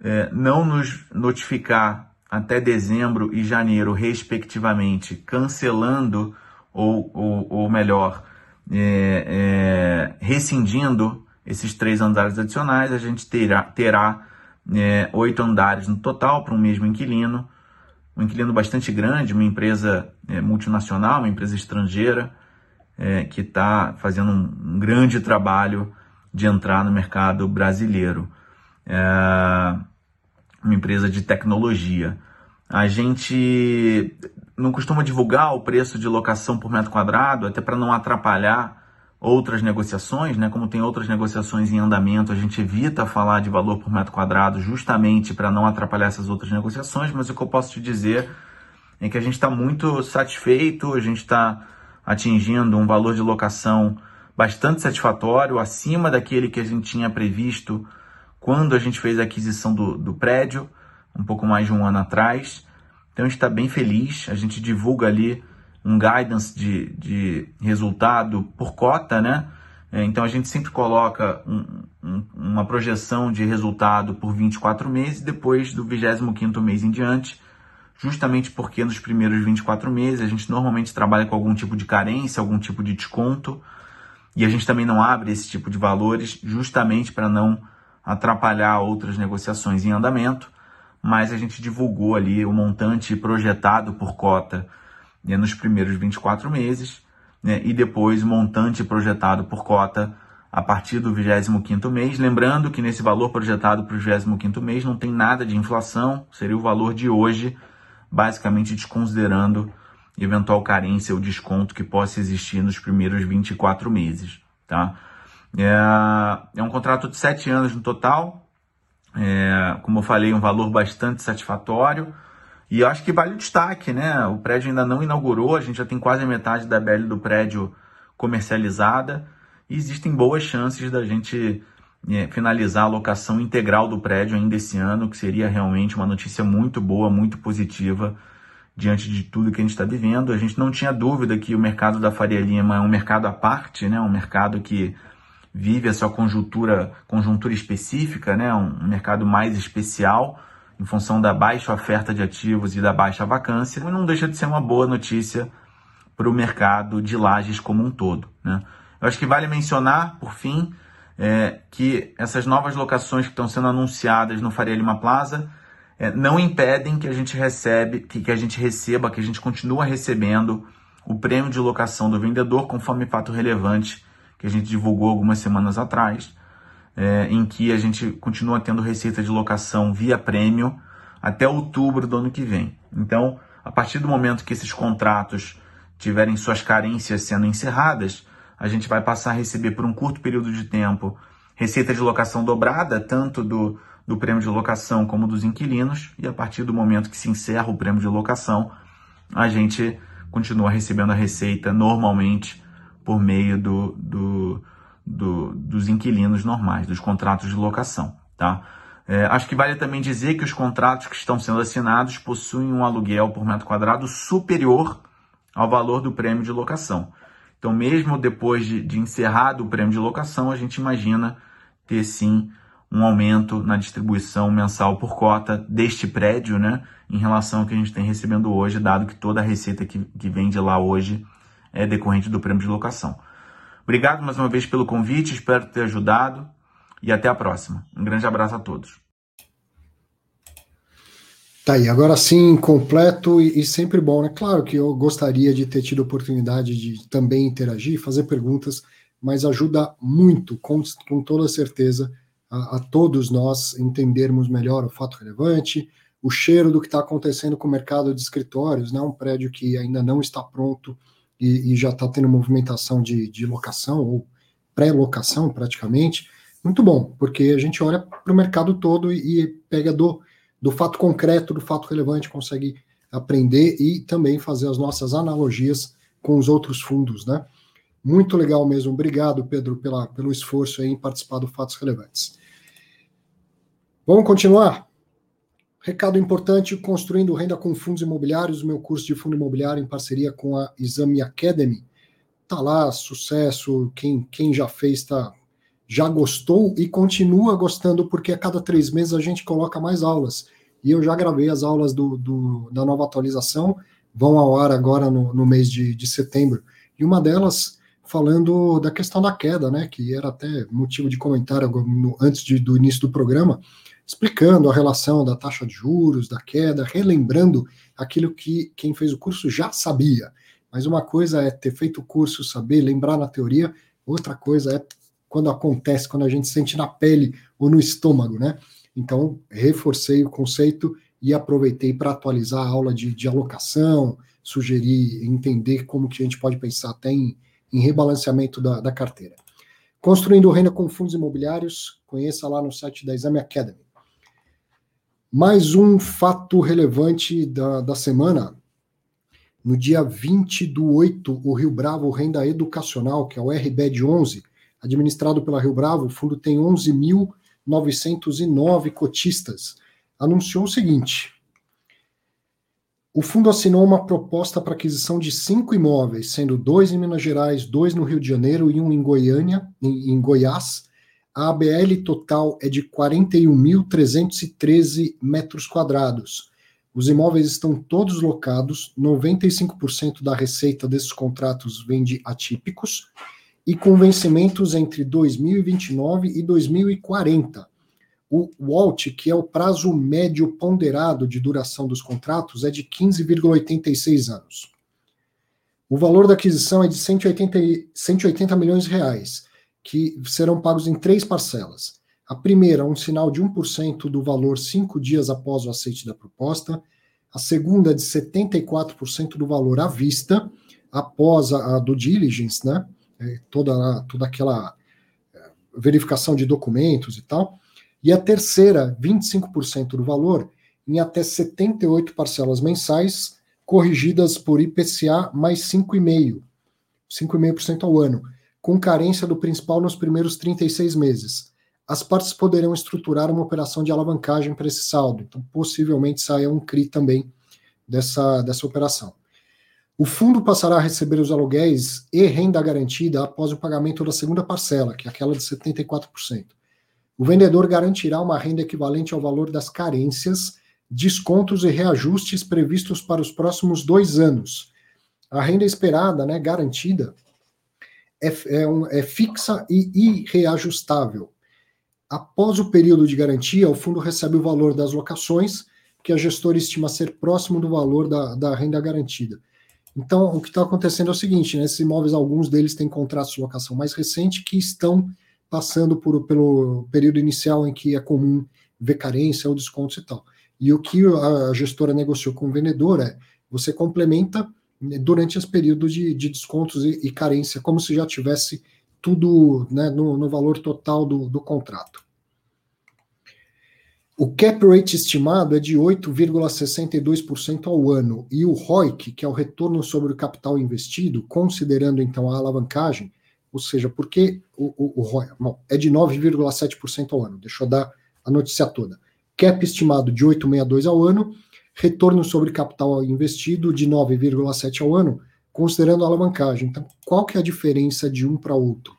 uh, não nos notificar até dezembro e janeiro, respectivamente, cancelando ou, ou, ou melhor, é, é, rescindindo esses três andares adicionais, a gente terá, terá é, oito andares no total para um mesmo inquilino, um inquilino bastante grande, uma empresa é, multinacional, uma empresa estrangeira, é, que está fazendo um, um, grande trabalho de entrar no mercado brasileiro. É, uma empresa de tecnologia. A gente não costuma divulgar o preço de locação por metro quadrado, até para não atrapalhar outras negociações, né? Como tem outras negociações em andamento, a gente evita falar de valor por metro quadrado justamente para não atrapalhar essas outras negociações, mas o que eu posso te dizer é que a gente está muito satisfeito, a gente está atingindo um valor de locação bastante satisfatório, acima daquele que a gente tinha previsto quando a gente fez a aquisição do, do prédio, um pouco mais de um ano atrás. Então a gente está bem feliz, a gente divulga ali um guidance de, de resultado por cota, né? É, então a gente sempre coloca um, um, uma projeção de resultado por 24 meses, depois do 25 mês em diante, justamente porque nos primeiros 24 meses a gente normalmente trabalha com algum tipo de carência, algum tipo de desconto, e a gente também não abre esse tipo de valores justamente para não atrapalhar outras negociações em andamento, mas a gente divulgou ali o montante projetado por cota né, nos primeiros 24 meses, né, e depois montante projetado por cota a partir do 25º mês. Lembrando que nesse valor projetado para o 25º mês não tem nada de inflação, seria o valor de hoje, basicamente desconsiderando eventual carência ou desconto que possa existir nos primeiros 24 meses. Tá? É, é um contrato de 7 anos no total, é, como eu falei, um valor bastante satisfatório. E eu acho que vale o destaque, né? O prédio ainda não inaugurou, a gente já tem quase a metade da BL do prédio comercializada e existem boas chances da gente é, finalizar a locação integral do prédio ainda esse ano, que seria realmente uma notícia muito boa, muito positiva diante de tudo que a gente está vivendo. A gente não tinha dúvida que o mercado da Faria Lima é um mercado à parte, né? um mercado que vive a sua conjuntura, conjuntura específica, né? um mercado mais especial em função da baixa oferta de ativos e da baixa vacância, não deixa de ser uma boa notícia para o mercado de lajes como um todo. Né? Eu acho que vale mencionar, por fim, é, que essas novas locações que estão sendo anunciadas no Faria Lima Plaza é, não impedem que a gente recebe, que, que a gente receba, que a gente continua recebendo o prêmio de locação do vendedor, conforme fato relevante que a gente divulgou algumas semanas atrás é, em que a gente continua tendo receita de locação via prêmio até outubro do ano que vem. Então, a partir do momento que esses contratos tiverem suas carências sendo encerradas, a gente vai passar a receber por um curto período de tempo receita de locação dobrada, tanto do, do prêmio de locação como dos inquilinos, e a partir do momento que se encerra o prêmio de locação, a gente continua recebendo a receita normalmente por meio do, do, do, dos inquilinos normais, dos contratos de locação. Tá? É, acho que vale também dizer que os contratos que estão sendo assinados possuem um aluguel por metro quadrado superior ao valor do prêmio de locação. Então, mesmo depois de, de encerrado o prêmio de locação, a gente imagina ter sim um aumento na distribuição mensal por cota deste prédio, né, em relação ao que a gente tem recebendo hoje, dado que toda a receita que, que vem de lá hoje é decorrente do prêmio de locação. Obrigado mais uma vez pelo convite, espero ter ajudado e até a próxima. Um grande abraço a todos. Tá aí, agora sim, completo e, e, sempre bom, né? Claro que eu gostaria de ter tido oportunidade de também interagir, fazer perguntas, mas ajuda muito, com, com toda certeza, a, a, todos nós entendermos melhor o fato relevante, o cheiro do que está acontecendo com o mercado de escritórios, né, um prédio que ainda não está pronto e, e já está tendo movimentação de, de locação ou pré-locação praticamente. Muito bom, porque a gente olha para o mercado todo e, e pega do, do fato concreto, do fato relevante, consegue aprender e também fazer as nossas analogias com os outros fundos, né? Muito legal mesmo. Obrigado, Pedro, pela, pelo esforço em participar do Fatos Relevantes. Vamos continuar? Recado importante: construindo renda com fundos imobiliários, meu curso de fundo imobiliário em parceria com a Exame Academy. Tá lá, sucesso. Quem, quem já fez tá, já gostou e continua gostando, porque a cada três meses a gente coloca mais aulas. E eu já gravei as aulas do, do da nova atualização, vão ao ar agora no, no mês de, de setembro. E uma delas falando da questão da queda, né, que era até motivo de comentário no, antes de, do início do programa, explicando a relação da taxa de juros, da queda, relembrando aquilo que quem fez o curso já sabia. Mas uma coisa é ter feito o curso, saber, lembrar na teoria, outra coisa é quando acontece, quando a gente sente na pele ou no estômago, né? Então, reforcei o conceito e aproveitei para atualizar a aula de, de alocação, sugerir, entender como que a gente pode pensar até em, em rebalanceamento da, da carteira. Construindo renda com fundos imobiliários, conheça lá no site da Exame Academy. Mais um fato relevante da, da semana. No dia 20 do 8, o Rio Bravo Renda Educacional, que é o RBED 11, administrado pela Rio Bravo, o fundo tem 11.909 cotistas, anunciou o seguinte: o fundo assinou uma proposta para aquisição de cinco imóveis, sendo dois em Minas Gerais, dois no Rio de Janeiro e um em Goiânia, em, em Goiás, a ABL total é de 41.313 metros quadrados. Os imóveis estão todos locados, 95% da receita desses contratos vem de atípicos e com vencimentos entre 2029 e 2040. O WALT, que é o prazo médio ponderado de duração dos contratos, é de 15,86 anos. O valor da aquisição é de 180, 180 milhões de reais que serão pagos em três parcelas. A primeira, um sinal de 1% do valor cinco dias após o aceite da proposta. A segunda, de 74% do valor à vista, após a, a do diligence, né? É, toda, toda aquela é, verificação de documentos e tal. E a terceira, 25% do valor, em até 78 parcelas mensais, corrigidas por IPCA mais 5,5%, 5,5% ao ano com carência do principal nos primeiros 36 meses. As partes poderão estruturar uma operação de alavancagem para esse saldo, então possivelmente saia um CRI também dessa, dessa operação. O fundo passará a receber os aluguéis e renda garantida após o pagamento da segunda parcela, que é aquela de 74%. O vendedor garantirá uma renda equivalente ao valor das carências, descontos e reajustes previstos para os próximos dois anos. A renda esperada, né, garantida, é, é, um, é fixa e irreajustável. Após o período de garantia, o fundo recebe o valor das locações, que a gestora estima ser próximo do valor da, da renda garantida. Então, o que está acontecendo é o seguinte: né, esses imóveis, alguns deles têm contratos de locação mais recente que estão passando por, pelo período inicial em que é comum ver carência ou descontos e tal. E o que a gestora negociou com o vendedor é: você complementa durante esse período de, de descontos e, e, carência, como se já tivesse tudo né, no, no, valor total do, do contrato. O cap rate estimado é de 8,62% ao ano e o ROIC, que é o retorno sobre o capital investido, considerando então a alavancagem, ou seja, porque o, o, o ROIC bom, é de 9,7% ao ano. Deixa eu dar a notícia toda. Cap estimado de 8,62 ao ano retorno sobre capital investido de 9,7 ao ano, considerando a alavancagem. Então, qual que é a diferença de um para outro?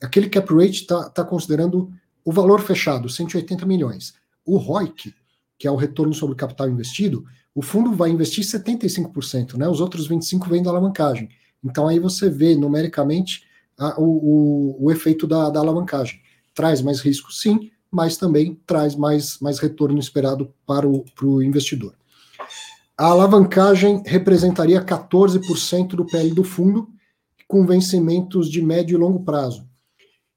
Aquele cap rate está tá considerando o valor fechado, 180 milhões. O ROIC, que é o retorno sobre capital investido, o fundo vai investir 75%, né? Os outros 25% vêm da alavancagem. Então aí você vê numericamente a, o, o, o, efeito da, da alavancagem. Traz mais risco, sim, mas também traz mais, mais retorno esperado para o investidor. A alavancagem representaria 14% do PL do fundo, com vencimentos de médio e longo prazo.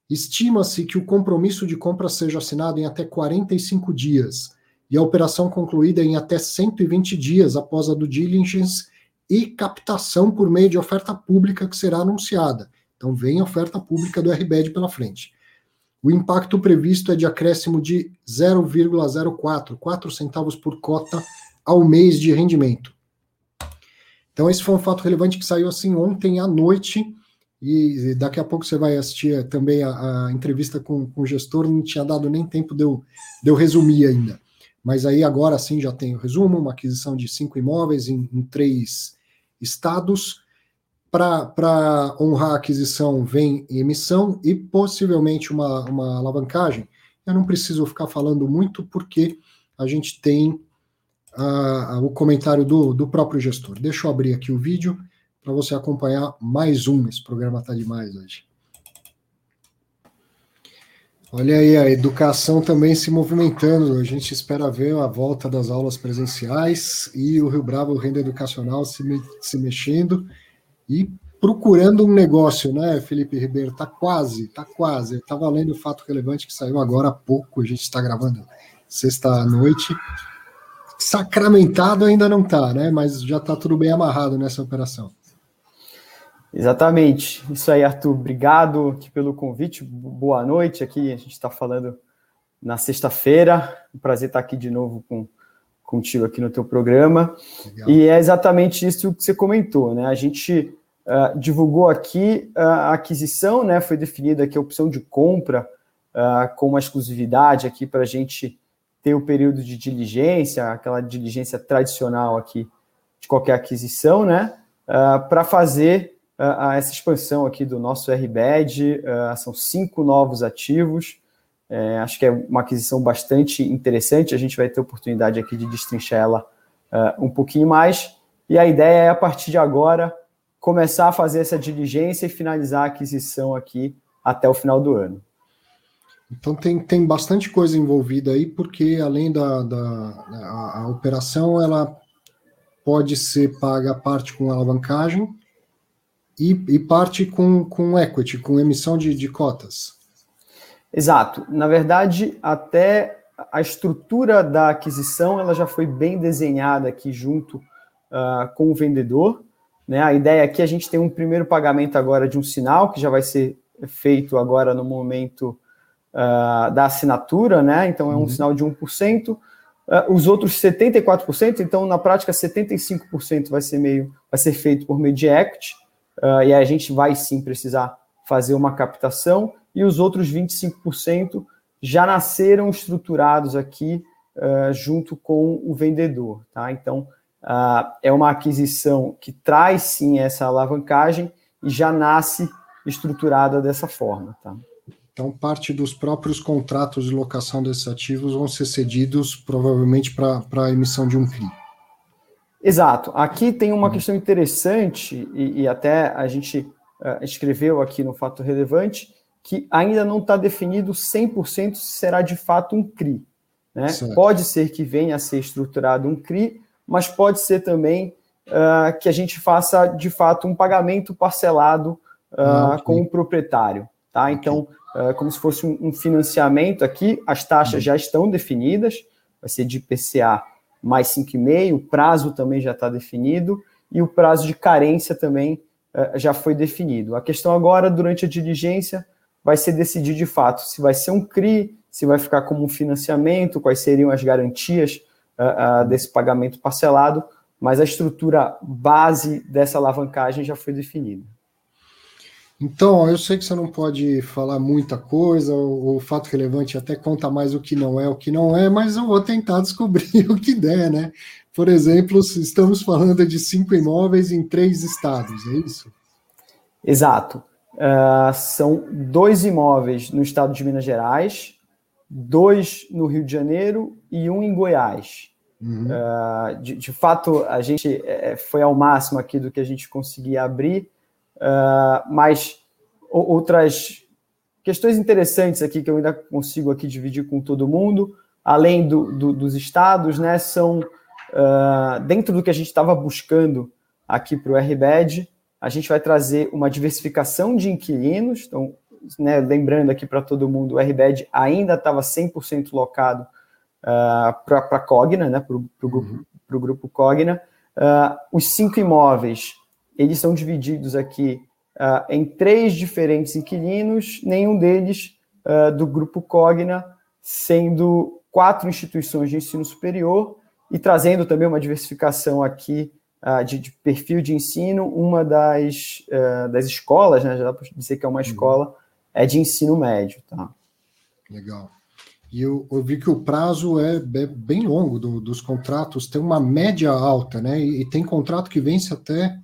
Estima-se que o compromisso de compra seja assinado em até 45 dias e a operação concluída em até 120 dias após a due diligence e captação por meio de oferta pública que será anunciada. Então vem a oferta pública do RBED pela frente. O impacto previsto é de acréscimo de 0,04, 4 centavos por cota ao mês de rendimento. Então esse foi um fato relevante que saiu assim ontem à noite e daqui a pouco você vai assistir também a, a entrevista com, com, o gestor, não tinha dado nem tempo de eu, de eu resumir ainda. Mas aí agora sim já tem o resumo, uma aquisição de cinco imóveis em, em três estados. Para honrar a aquisição vem emissão e possivelmente uma, uma alavancagem. Eu não preciso ficar falando muito porque a gente tem o comentário do, do próprio gestor. Deixa eu abrir aqui o vídeo para você acompanhar mais um. Esse programa está demais hoje. Olha aí, a educação também se movimentando. A gente espera ver a volta das aulas presenciais e o Rio Bravo, Renda Educacional, se, me, se mexendo e procurando um negócio, né, Felipe Ribeiro? Está quase, está quase. Está valendo o fato relevante que saiu agora há pouco. A gente está gravando sexta-noite. Sacramentado ainda não está, né? Mas já está tudo bem amarrado nessa operação. Exatamente. Isso aí, Arthur. Obrigado aqui pelo convite. Boa noite. Aqui a gente está falando na sexta-feira. Um prazer estar aqui de novo com, contigo aqui no teu programa. Legal. E é exatamente isso que você comentou, né? A gente uh, divulgou aqui uh, a aquisição, né? Foi definida aqui a opção de compra uh, com uma exclusividade aqui para a gente ter o período de diligência, aquela diligência tradicional aqui de qualquer aquisição, né? para fazer uh, essa expansão aqui do nosso RBED, uh, são cinco novos ativos, é, acho que é uma aquisição bastante interessante, a gente vai ter oportunidade aqui de destrinchar ela uh, um pouquinho mais, e a ideia é, a partir de agora, começar a fazer essa diligência e finalizar a aquisição aqui até o final do ano. Então tem, tem bastante coisa envolvida aí, porque além da, da a, a operação, ela pode ser paga parte com alavancagem, e, e parte com, com equity, com emissão de, de cotas. Exato. Na verdade, até a estrutura da aquisição ela já foi bem desenhada aqui junto uh, com o vendedor. Né? A ideia aqui é a gente tem um primeiro pagamento agora de um sinal, que já vai ser feito agora no momento uh, da assinatura, né? então é um uhum. sinal de 1%. Uh, ah, os outros 74%, então na prática 75% vai ser meio vai ser feito por meio de equity uh, e a gente vai sim precisar fazer uma captação, e os outros 25% já nasceram estruturados aqui uh, junto com o vendedor. Tá? Então, é uma aquisição que traz sim essa alavancagem e já nasce estruturada dessa forma. Tá? Então, parte dos próprios contratos de locação desses ativos vão ser cedidos provavelmente para a emissão de um CRI. Exato. Aqui tem uma uhum. questão interessante, e, e até a gente uh, escreveu aqui no fato relevante, que ainda não está definido 100% se será de fato um CRI. Né? Pode ser que venha a ser estruturado um CRI, mas pode ser também uh, que a gente faça de fato um pagamento parcelado uh, ah, okay. com o proprietário. Tá? Então, uh, como se fosse um, um, financiamento aqui, as taxas uhum. já estão definidas, vai ser de PCA mais 5,5, o prazo também já está definido e o prazo de carência também uh, já foi definido. A questão agora, durante a diligência, vai ser decidir de fato se vai ser um CRI, se vai ficar como um financiamento, quais seriam as garantias uh, uh, desse pagamento parcelado, mas a estrutura base dessa alavancagem já foi definida. Então, eu sei que você não pode falar muita coisa, o, o, fato relevante até conta mais o que não é, o que não é, mas eu vou tentar <laughs> descobrir o que der, né? Por exemplo, estamos falando de cinco imóveis em três estados, é isso? Exato. Uh, são dois imóveis no estado de Minas Gerais, dois no Rio de Janeiro e um em Goiás. Uhum. Uh, de, de, fato, a gente é, foi ao máximo aqui do que a gente conseguia abrir, uh, mas outras questões interessantes aqui que eu ainda consigo aqui dividir com todo mundo, além do, do, dos estados, né, são uh, dentro do que a gente estava buscando aqui para o RBED, a gente vai trazer uma diversificação de inquilinos, então, né, lembrando aqui para todo mundo, o RBED ainda estava 100% locado uh, para a Cogna, né, para o grupo, uhum. grupo Cogna. Uh, os cinco imóveis, eles são divididos aqui uh, em três diferentes inquilinos, nenhum deles uh, do grupo Cogna, sendo quatro instituições de ensino superior e trazendo também uma diversificação aqui uh, de, de, perfil de ensino. Uma das, das escolas, né, já dá para dizer que é uma uhum. escola, é de ensino médio. Tá? Legal. E eu, eu, vi que o prazo é bem longo do, dos contratos, tem uma média alta, né? E, e tem contrato que vence até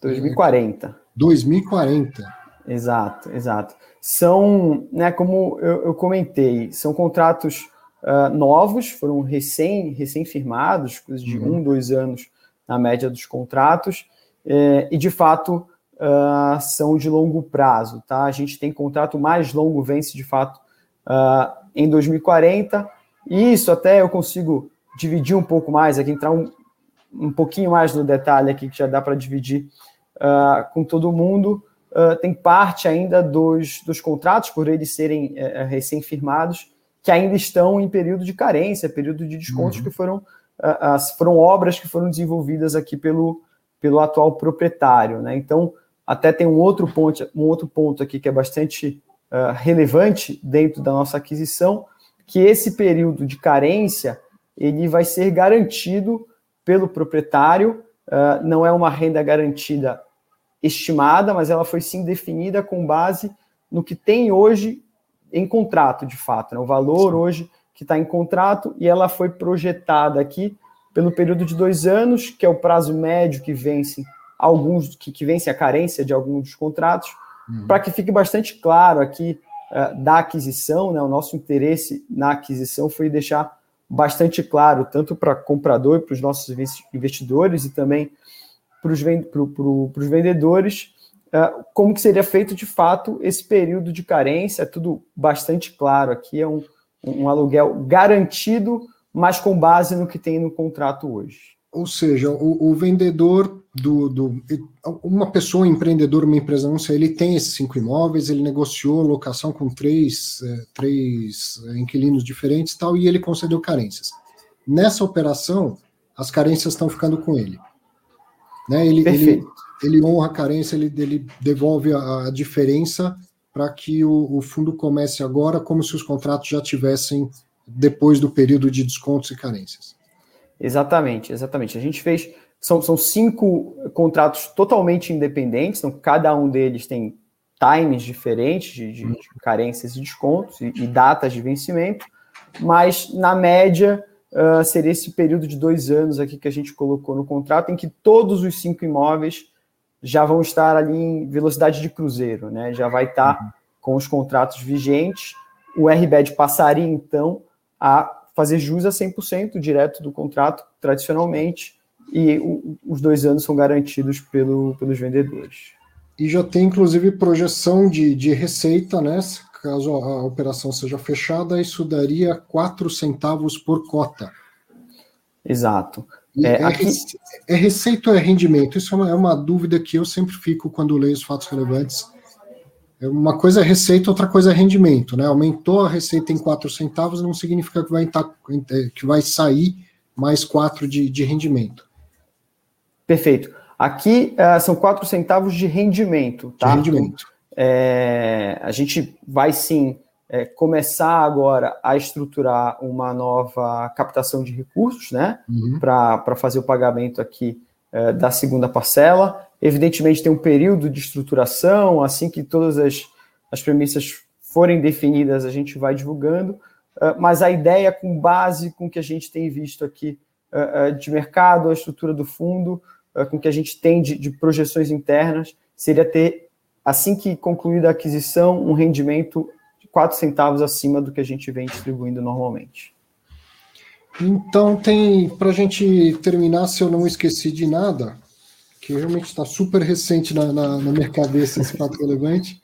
2040. 2040. Exato, exato. São, né, como eu, eu comentei, são contratos uh, novos, foram recém, recém firmados, coisa de uhum. um, dois anos na média dos contratos, eh, e de fato uh, são de longo prazo, tá? A gente tem contrato mais longo, vence de fato uh, em 2040, e isso até eu consigo dividir um pouco mais, aqui entrar um, um pouquinho mais no detalhe aqui, que já dá para dividir uh, com todo mundo. Uh, tem parte ainda dos, dos contratos, por eles serem uh, recém-firmados, que ainda estão em período de carência, período de descontos, uhum. que foram, uh, foram obras que foram desenvolvidas aqui pelo, pelo atual proprietário. Né? Então, até tem um outro ponto, um outro ponto aqui que é bastante relevante dentro da nossa aquisição, que esse período de carência ele vai ser garantido pelo proprietário, não é uma renda garantida estimada, mas ela foi sim definida com base no que tem hoje em contrato, de fato, né? o valor hoje que está em contrato, e ela foi projetada aqui pelo período de dois anos, que é o prazo médio que vence alguns, que, que vence a carência de alguns dos contratos, uhum. para que fique bastante claro aqui uh, da aquisição, né? o nosso interesse na aquisição foi deixar bastante claro, tanto para comprador e para os nossos investidores, e também para os vendedores uh, como que seria feito de fato esse período de carência, é tudo bastante claro aqui, é um, um aluguel garantido, mas com base no que tem no contrato hoje. Ou seja, o, o vendedor do, do, Uma pessoa, um empreendedor, uma empresa, não sei, ele tem esses cinco imóveis, ele negociou locação com três, é, três inquilinos diferentes tal, e ele concedeu carências. Nessa operação, as carências estão ficando com ele. Né? Ele, ele, ele, honra a carência, ele, ele devolve a, a diferença para que o, o, fundo comece agora como se os contratos já tivessem depois do período de descontos e carências. Exatamente, exatamente. A gente fez. São, são cinco contratos totalmente independentes, então cada um deles tem times diferentes de, de, de carências e descontos e, e, datas de vencimento, mas na média uh, seria esse período de dois anos aqui que a gente colocou no contrato, em que todos os cinco imóveis já vão estar ali em velocidade de cruzeiro, né? Já vai estar uhum. com os contratos vigentes. O RBED passaria, então, a fazer jus a 100% direto do contrato, tradicionalmente, e o, os dois anos são garantidos pelo, pelos vendedores. E já tem, inclusive, projeção de, de receita, né? caso a operação seja fechada, isso daria 4 centavos por cota. Exato. É, é, aqui... é, receita ou é rendimento? Isso é uma, é uma, dúvida que eu sempre fico quando leio os fatos relevantes. Uma coisa é receita, outra coisa é rendimento. Né? Aumentou a receita em 4 centavos, não significa que vai, entrar, é, que vai sair mais 4 de, de rendimento. Perfeito. Aqui uh, são 4 centavos de rendimento. Tá? De rendimento. É, a gente vai sim é, começar agora a estruturar uma nova captação de recursos, né? Uhum. Para fazer o pagamento aqui é, da segunda parcela. Evidentemente, tem um período de estruturação, assim que todas as, as premissas forem definidas, a gente vai divulgando. Uh, mas a ideia, com base com o que a gente tem visto aqui uh, uh, de mercado, a estrutura do fundo, com o que a gente tem de, de projeções internas, seria ter assim que concluída a aquisição, um rendimento 4 centavos acima do que a gente vem distribuindo normalmente. Então tem, para a gente terminar, se eu não esqueci de nada, que realmente está super recente na, na, na minha cabeça esse fato relevante,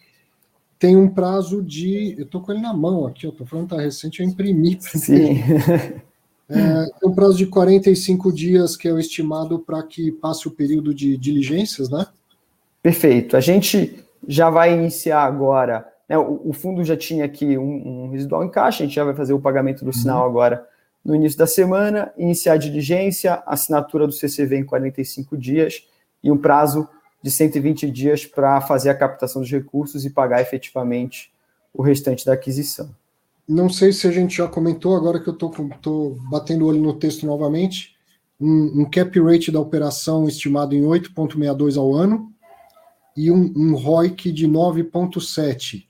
tem um prazo de. Eu estou com ele na mão aqui, eu estou falando que está recente, eu imprimi. Sim. É, tem um prazo de 45 dias que é o estimado para que passe o período de diligências, né? Perfeito. A gente já vai iniciar agora. Né, o, o, fundo já tinha aqui um, um, residual em caixa, a gente já vai fazer o pagamento do sinal uhum. agora no início da semana, iniciar a diligência, assinatura do CCV em 45 dias e um prazo de 120 dias para fazer a captação dos recursos e pagar efetivamente o restante da aquisição. Não sei se a gente já comentou, agora que eu estou batendo o olho no texto novamente, um, um, cap rate da operação estimado em 8,62 ao ano e um, um ROIC de 9,7.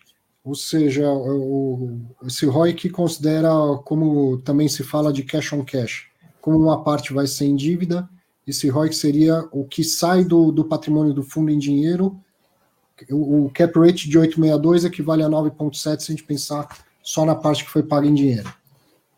Ou seja, o, esse ROIC considera, como também se fala de cash on cash, como uma parte vai ser em dívida, esse ROIC seria o que sai do, do patrimônio do fundo em dinheiro. O, o cap rate de 8,62 equivale a 9,7 se a gente pensar só na parte que foi paga em dinheiro.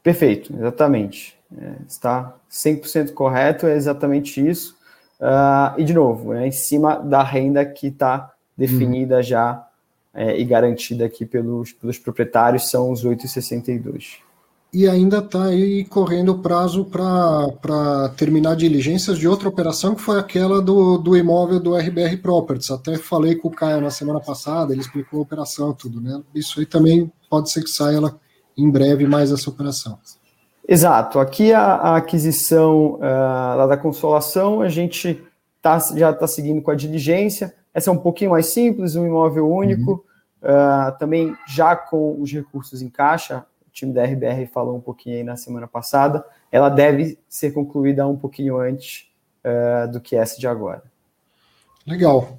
Perfeito, exatamente. É, está 100% correto, é exatamente isso. Uh, e, de novo, é em cima da renda que está definida uhum. já é, e garantida aqui pelos, pelos proprietários, são os 8,62 e ainda está aí correndo o prazo para terminar diligências de outra operação, que foi aquela do, do imóvel do RBR Properties. Até falei com o Caio na semana passada, ele explicou a operação, tudo, né? Isso aí também pode ser que saia ela em breve mais essa operação. Exato. Aqui a, a aquisição uh, lá da Consolação, a gente tá, já está seguindo com a diligência. Essa é um pouquinho mais simples, um imóvel único, uhum. uh, também já com os recursos em caixa time da RBR falou um pouquinho aí na semana passada, ela deve ser concluída um pouquinho antes uh, do que essa de agora. Legal.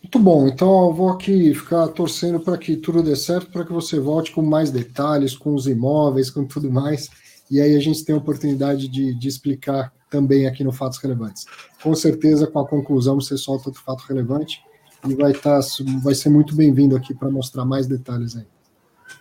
Muito bom. Então eu vou aqui ficar torcendo para que tudo dê certo, para que você volte com mais detalhes, com os imóveis, com tudo mais. E aí a gente tem a oportunidade de, de explicar também aqui no Fatos Relevantes. Com certeza, com a conclusão, você solta outro fato relevante e vai, tá, vai ser muito bem-vindo aqui para mostrar mais detalhes aí.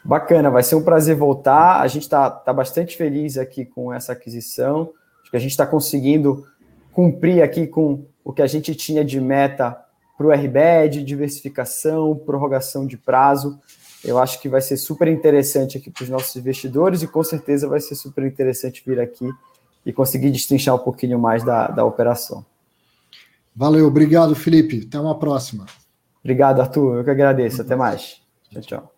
Bacana, vai ser um prazer voltar. A gente está tá bastante feliz aqui com essa aquisição. Acho que a gente está conseguindo cumprir aqui com o que a gente tinha de meta para o RBED, diversificação, prorrogação de prazo. Eu acho que vai ser super interessante aqui para os nossos investidores e com certeza vai ser super interessante vir aqui e conseguir destrinchar um pouquinho mais da, da operação. Valeu, obrigado, Felipe. Até uma próxima. Obrigado, Arthur. Eu que agradeço. Até mais. Tchau, tchau.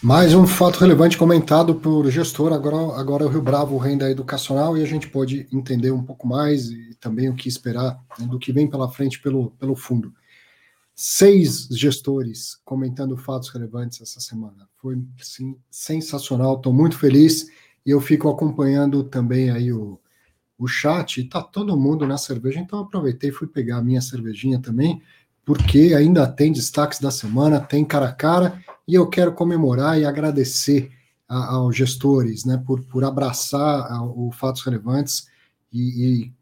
Mais um fato relevante comentado por gestor, agora, agora o Rio Bravo renda educacional, e a gente pode entender um pouco mais e também o que esperar né, do que vem pela frente pelo, pelo fundo. Seis gestores comentando fatos relevantes essa semana. Foi sim, sensacional, estou muito feliz e eu fico acompanhando também aí o, o chat. Está todo mundo na cerveja, então aproveitei e fui pegar a minha cervejinha também, porque ainda tem destaques da semana, tem cara a cara e eu quero comemorar e agradecer a, aos gestores né, por, por abraçar os fatos relevantes e, e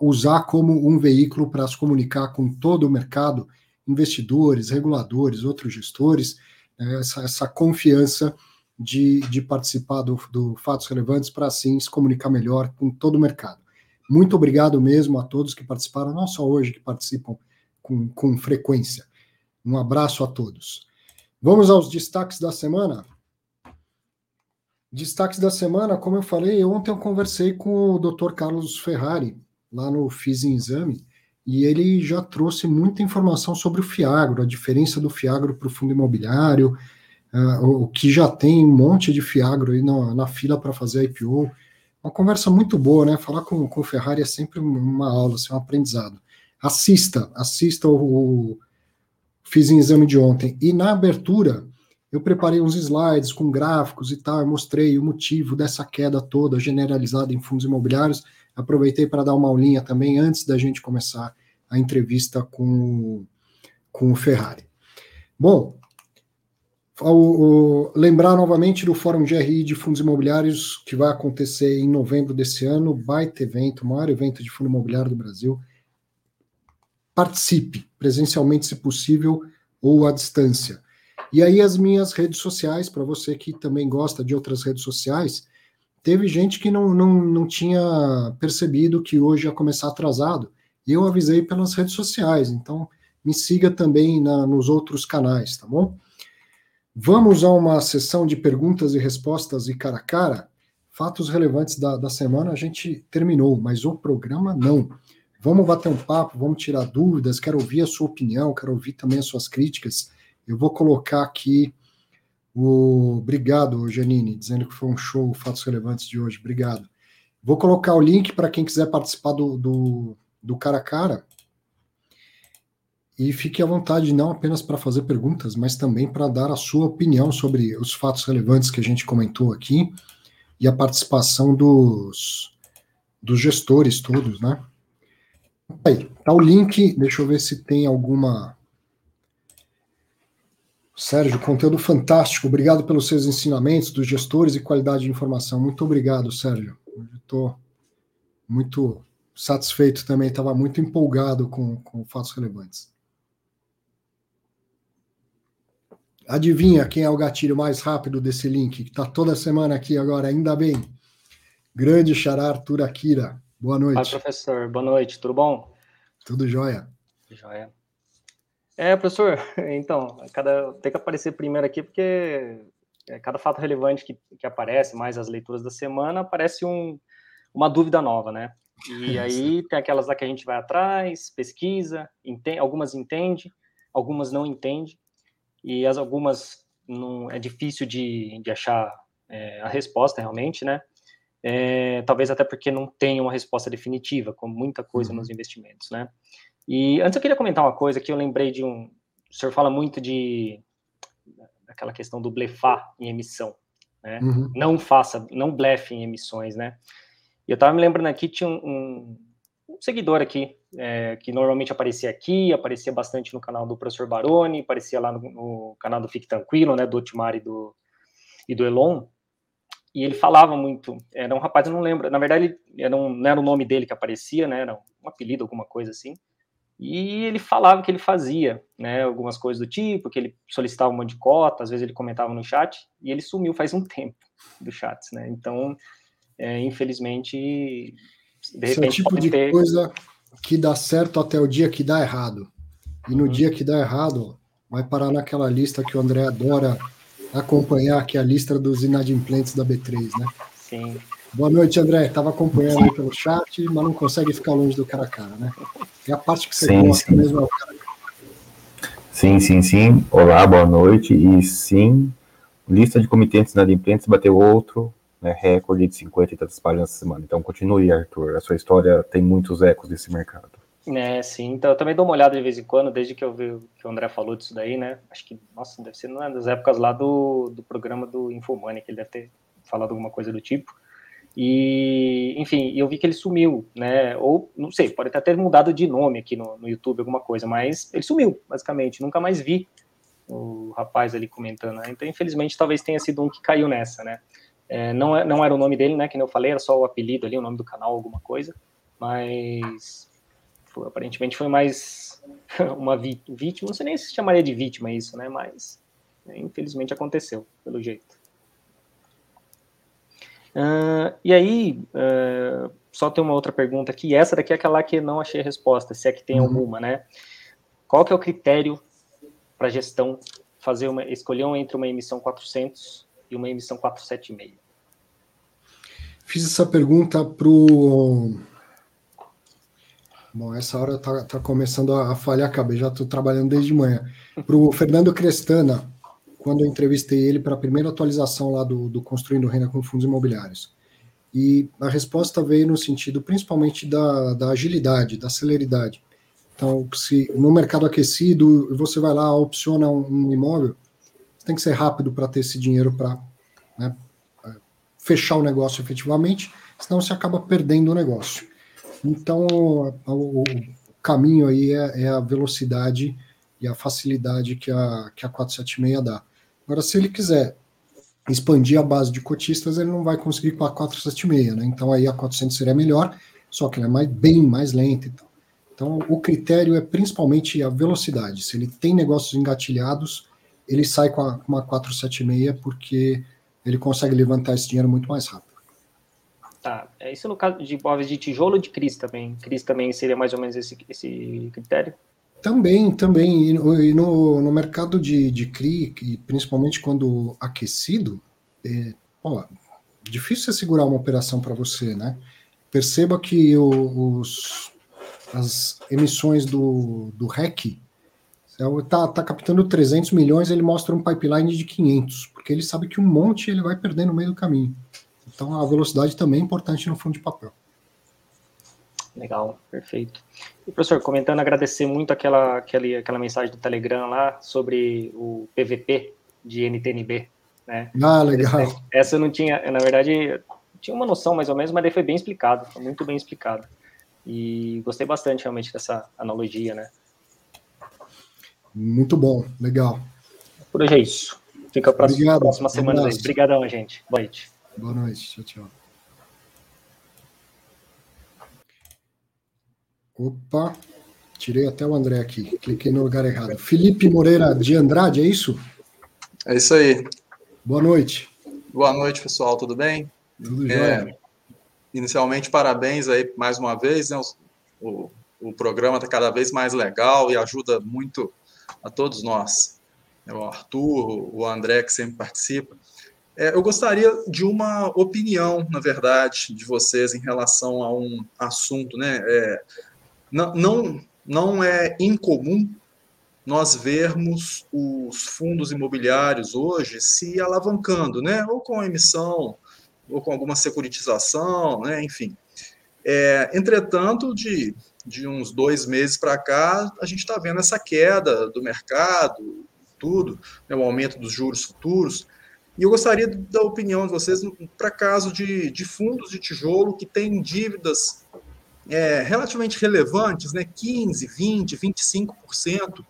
usar como um veículo para se comunicar com todo o mercado, investidores, reguladores, outros gestores, né, essa, essa confiança de, de participar do, do Fatos Relevantes para assim se comunicar melhor com todo o mercado. Muito obrigado mesmo a todos que participaram, não só hoje, que participam com, com frequência. Um abraço a todos. Vamos aos destaques da semana. Destaques da semana, como eu falei, ontem eu conversei com o Dr. Carlos Ferrari, lá no Fiz em Exame, e ele já trouxe muita informação sobre o Fiagro, a diferença do Fiagro para o fundo imobiliário, uh, o que já tem um monte de Fiagro aí na, na fila para fazer IPO. Uma conversa muito boa, né? Falar com, com o Ferrari é sempre uma aula, assim, um aprendizado. Assista, assista o, o fiz em exame de ontem. E na abertura, eu preparei uns slides com gráficos e tal, eu mostrei o motivo dessa queda toda generalizada em fundos imobiliários. Aproveitei para dar uma aulinha também antes da gente começar a entrevista com, com o Ferrari. Bom, ao, ao, lembrar novamente do Fórum GRI de Fundos Imobiliários, que vai acontecer em novembro desse ano, baita evento, o maior evento de fundo imobiliário do Brasil participe presencialmente, se possível, ou à distância. E aí as minhas redes sociais, para você que também gosta de outras redes sociais, teve gente que não, não, não tinha percebido que hoje ia começar atrasado, e eu avisei pelas redes sociais, então me siga também na, nos outros canais, tá bom? Vamos a uma sessão de perguntas e respostas e cara a cara. Fatos relevantes da, da semana a gente terminou, mas o programa não. Vamos bater um papo, vamos tirar dúvidas, quero ouvir a sua opinião, quero ouvir também as suas críticas. Eu vou colocar aqui o. Obrigado, Janine, dizendo que foi um show Fatos Relevantes de hoje. Obrigado. Vou colocar o link para quem quiser participar do, do, do cara a cara. E fique à vontade não apenas para fazer perguntas, mas também para dar a sua opinião sobre os fatos relevantes que a gente comentou aqui e a participação dos, dos gestores todos, né? Aí, tá o link, deixa eu ver se tem alguma. Sérgio, conteúdo fantástico. Obrigado pelos seus ensinamentos dos gestores e qualidade de informação. Muito obrigado, Sérgio. Estou muito satisfeito também, estava muito empolgado com, com fatos relevantes. Adivinha quem é o gatilho mais rápido desse link? Que está toda semana aqui agora, ainda bem. Grande Xará Arthur Akira. Boa noite. Olá, professor. Boa noite. Tudo bom? Tudo jóia. Jóia. É, professor, <laughs> então, cada, tem que aparecer primeiro aqui, porque é, cada fato relevante que, que aparece, mais as leituras da semana, aparece um, uma dúvida nova, né? E <laughs> aí tem aquelas lá que a gente vai atrás, pesquisa, entende, algumas entende, algumas não entende e as algumas não é difícil de, de achar é, a resposta realmente, né? É, talvez até porque não tem uma resposta definitiva, como muita coisa uhum. nos investimentos, né? E antes eu queria comentar uma coisa que eu lembrei de um. O senhor fala muito de daquela questão do blefar em emissão, né? Uhum. Não faça, não blefe em emissões, né? E eu estava me lembrando aqui tinha um, um, um seguidor aqui é, que normalmente aparecia aqui, aparecia bastante no canal do professor Baroni, aparecia lá no, no canal do Fique Tranquilo, né, do Otmar e do, e do Elon, e ele falava muito, era um rapaz, eu não lembro, na verdade era um, não era o nome dele que aparecia, né, era um apelido, alguma coisa assim, e ele falava que ele fazia, né, algumas coisas do tipo, que ele solicitava uma de cota, às vezes ele comentava no chat, e ele sumiu faz um <laughs> tempo do chat, né, então, é, infelizmente, de repente Esse é o tipo de ter... coisa que dá certo até o dia que dá errado. E no uhum. dia que dá errado, vai parar naquela lista que o André adora acompanhar, que é a lista dos inadimplentes da B3, né? Sim. Boa noite, André. Estava acompanhando aí pelo chat, mas não consegue ficar longe do cara a cara, né? É a parte que você sim, gosta sim. mesmo é o cara. Sim, sim, sim. Olá, boa noite. E sim, lista de comitentes inadimplentes bateu outro né, recorde de 50 e tantas páginas essa semana. Então continue, Arthur. A sua história tem muitos ecos desse mercado. É, sim. Então eu também dou uma olhada de vez em quando, desde que eu vi que o André falou disso daí, né? Acho que, nossa, deve ser uma das épocas lá do, do programa do Infomoney, que ele deve ter falado alguma coisa do tipo. E, enfim, eu vi que ele sumiu, né? Ou, não sei, pode até ter mudado de nome aqui no, no YouTube, alguma coisa, mas ele sumiu, basicamente. Nunca mais vi o rapaz ali comentando, né? Então, infelizmente, talvez tenha sido um que caiu nessa, né? É, não, é, não era o nome dele, né? Que eu falei, era só o apelido ali, o nome do canal, alguma coisa. Mas foi, aparentemente foi mais <laughs> uma vítima. Não sei nem se chamaria de vítima isso, né? Mas é, infelizmente aconteceu, pelo jeito. Uh, e aí, uh, só tem uma outra pergunta aqui. Essa daqui é aquela que não achei a resposta, se é que tem uhum. alguma, né? Qual que é o critério para gestão fazer uma escolher entre uma emissão 400 e uma emissão 476? Fiz essa pergunta pro. Bom, essa hora tá, tá começando a, falhar a cabeça, já estou trabalhando desde manhã. Para o Fernando Crestana, quando eu entrevistei ele para a primeira atualização lá do, do Construindo Renda com Fundos Imobiliários. E a resposta veio no sentido principalmente da, da agilidade, da celeridade. Então, se no mercado aquecido você vai lá, opciona um, um imóvel, você tem que ser rápido para ter esse dinheiro para né, fechar o negócio efetivamente, senão você acaba perdendo o negócio. Então, o, caminho aí é, é, a velocidade e a facilidade que a, que a 476 dá. Agora, se ele quiser expandir a base de cotistas, ele não vai conseguir com a 476, né? Então, aí a 400 seria melhor, só que ela é mais, bem mais lenta. Então. então, o critério é principalmente a velocidade. Se ele tem negócios engatilhados, ele sai com a, uma 476 porque ele consegue levantar esse dinheiro muito mais rápido. Tá, é isso no caso de imóveis de tijolo de CRIs também? CRIs também seria mais ou menos esse, esse critério? Também, também. E no, no, mercado de, de CRI, principalmente quando aquecido, é, ó, difícil é segurar uma operação para você, né? Perceba que os, as emissões do, do REC está tá captando 300 milhões, ele mostra um pipeline de 500, porque ele sabe que um monte ele vai perder no meio do caminho. Então a velocidade também é importante no fundo de papel. Legal, perfeito. E professor, comentando, agradecer muito aquela, aquela, aquela mensagem do Telegram lá sobre o PVP de NTNB. Né? Ah, legal. Essa eu não tinha, na verdade, tinha uma noção mais ou menos, mas daí foi bem explicado, foi muito bem explicado. E gostei bastante realmente dessa analogia, né? Muito bom, legal. Por hoje é isso. Fica para a próxima semana. Um Obrigadão, gente. Boa noite. Boa noite. Tchau, tchau. Opa, tirei até o André aqui, cliquei no lugar errado. Felipe Moreira de Andrade, é isso? É isso aí. Boa noite. Boa noite, pessoal, tudo bem? Tudo é, jóia. Inicialmente, parabéns aí mais uma vez, né? O, o, o programa está cada vez mais legal e ajuda muito a todos nós. É o Arthur, o André, que sempre participa. É, eu gostaria de uma opinião, na verdade, de vocês em relação a um assunto, né? É, não, não, não é incomum nós vermos os fundos imobiliários hoje se alavancando, né? Ou com emissão, ou com alguma securitização, né? Enfim. É, entretanto, de, de uns dois meses para cá, a gente está vendo essa queda do mercado, tudo, né? o aumento dos juros futuros. E eu gostaria da opinião de vocês para caso de, de fundos de tijolo que têm dívidas é, relativamente relevantes, né, 15, 20, 25%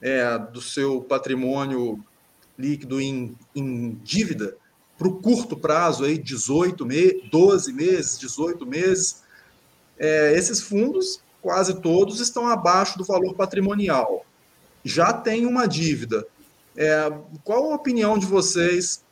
é, do seu patrimônio líquido em, em dívida para o curto prazo, aí, 18 meses, 12 meses, 18 meses. É, esses fundos, quase todos, estão abaixo do valor patrimonial. Já tem uma dívida. É, qual a opinião de vocês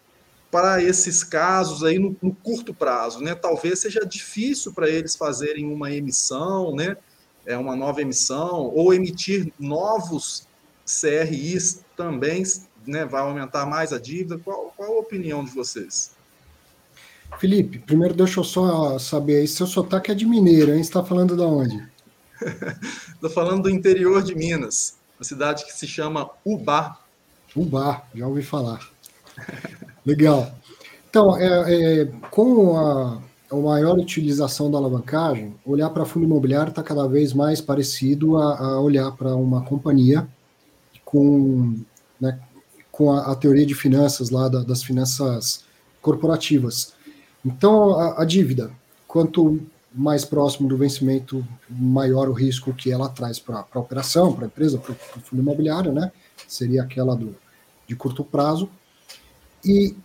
para esses casos aí no, no, curto prazo, né? Talvez seja difícil para eles fazerem uma emissão, né? É uma nova emissão ou emitir novos CRIs também, né? Vai aumentar mais a dívida. Qual, qual a opinião de vocês? Felipe, primeiro deixa eu só saber aí, seu sotaque é de mineiro, hein? Você está falando de onde? <laughs> Estou falando do interior de Minas, uma cidade que se chama Ubá. Ubá, já ouvi falar. Legal. Então, é, é, com a, a, maior utilização da alavancagem, olhar para fundo imobiliário está cada vez mais parecido a, a olhar para uma companhia com, né, com a, a, teoria de finanças lá da, das finanças corporativas. Então, a, dívida, quanto mais próximo do vencimento, maior o risco que ela traz para a operação, para a empresa, para o fundo imobiliário, né? Seria aquela do, de curto prazo e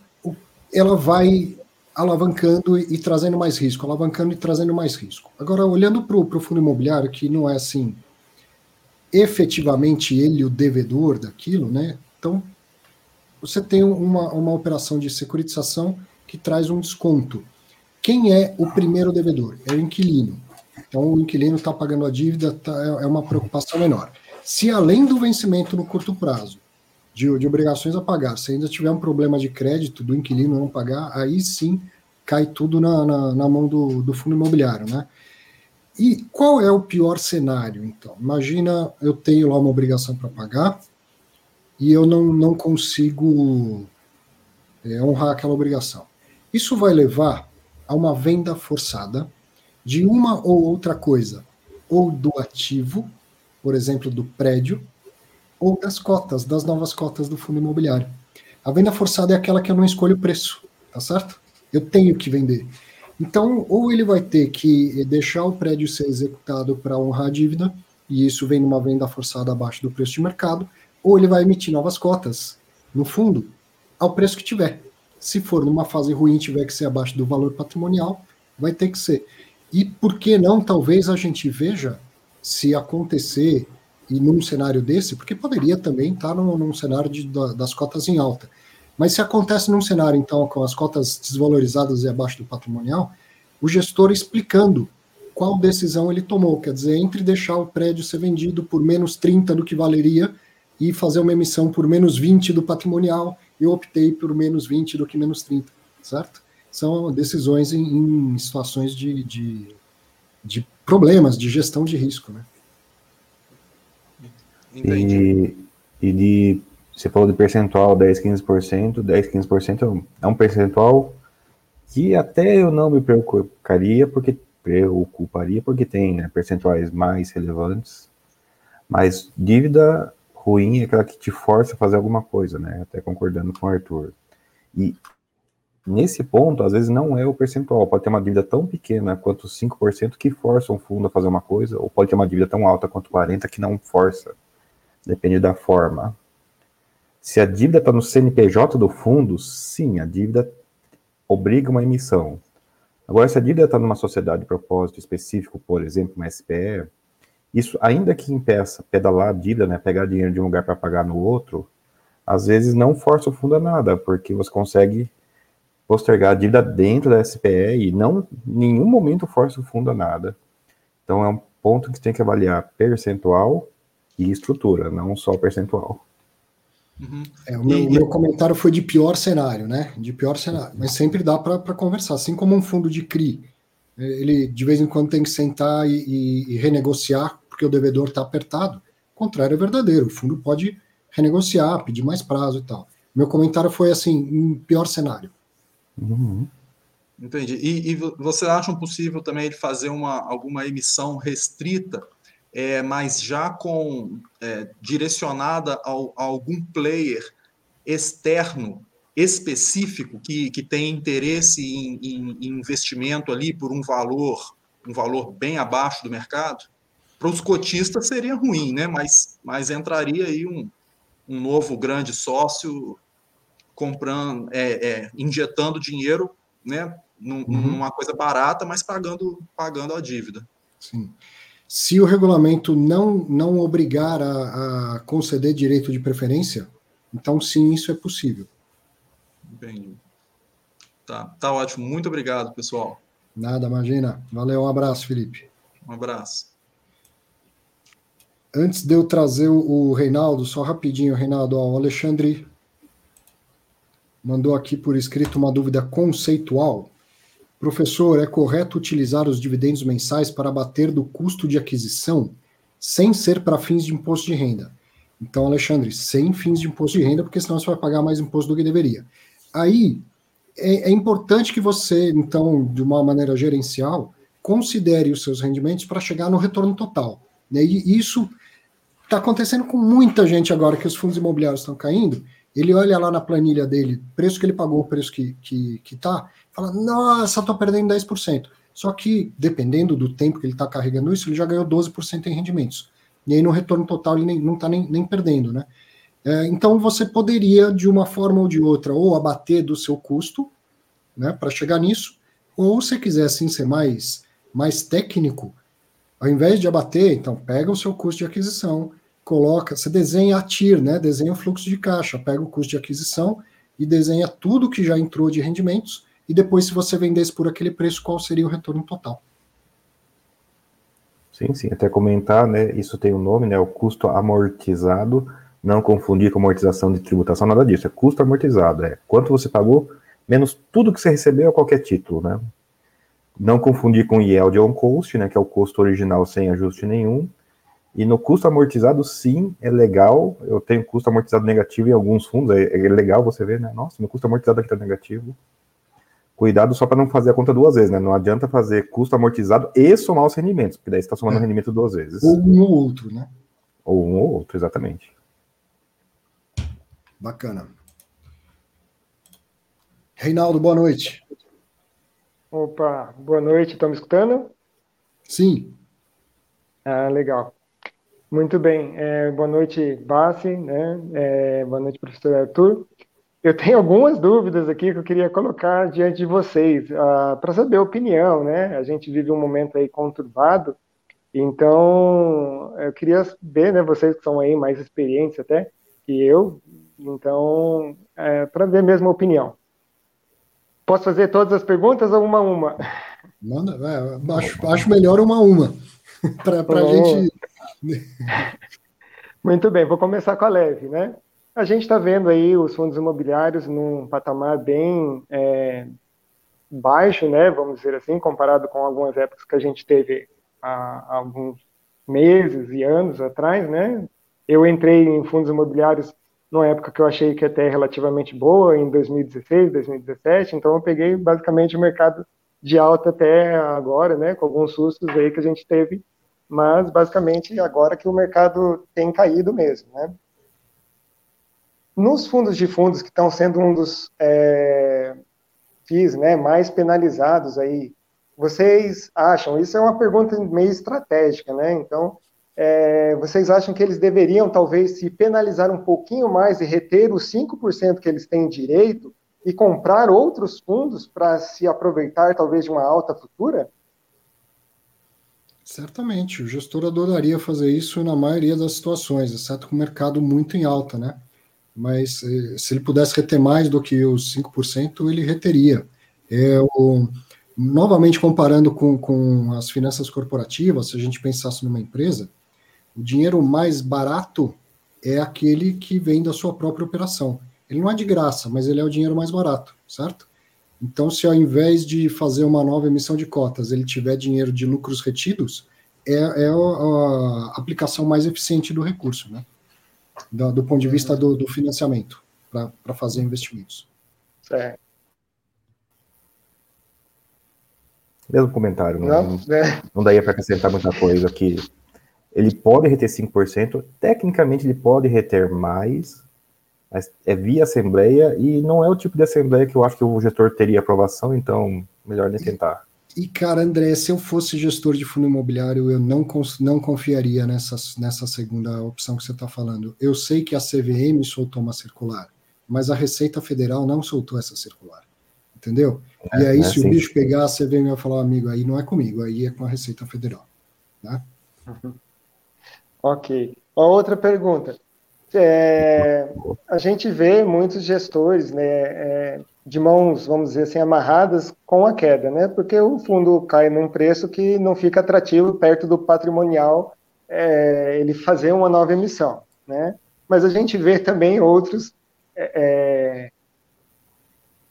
ela vai alavancando e, trazendo mais risco, alavancando e trazendo mais risco. Agora, olhando para o fundo imobiliário, que não é assim, efetivamente ele o devedor daquilo, né? Então, você tem uma, uma operação de securitização que traz um desconto. Quem é o primeiro devedor? É o inquilino. Então, o inquilino está pagando a dívida, tá, é, é uma preocupação menor. Se além do vencimento no curto prazo, de, de obrigações a pagar. Se ainda tiver um problema de crédito do inquilino não pagar, aí sim cai tudo na, na, na mão do, do fundo imobiliário, né? E qual é o pior cenário, então? Imagina eu tenho lá uma obrigação para pagar e eu não, não consigo é, honrar aquela obrigação. Isso vai levar a uma venda forçada de uma ou outra coisa, ou do ativo, por exemplo, do prédio, ou das cotas, das novas cotas do fundo imobiliário. A venda forçada é aquela que eu não escolho o preço, tá certo? Eu tenho que vender. Então, ou ele vai ter que deixar o prédio ser executado para honrar a dívida, e isso vem numa venda forçada abaixo do preço de mercado, ou ele vai emitir novas cotas no fundo ao preço que tiver. Se for numa fase ruim tiver que ser abaixo do valor patrimonial, vai ter que ser. E por que não, talvez a gente veja se acontecer e num cenário desse, porque poderia também estar num, num cenário de, das cotas em alta. Mas se acontece num cenário, então, com as cotas desvalorizadas e abaixo do patrimonial, o gestor explicando qual decisão ele tomou, quer dizer, entre deixar o prédio ser vendido por menos 30 do que valeria e fazer uma emissão por menos 20 do patrimonial, eu optei por menos 20 do que menos 30, certo? São decisões em, em situações de, de, de, problemas de gestão de risco, né? E, e de, você falou de percentual 10, 15%, 10, 15% é um percentual que até eu não me preocuparia, porque preocuparia porque tem né, percentuais mais relevantes, mas dívida ruim é aquela que te força a fazer alguma coisa, né? Até concordando com o Arthur. E nesse ponto, às vezes não é o percentual, pode ter uma dívida tão pequena quanto 5% que força um fundo a fazer uma coisa, ou pode ter uma dívida tão alta quanto 40% que não força. Depende da forma. Se a dívida está no CNPJ do fundo, sim, a dívida obriga uma emissão. Agora, se a dívida está numa sociedade de propósito específico, por exemplo, uma SPE, isso, ainda que impeça pedalar a dívida, né, pegar dinheiro de um lugar para pagar no outro, às vezes não força o fundo a nada, porque você consegue postergar a dívida dentro da SPE e não, em nenhum momento força o fundo a nada. Então é um ponto que tem que avaliar percentual e estrutura, não só percentual. Uhum. É, o meu, meu, comentário foi de pior cenário, né? De pior cenário, mas sempre dá para conversar, assim como um fundo de CRI ele de vez em quando tem que sentar e, e, e renegociar porque o devedor está apertado. O contrário é verdadeiro, o fundo pode renegociar, pedir mais prazo e tal. Meu comentário foi assim, em pior cenário. Uhum. Entendi. E, e, você acha possível também de fazer uma, alguma emissão restrita, é, mas já com é, direcionada ao, a algum player externo específico que, que tem interesse em, em, em investimento ali por um valor um valor bem abaixo do mercado, para os cotistas seria ruim, né? Mas, mas entraria aí um, um novo grande sócio comprando, é, é, injetando dinheiro, né? Num, uhum. Numa coisa barata, mas pagando, pagando a dívida. Sim. Se o regulamento não, não obrigar a, a conceder direito de preferência, então sim, isso é possível. Bem, tá, tá ótimo. Muito obrigado, pessoal. Nada, imagina. Valeu, um abraço, Felipe. Um abraço. Antes de eu trazer o Reinaldo, só rapidinho, Reinaldo, ó, o Alexandre mandou aqui por escrito uma dúvida conceitual. Professor, é correto utilizar os dividendos mensais para abater do custo de aquisição sem ser para fins de imposto de renda? Então, Alexandre, sem fins de imposto de renda, porque senão você vai pagar mais imposto do que deveria. Aí é, é importante que você, então, de uma maneira gerencial, considere os seus rendimentos para chegar no retorno total. Né? E isso está acontecendo com muita gente agora que os fundos imobiliários estão caindo. Ele olha lá na planilha dele, preço que ele pagou, preço que está, que, que tá, fala, nossa, estou perdendo 10%. Só que, dependendo do tempo que ele está carregando isso, ele já ganhou 12% em rendimentos. E aí no retorno total ele nem, não está nem, nem perdendo, né? É, então você poderia, de uma forma ou de outra, ou abater do seu custo, né, para chegar nisso, ou se quiser assim, ser mais, mais técnico, ao invés de abater, então pega o seu custo de aquisição, coloca, você desenha a TIR, né, desenha o fluxo de caixa, pega o custo de aquisição e desenha tudo que já entrou de rendimentos, e depois, se você vendesse por aquele preço, qual seria o retorno total? Sim, sim, até comentar, né, isso tem um nome, né, o custo amortizado, não confundir com amortização de tributação, nada disso. É custo amortizado. É quanto você pagou, menos tudo que você recebeu a qualquer título, né? Não confundir com yield on cost, né? Que é o custo original sem ajuste nenhum. E no custo amortizado, sim, é legal. Eu tenho custo amortizado negativo em alguns fundos. É, é legal você ver, né? Nossa, meu custo amortizado aqui está negativo. Cuidado só para não fazer a conta duas vezes, né? Não adianta fazer custo amortizado e somar os rendimentos, porque daí você está somando o é. rendimento duas vezes. Ou um ou outro, né? Ou um ou outro, exatamente. Bacana. Reinaldo, boa noite. Opa, boa noite, estão me escutando? Sim. Ah, legal. Muito bem. É, boa noite, Bassi, né? É, boa noite, professor Arthur. Eu tenho algumas dúvidas aqui que eu queria colocar diante de vocês, ah, para saber a opinião, né? A gente vive um momento aí conturbado, Então, eu queria ver, né, vocês que são aí mais experientes até que eu, então, é, para ver mesmo a opinião. Posso fazer todas as perguntas ou uma a uma? Manda, é, acho, acho melhor uma a uma, <laughs> para a gente... <laughs> <laughs> Muito bem, vou começar com a leve, né? A gente está vendo aí os fundos imobiliários num patamar bem é, baixo, né, vamos dizer assim, comparado com algumas épocas que a gente teve há, há alguns meses e anos atrás, né? Eu entrei em fundos imobiliários numa época que eu achei que até relativamente boa, em 2016, 2017, então eu peguei basicamente o mercado de alta até agora, né, com alguns sustos aí que a gente teve, mas basicamente agora que o mercado tem caído mesmo, né. Nos fundos de fundos que estão sendo um dos é, FIIs né, mais penalizados aí, vocês acham, isso é uma pergunta meio estratégica, né, então é, vocês acham que eles deveriam talvez se penalizar um pouquinho mais e reter os 5% que eles têm direito e comprar outros fundos para se aproveitar talvez de uma alta futura? Certamente, o gestor adoraria fazer isso na maioria das situações, exceto com o mercado muito em alta, né? Mas eh, se ele pudesse reter mais do que os 5%, ele reteria. É, o, novamente, comparando com, com as finanças corporativas, se a gente pensasse numa empresa, o dinheiro mais barato é aquele que vem da sua própria operação. Ele não é de graça, mas ele é o dinheiro mais barato, certo? Então, se ao invés de fazer uma nova emissão de cotas, ele tiver dinheiro de lucros retidos, é, é a, a aplicação mais eficiente do recurso, né? Do, do ponto de vista do, do financiamento para fazer investimentos. Certo. Mesmo comentário, não, não, é. não daria para acrescentar muita coisa aqui. Ele pode reter 5%, tecnicamente ele pode reter mais, mas é via assembleia e não é o tipo de assembleia que eu acho que o gestor teria aprovação, então melhor nem tentar. E, cara, André, se eu fosse gestor de fundo imobiliário, eu não, não confiaria nessa, nessa segunda opção que você está falando. Eu sei que a CVM soltou uma circular, mas a Receita Federal não soltou essa circular. Entendeu? É, e aí, é se assim. o bicho pegar, a CVM vai falar, amigo, aí não é comigo, aí é com a Receita Federal. Né? Uhum. <laughs> Ok. Uma outra pergunta. É, a gente vê muitos gestores né, é, de mãos, vamos dizer assim, amarradas com a queda, né? Porque o fundo cai num preço que não fica atrativo perto do patrimonial é, ele fazer uma nova emissão, né? Mas a gente vê também outros é, é,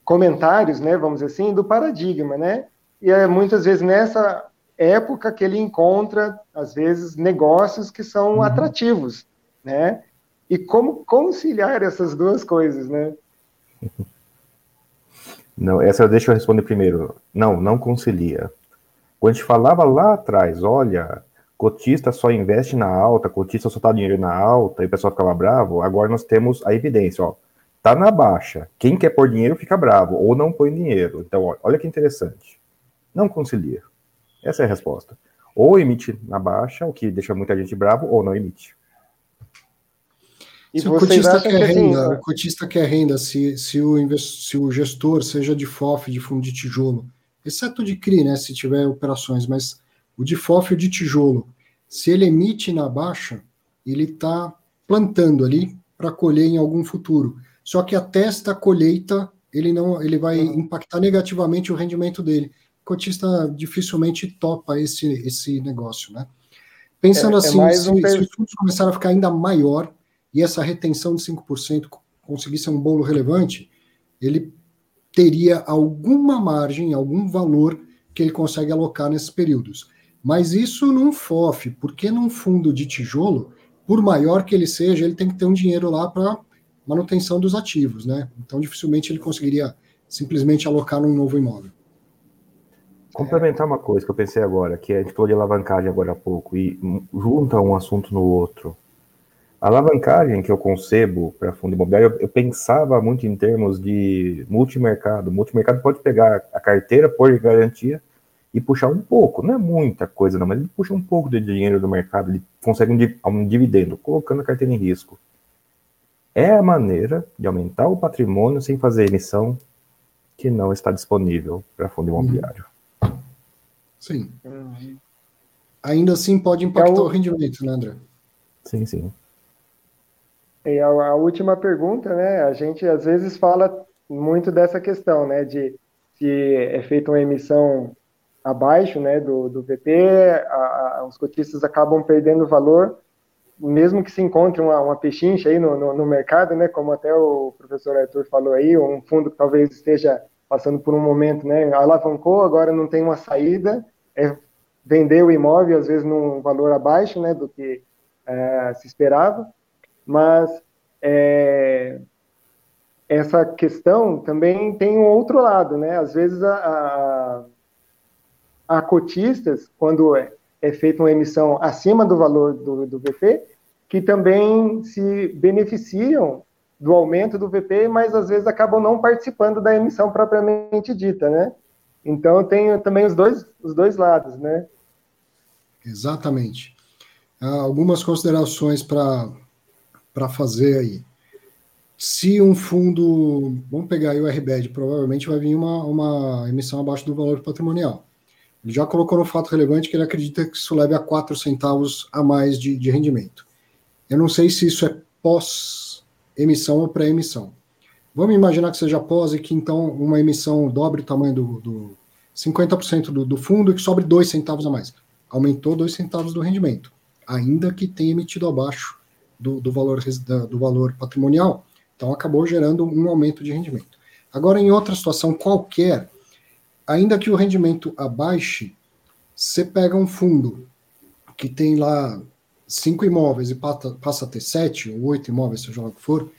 comentários, né? Vamos dizer assim, do paradigma, né? E é muitas vezes nessa época que ele encontra, às vezes, negócios que são uhum. atrativos, né? E como conciliar essas duas coisas, né? <laughs> Não, essa deixa eu responder primeiro. Não, não concilia. Quando a gente falava lá atrás, olha, cotista só investe na alta, cotista só tá dinheiro na alta, e o pessoal ficava bravo, agora nós temos a evidência, ó. Tá na baixa. Quem quer pôr dinheiro fica bravo, ou não põe dinheiro. Então, ó, olha que interessante. Não concilia. Essa é a resposta. Ou emite na baixa, o que deixa muita gente bravo, ou não emite. E se o cotista quer que, renda, assim, o cotista quer renda, se, se, o, se o gestor seja de FOF, de fundo de tijolo, exceto de CRI, né, se tiver operações, mas o de FOF e o de tijolo, se ele emite na baixa, ele está plantando ali para colher em algum futuro. Só que até esta colheita, ele não, ele vai uhum. impactar negativamente o rendimento dele. O cotista dificilmente topa esse, esse negócio, né? Pensando é, assim, é se, se os fundos começarem a ficar ainda maior, e essa retenção de 5% conseguisse um bolo relevante, ele teria alguma margem, algum valor que ele consegue alocar nesses períodos. Mas isso num FOF, porque num fundo de tijolo, por maior que ele seja, ele tem que ter um dinheiro lá para manutenção dos ativos, né? Então dificilmente ele conseguiria simplesmente alocar num novo imóvel. Complementar uma coisa que eu pensei agora, que a gente falou de alavancagem agora há pouco, e junta um assunto no outro. A alavancagem que eu concebo para fundo imobiliário, eu, eu, pensava muito em termos de multimercado. Multimercado pode pegar a carteira, pôr de garantia e puxar um pouco, não é muita coisa não, mas ele puxa um pouco de dinheiro do mercado, ele consegue um, um dividendo, colocando a carteira em risco. É a maneira de aumentar o patrimônio sem fazer emissão que não está disponível para fundo imobiliário. Sim. Uhum. ainda assim pode impactar é o... o rendimento, né, André? Sim, sim. E a, a, última pergunta, né? A gente às vezes fala muito dessa questão, né? De se é feita uma emissão abaixo, né? Do, do VP, a, a, os cotistas acabam perdendo valor, mesmo que se encontre uma, uma pechincha aí no, no, no, mercado, né? Como até o professor Arthur falou aí, um fundo que talvez esteja passando por um momento, né? Alavancou, agora não tem uma saída, é vender o imóvel às vezes num valor abaixo, né? Do que é, se esperava mas é, essa questão também tem um outro lado, né? Às vezes a, a, a cotistas, quando é, é, feita uma emissão acima do valor do, do VP, que também se beneficiam do aumento do VP, mas às vezes acabam não participando da emissão propriamente dita, né? Então tem também os dois, os dois lados, né? Exatamente. algumas considerações para para fazer aí. Se um fundo, vamos pegar aí o RBED, provavelmente vai vir uma, uma emissão abaixo do valor patrimonial. Ele já colocou no fato relevante que ele acredita que isso leve a 4 centavos a mais de, de rendimento. Eu não sei se isso é pós-emissão ou pré-emissão. Vamos imaginar que seja pós e que então uma emissão dobre o tamanho do, do 50% do, do fundo e que sobre 2 centavos a mais. Aumentou 2 centavos do rendimento, ainda que tenha emitido abaixo do, do, valor, do valor patrimonial, então acabou gerando um aumento de rendimento. Agora, em outra situação qualquer, ainda que o rendimento abaixe, você pega um fundo que tem lá cinco imóveis e passa a ter sete ou oito imóveis, seja lá o que for,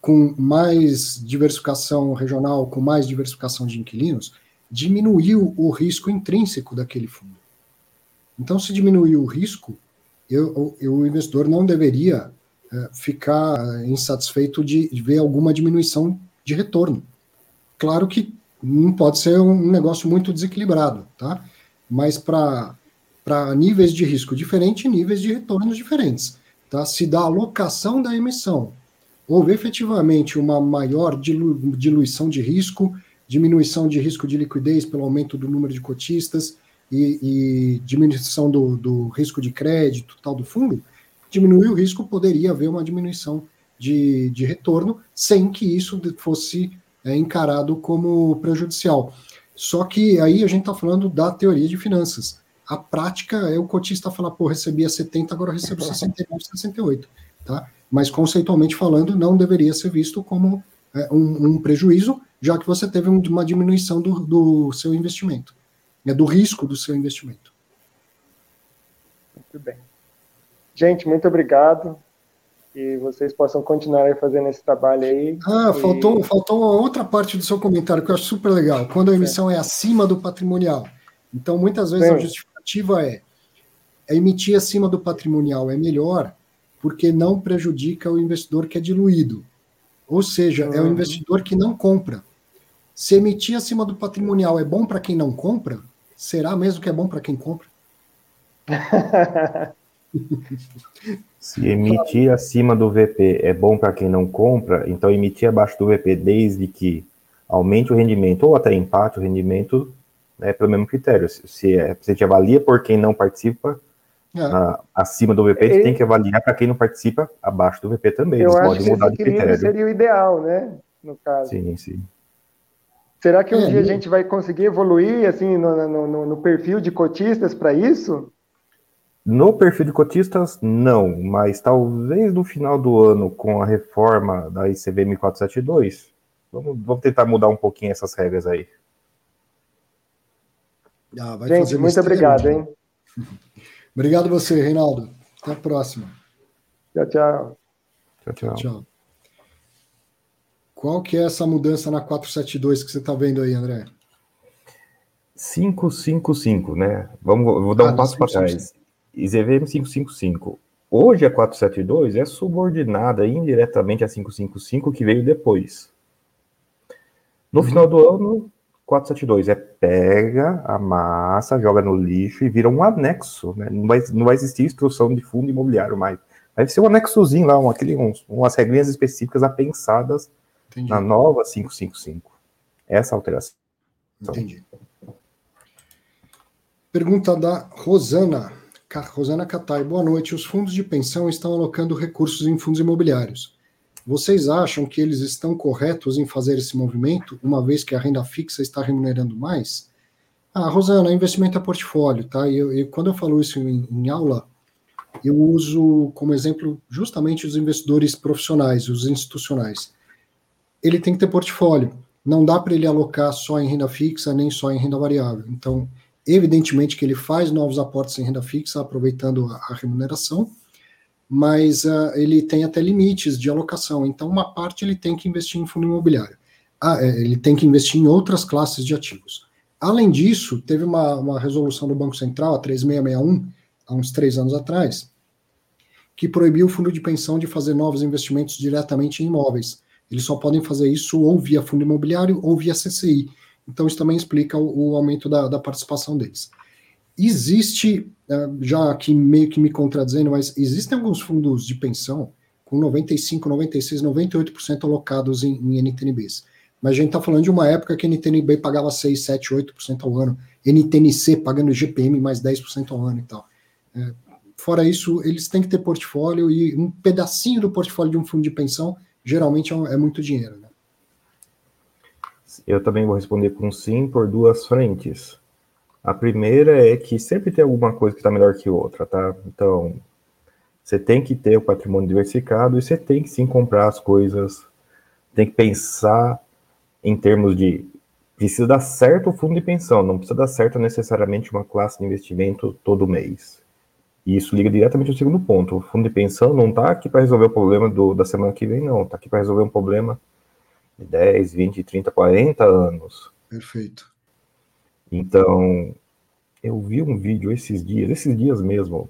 com mais diversificação regional, com mais diversificação de inquilinos, diminuiu o risco intrínseco daquele fundo. Então, se diminuiu o risco, eu, eu, o investidor não deveria ficar insatisfeito de, ver alguma diminuição de retorno. Claro que não pode ser um negócio muito desequilibrado, tá? Mas para níveis de risco diferentes, níveis de retornos diferentes. Tá? Se da alocação da emissão houve efetivamente uma maior dilu diluição de risco, diminuição de risco de liquidez pelo aumento do número de cotistas e, e diminuição do, do risco de crédito tal do fundo, diminuir o risco, poderia haver uma diminuição de, de retorno, sem que isso fosse é, encarado como prejudicial. Só que aí a gente está falando da teoria de finanças. A prática é o cotista falar, pô, recebia 70, agora recebo 69, 68, tá? Mas conceitualmente falando, não deveria ser visto como é, um, um, prejuízo, já que você teve uma diminuição do, do seu investimento, é do risco do seu investimento. Muito bem. Gente, muito obrigado. E vocês possam continuar fazendo esse trabalho aí. Ah, e... faltou, faltou outra parte do seu comentário que eu acho super legal. Quando a emissão é, é acima do patrimonial. Então, muitas vezes Sim. a justificativa é, é emitir acima do patrimonial é melhor porque não prejudica o investidor que é diluído. Ou seja, uhum. é o uhum. investidor que não compra. Se emitir acima do patrimonial é bom para quem não compra, será mesmo que é bom para quem compra? <laughs> <laughs> Se emitir acima do VP é bom para quem não compra, então emitir abaixo do VP, desde que aumente o rendimento ou até empate o rendimento, é pelo mesmo critério. Se, é, se a gente avalia por quem não participa é. a, acima do VP, a gente tem que avaliar para quem não participa abaixo do VP também. Eu acho que mudar esse de critério. seria o ideal, né? No caso. Sim, sim. Será que um é, dia a gente vai conseguir evoluir assim no, no, no perfil de cotistas para isso? No perfil de cotistas, não, mas talvez no final do ano, com a reforma da ICB 1472, vamos, vamos tentar mudar um pouquinho essas regras aí. Ah, Gente, muito obrigado, hein? <laughs> obrigado você, Reinaldo. Até a próxima. Tchau, tchau. Tchau, tchau. tchau. Qual que é essa mudança na 472 que você está vendo aí, André? 555, né? Vamos, vou dar ah, um passo para trás. IZVM 555. Hoje a 472 é subordinada indiretamente a 555 que veio depois. No uhum. final do ano, 472 é pega a massa, joga no lixo e vira um anexo. Né? Não, vai, não vai existir instrução de fundo imobiliário mais. Vai ser um anexozinho lá, um, aquele, uns, umas regrinhas específicas apensadas Entendi. na nova 555. Essa alteração. Entendi. Pergunta da Rosana. Rosana Catai, boa noite. Os fundos de pensão estão alocando recursos em fundos imobiliários. Vocês acham que eles estão corretos em fazer esse movimento, uma vez que a renda fixa está remunerando mais? Ah, Rosana, investimento é portfólio, tá? E eu, eu, quando eu falo isso em, em, aula, eu uso como exemplo justamente os investidores profissionais, os institucionais. Ele tem que ter portfólio. Não dá para ele alocar só em renda fixa, nem só em renda variável. Então, evidentemente que ele faz novos aportes em renda fixa, aproveitando a, remuneração, mas uh, ele tem até limites de alocação. Então, uma parte ele tem que investir em fundo imobiliário. Ah, é, ele tem que investir em outras classes de ativos. Além disso, teve uma, uma resolução do Banco Central, a 3661, há uns três anos atrás, que proibiu o fundo de pensão de fazer novos investimentos diretamente em imóveis. Eles só podem fazer isso ou via fundo imobiliário ou via CCI. Então, isso também explica o, o aumento da, da participação deles. Existe, é, já aqui meio que me contradizendo, mas existem alguns fundos de pensão com 95, 96, 98% alocados em, em NTNBs. Mas a gente está falando de uma época que NTNB pagava 6, 7, 8% ao ano, NTNC pagando GPM mais 10% ao ano e tal. É, fora isso, eles têm que ter portfólio e um pedacinho do portfólio de um fundo de pensão geralmente é, é muito dinheiro. Né? Eu também vou responder com sim por duas frentes. A primeira é que sempre tem alguma coisa que está melhor que outra, tá? Então, você tem que ter o patrimônio diversificado e você tem que sim comprar as coisas, tem que pensar em termos de precisa dar certo o fundo de pensão, não precisa dar certo necessariamente uma classe de investimento todo mês. E isso liga diretamente ao segundo ponto. O fundo de pensão não está aqui para resolver o problema do, da semana que vem, não. Está aqui para resolver um problema 10, 20, 30, 40 anos. Perfeito. Então, eu vi um vídeo esses dias, esses dias mesmo,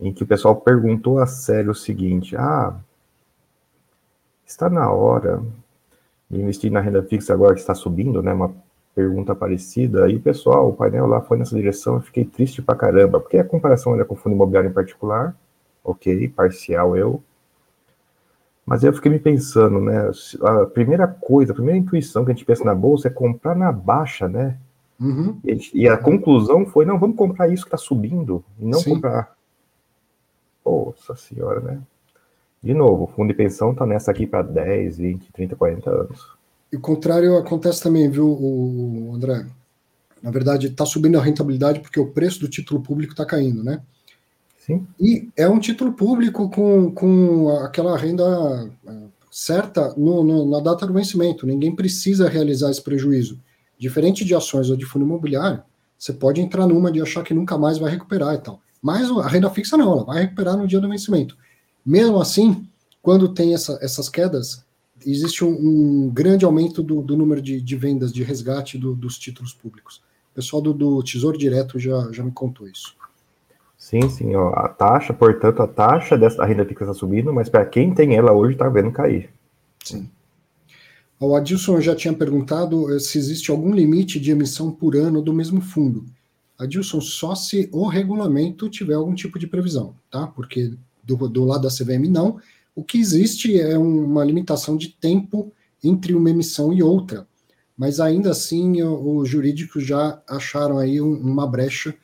em que o pessoal perguntou a sério o seguinte: ah, está na hora de investir na renda fixa agora que está subindo, né? Uma pergunta parecida. E o pessoal, o painel lá foi nessa direção, eu fiquei triste pra caramba, porque a comparação era com o fundo imobiliário em particular, ok, parcial eu. Mas eu fiquei me pensando, né? A primeira coisa, a primeira intuição que a gente pensa na bolsa é comprar na baixa, né? Uhum. E, a gente, e, a conclusão foi: não, vamos comprar isso que está subindo, e não Sim. comprar. Nossa senhora, né? De novo, o fundo de pensão está nessa aqui para 10, 20, 30, 40 anos. E o contrário acontece também, viu, o André? Na verdade, está subindo a rentabilidade porque o preço do título público está caindo, né? Sim. E é um título público com, com aquela renda é, certa no, no, na data do vencimento. Ninguém precisa realizar esse prejuízo. Diferente de ações ou de fundo imobiliário, você pode entrar numa de achar que nunca mais vai recuperar e tal. Mas a renda fixa não, ela vai recuperar no dia do vencimento. Mesmo assim, quando tem essa, essas quedas, existe um, um grande aumento do, do número de, de, vendas de resgate do, dos títulos públicos. O pessoal do, do, Tesouro Direto já, já me contou isso. Sim, sim. Ó, a taxa, portanto, a taxa dessa renda fixa está subindo, mas para quem tem ela hoje está vendo cair. Sim. O Adilson já tinha perguntado eh, se existe algum limite de emissão por ano do mesmo fundo. Adilson, só se o regulamento tiver algum tipo de previsão, tá? Porque do, do lado da CVM não. O que existe é uma limitação de tempo entre uma emissão e outra. Mas ainda assim, os jurídicos já acharam aí uma brecha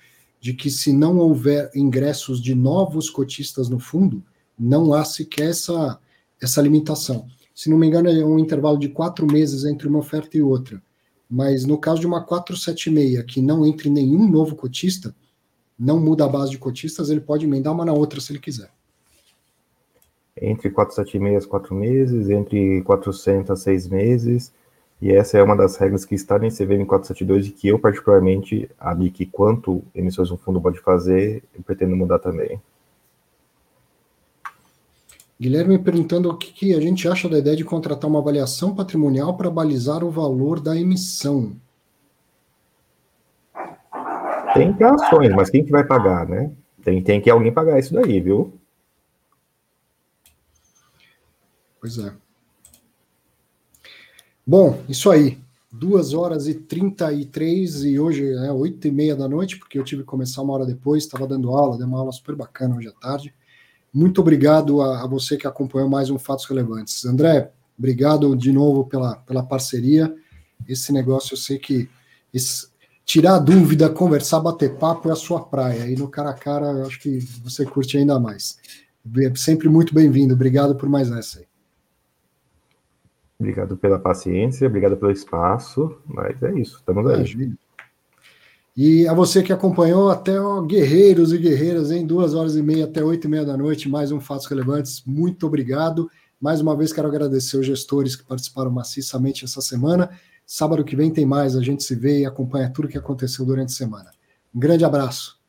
de que se não houver ingressos de novos cotistas no fundo, não há sequer essa, essa limitação se não me engano, é um intervalo de quatro meses entre uma oferta e outra. Mas no caso de uma 476, que não entre nenhum novo cotista, não muda a base de cotistas, ele pode emendar uma na outra se ele quiser. Entre 476 quatro meses, entre 400 seis meses, e essa é uma das regras que está em CVM 472 e que eu particularmente, ali que quanto emissões um fundo pode fazer, eu pretendo mudar também. Guilherme perguntando o que, que, a gente acha da ideia de contratar uma avaliação patrimonial para balizar o valor da emissão. Tem ações, mas quem que vai pagar, né? Tem, tem que alguém pagar isso daí, viu? Pois é. Bom, isso aí. Duas horas e trinta e três hoje é oito e meia da noite, porque eu tive que começar uma hora depois, estava dando aula, dei uma aula super bacana hoje à tarde. Muito obrigado a, a, você que acompanhou mais um Fatos Relevantes. André, obrigado de novo pela, pela parceria. Esse negócio eu sei que esse, tirar dúvida, conversar, bater papo é a sua praia. E no cara a cara, eu acho que você curte ainda mais. É sempre muito bem-vindo. Obrigado por mais essa aí. Obrigado pela paciência, obrigado pelo espaço, mas é isso, estamos aí. E a você que acompanhou até ó, guerreiros e guerreiras em duas horas e meia até oito e meia da noite, mais um Fatos Relevantes, muito obrigado. Mais uma vez quero agradecer os gestores que participaram maciçamente essa semana. Sábado que vem tem mais, a gente se vê e acompanha tudo que aconteceu durante a semana. Um grande abraço.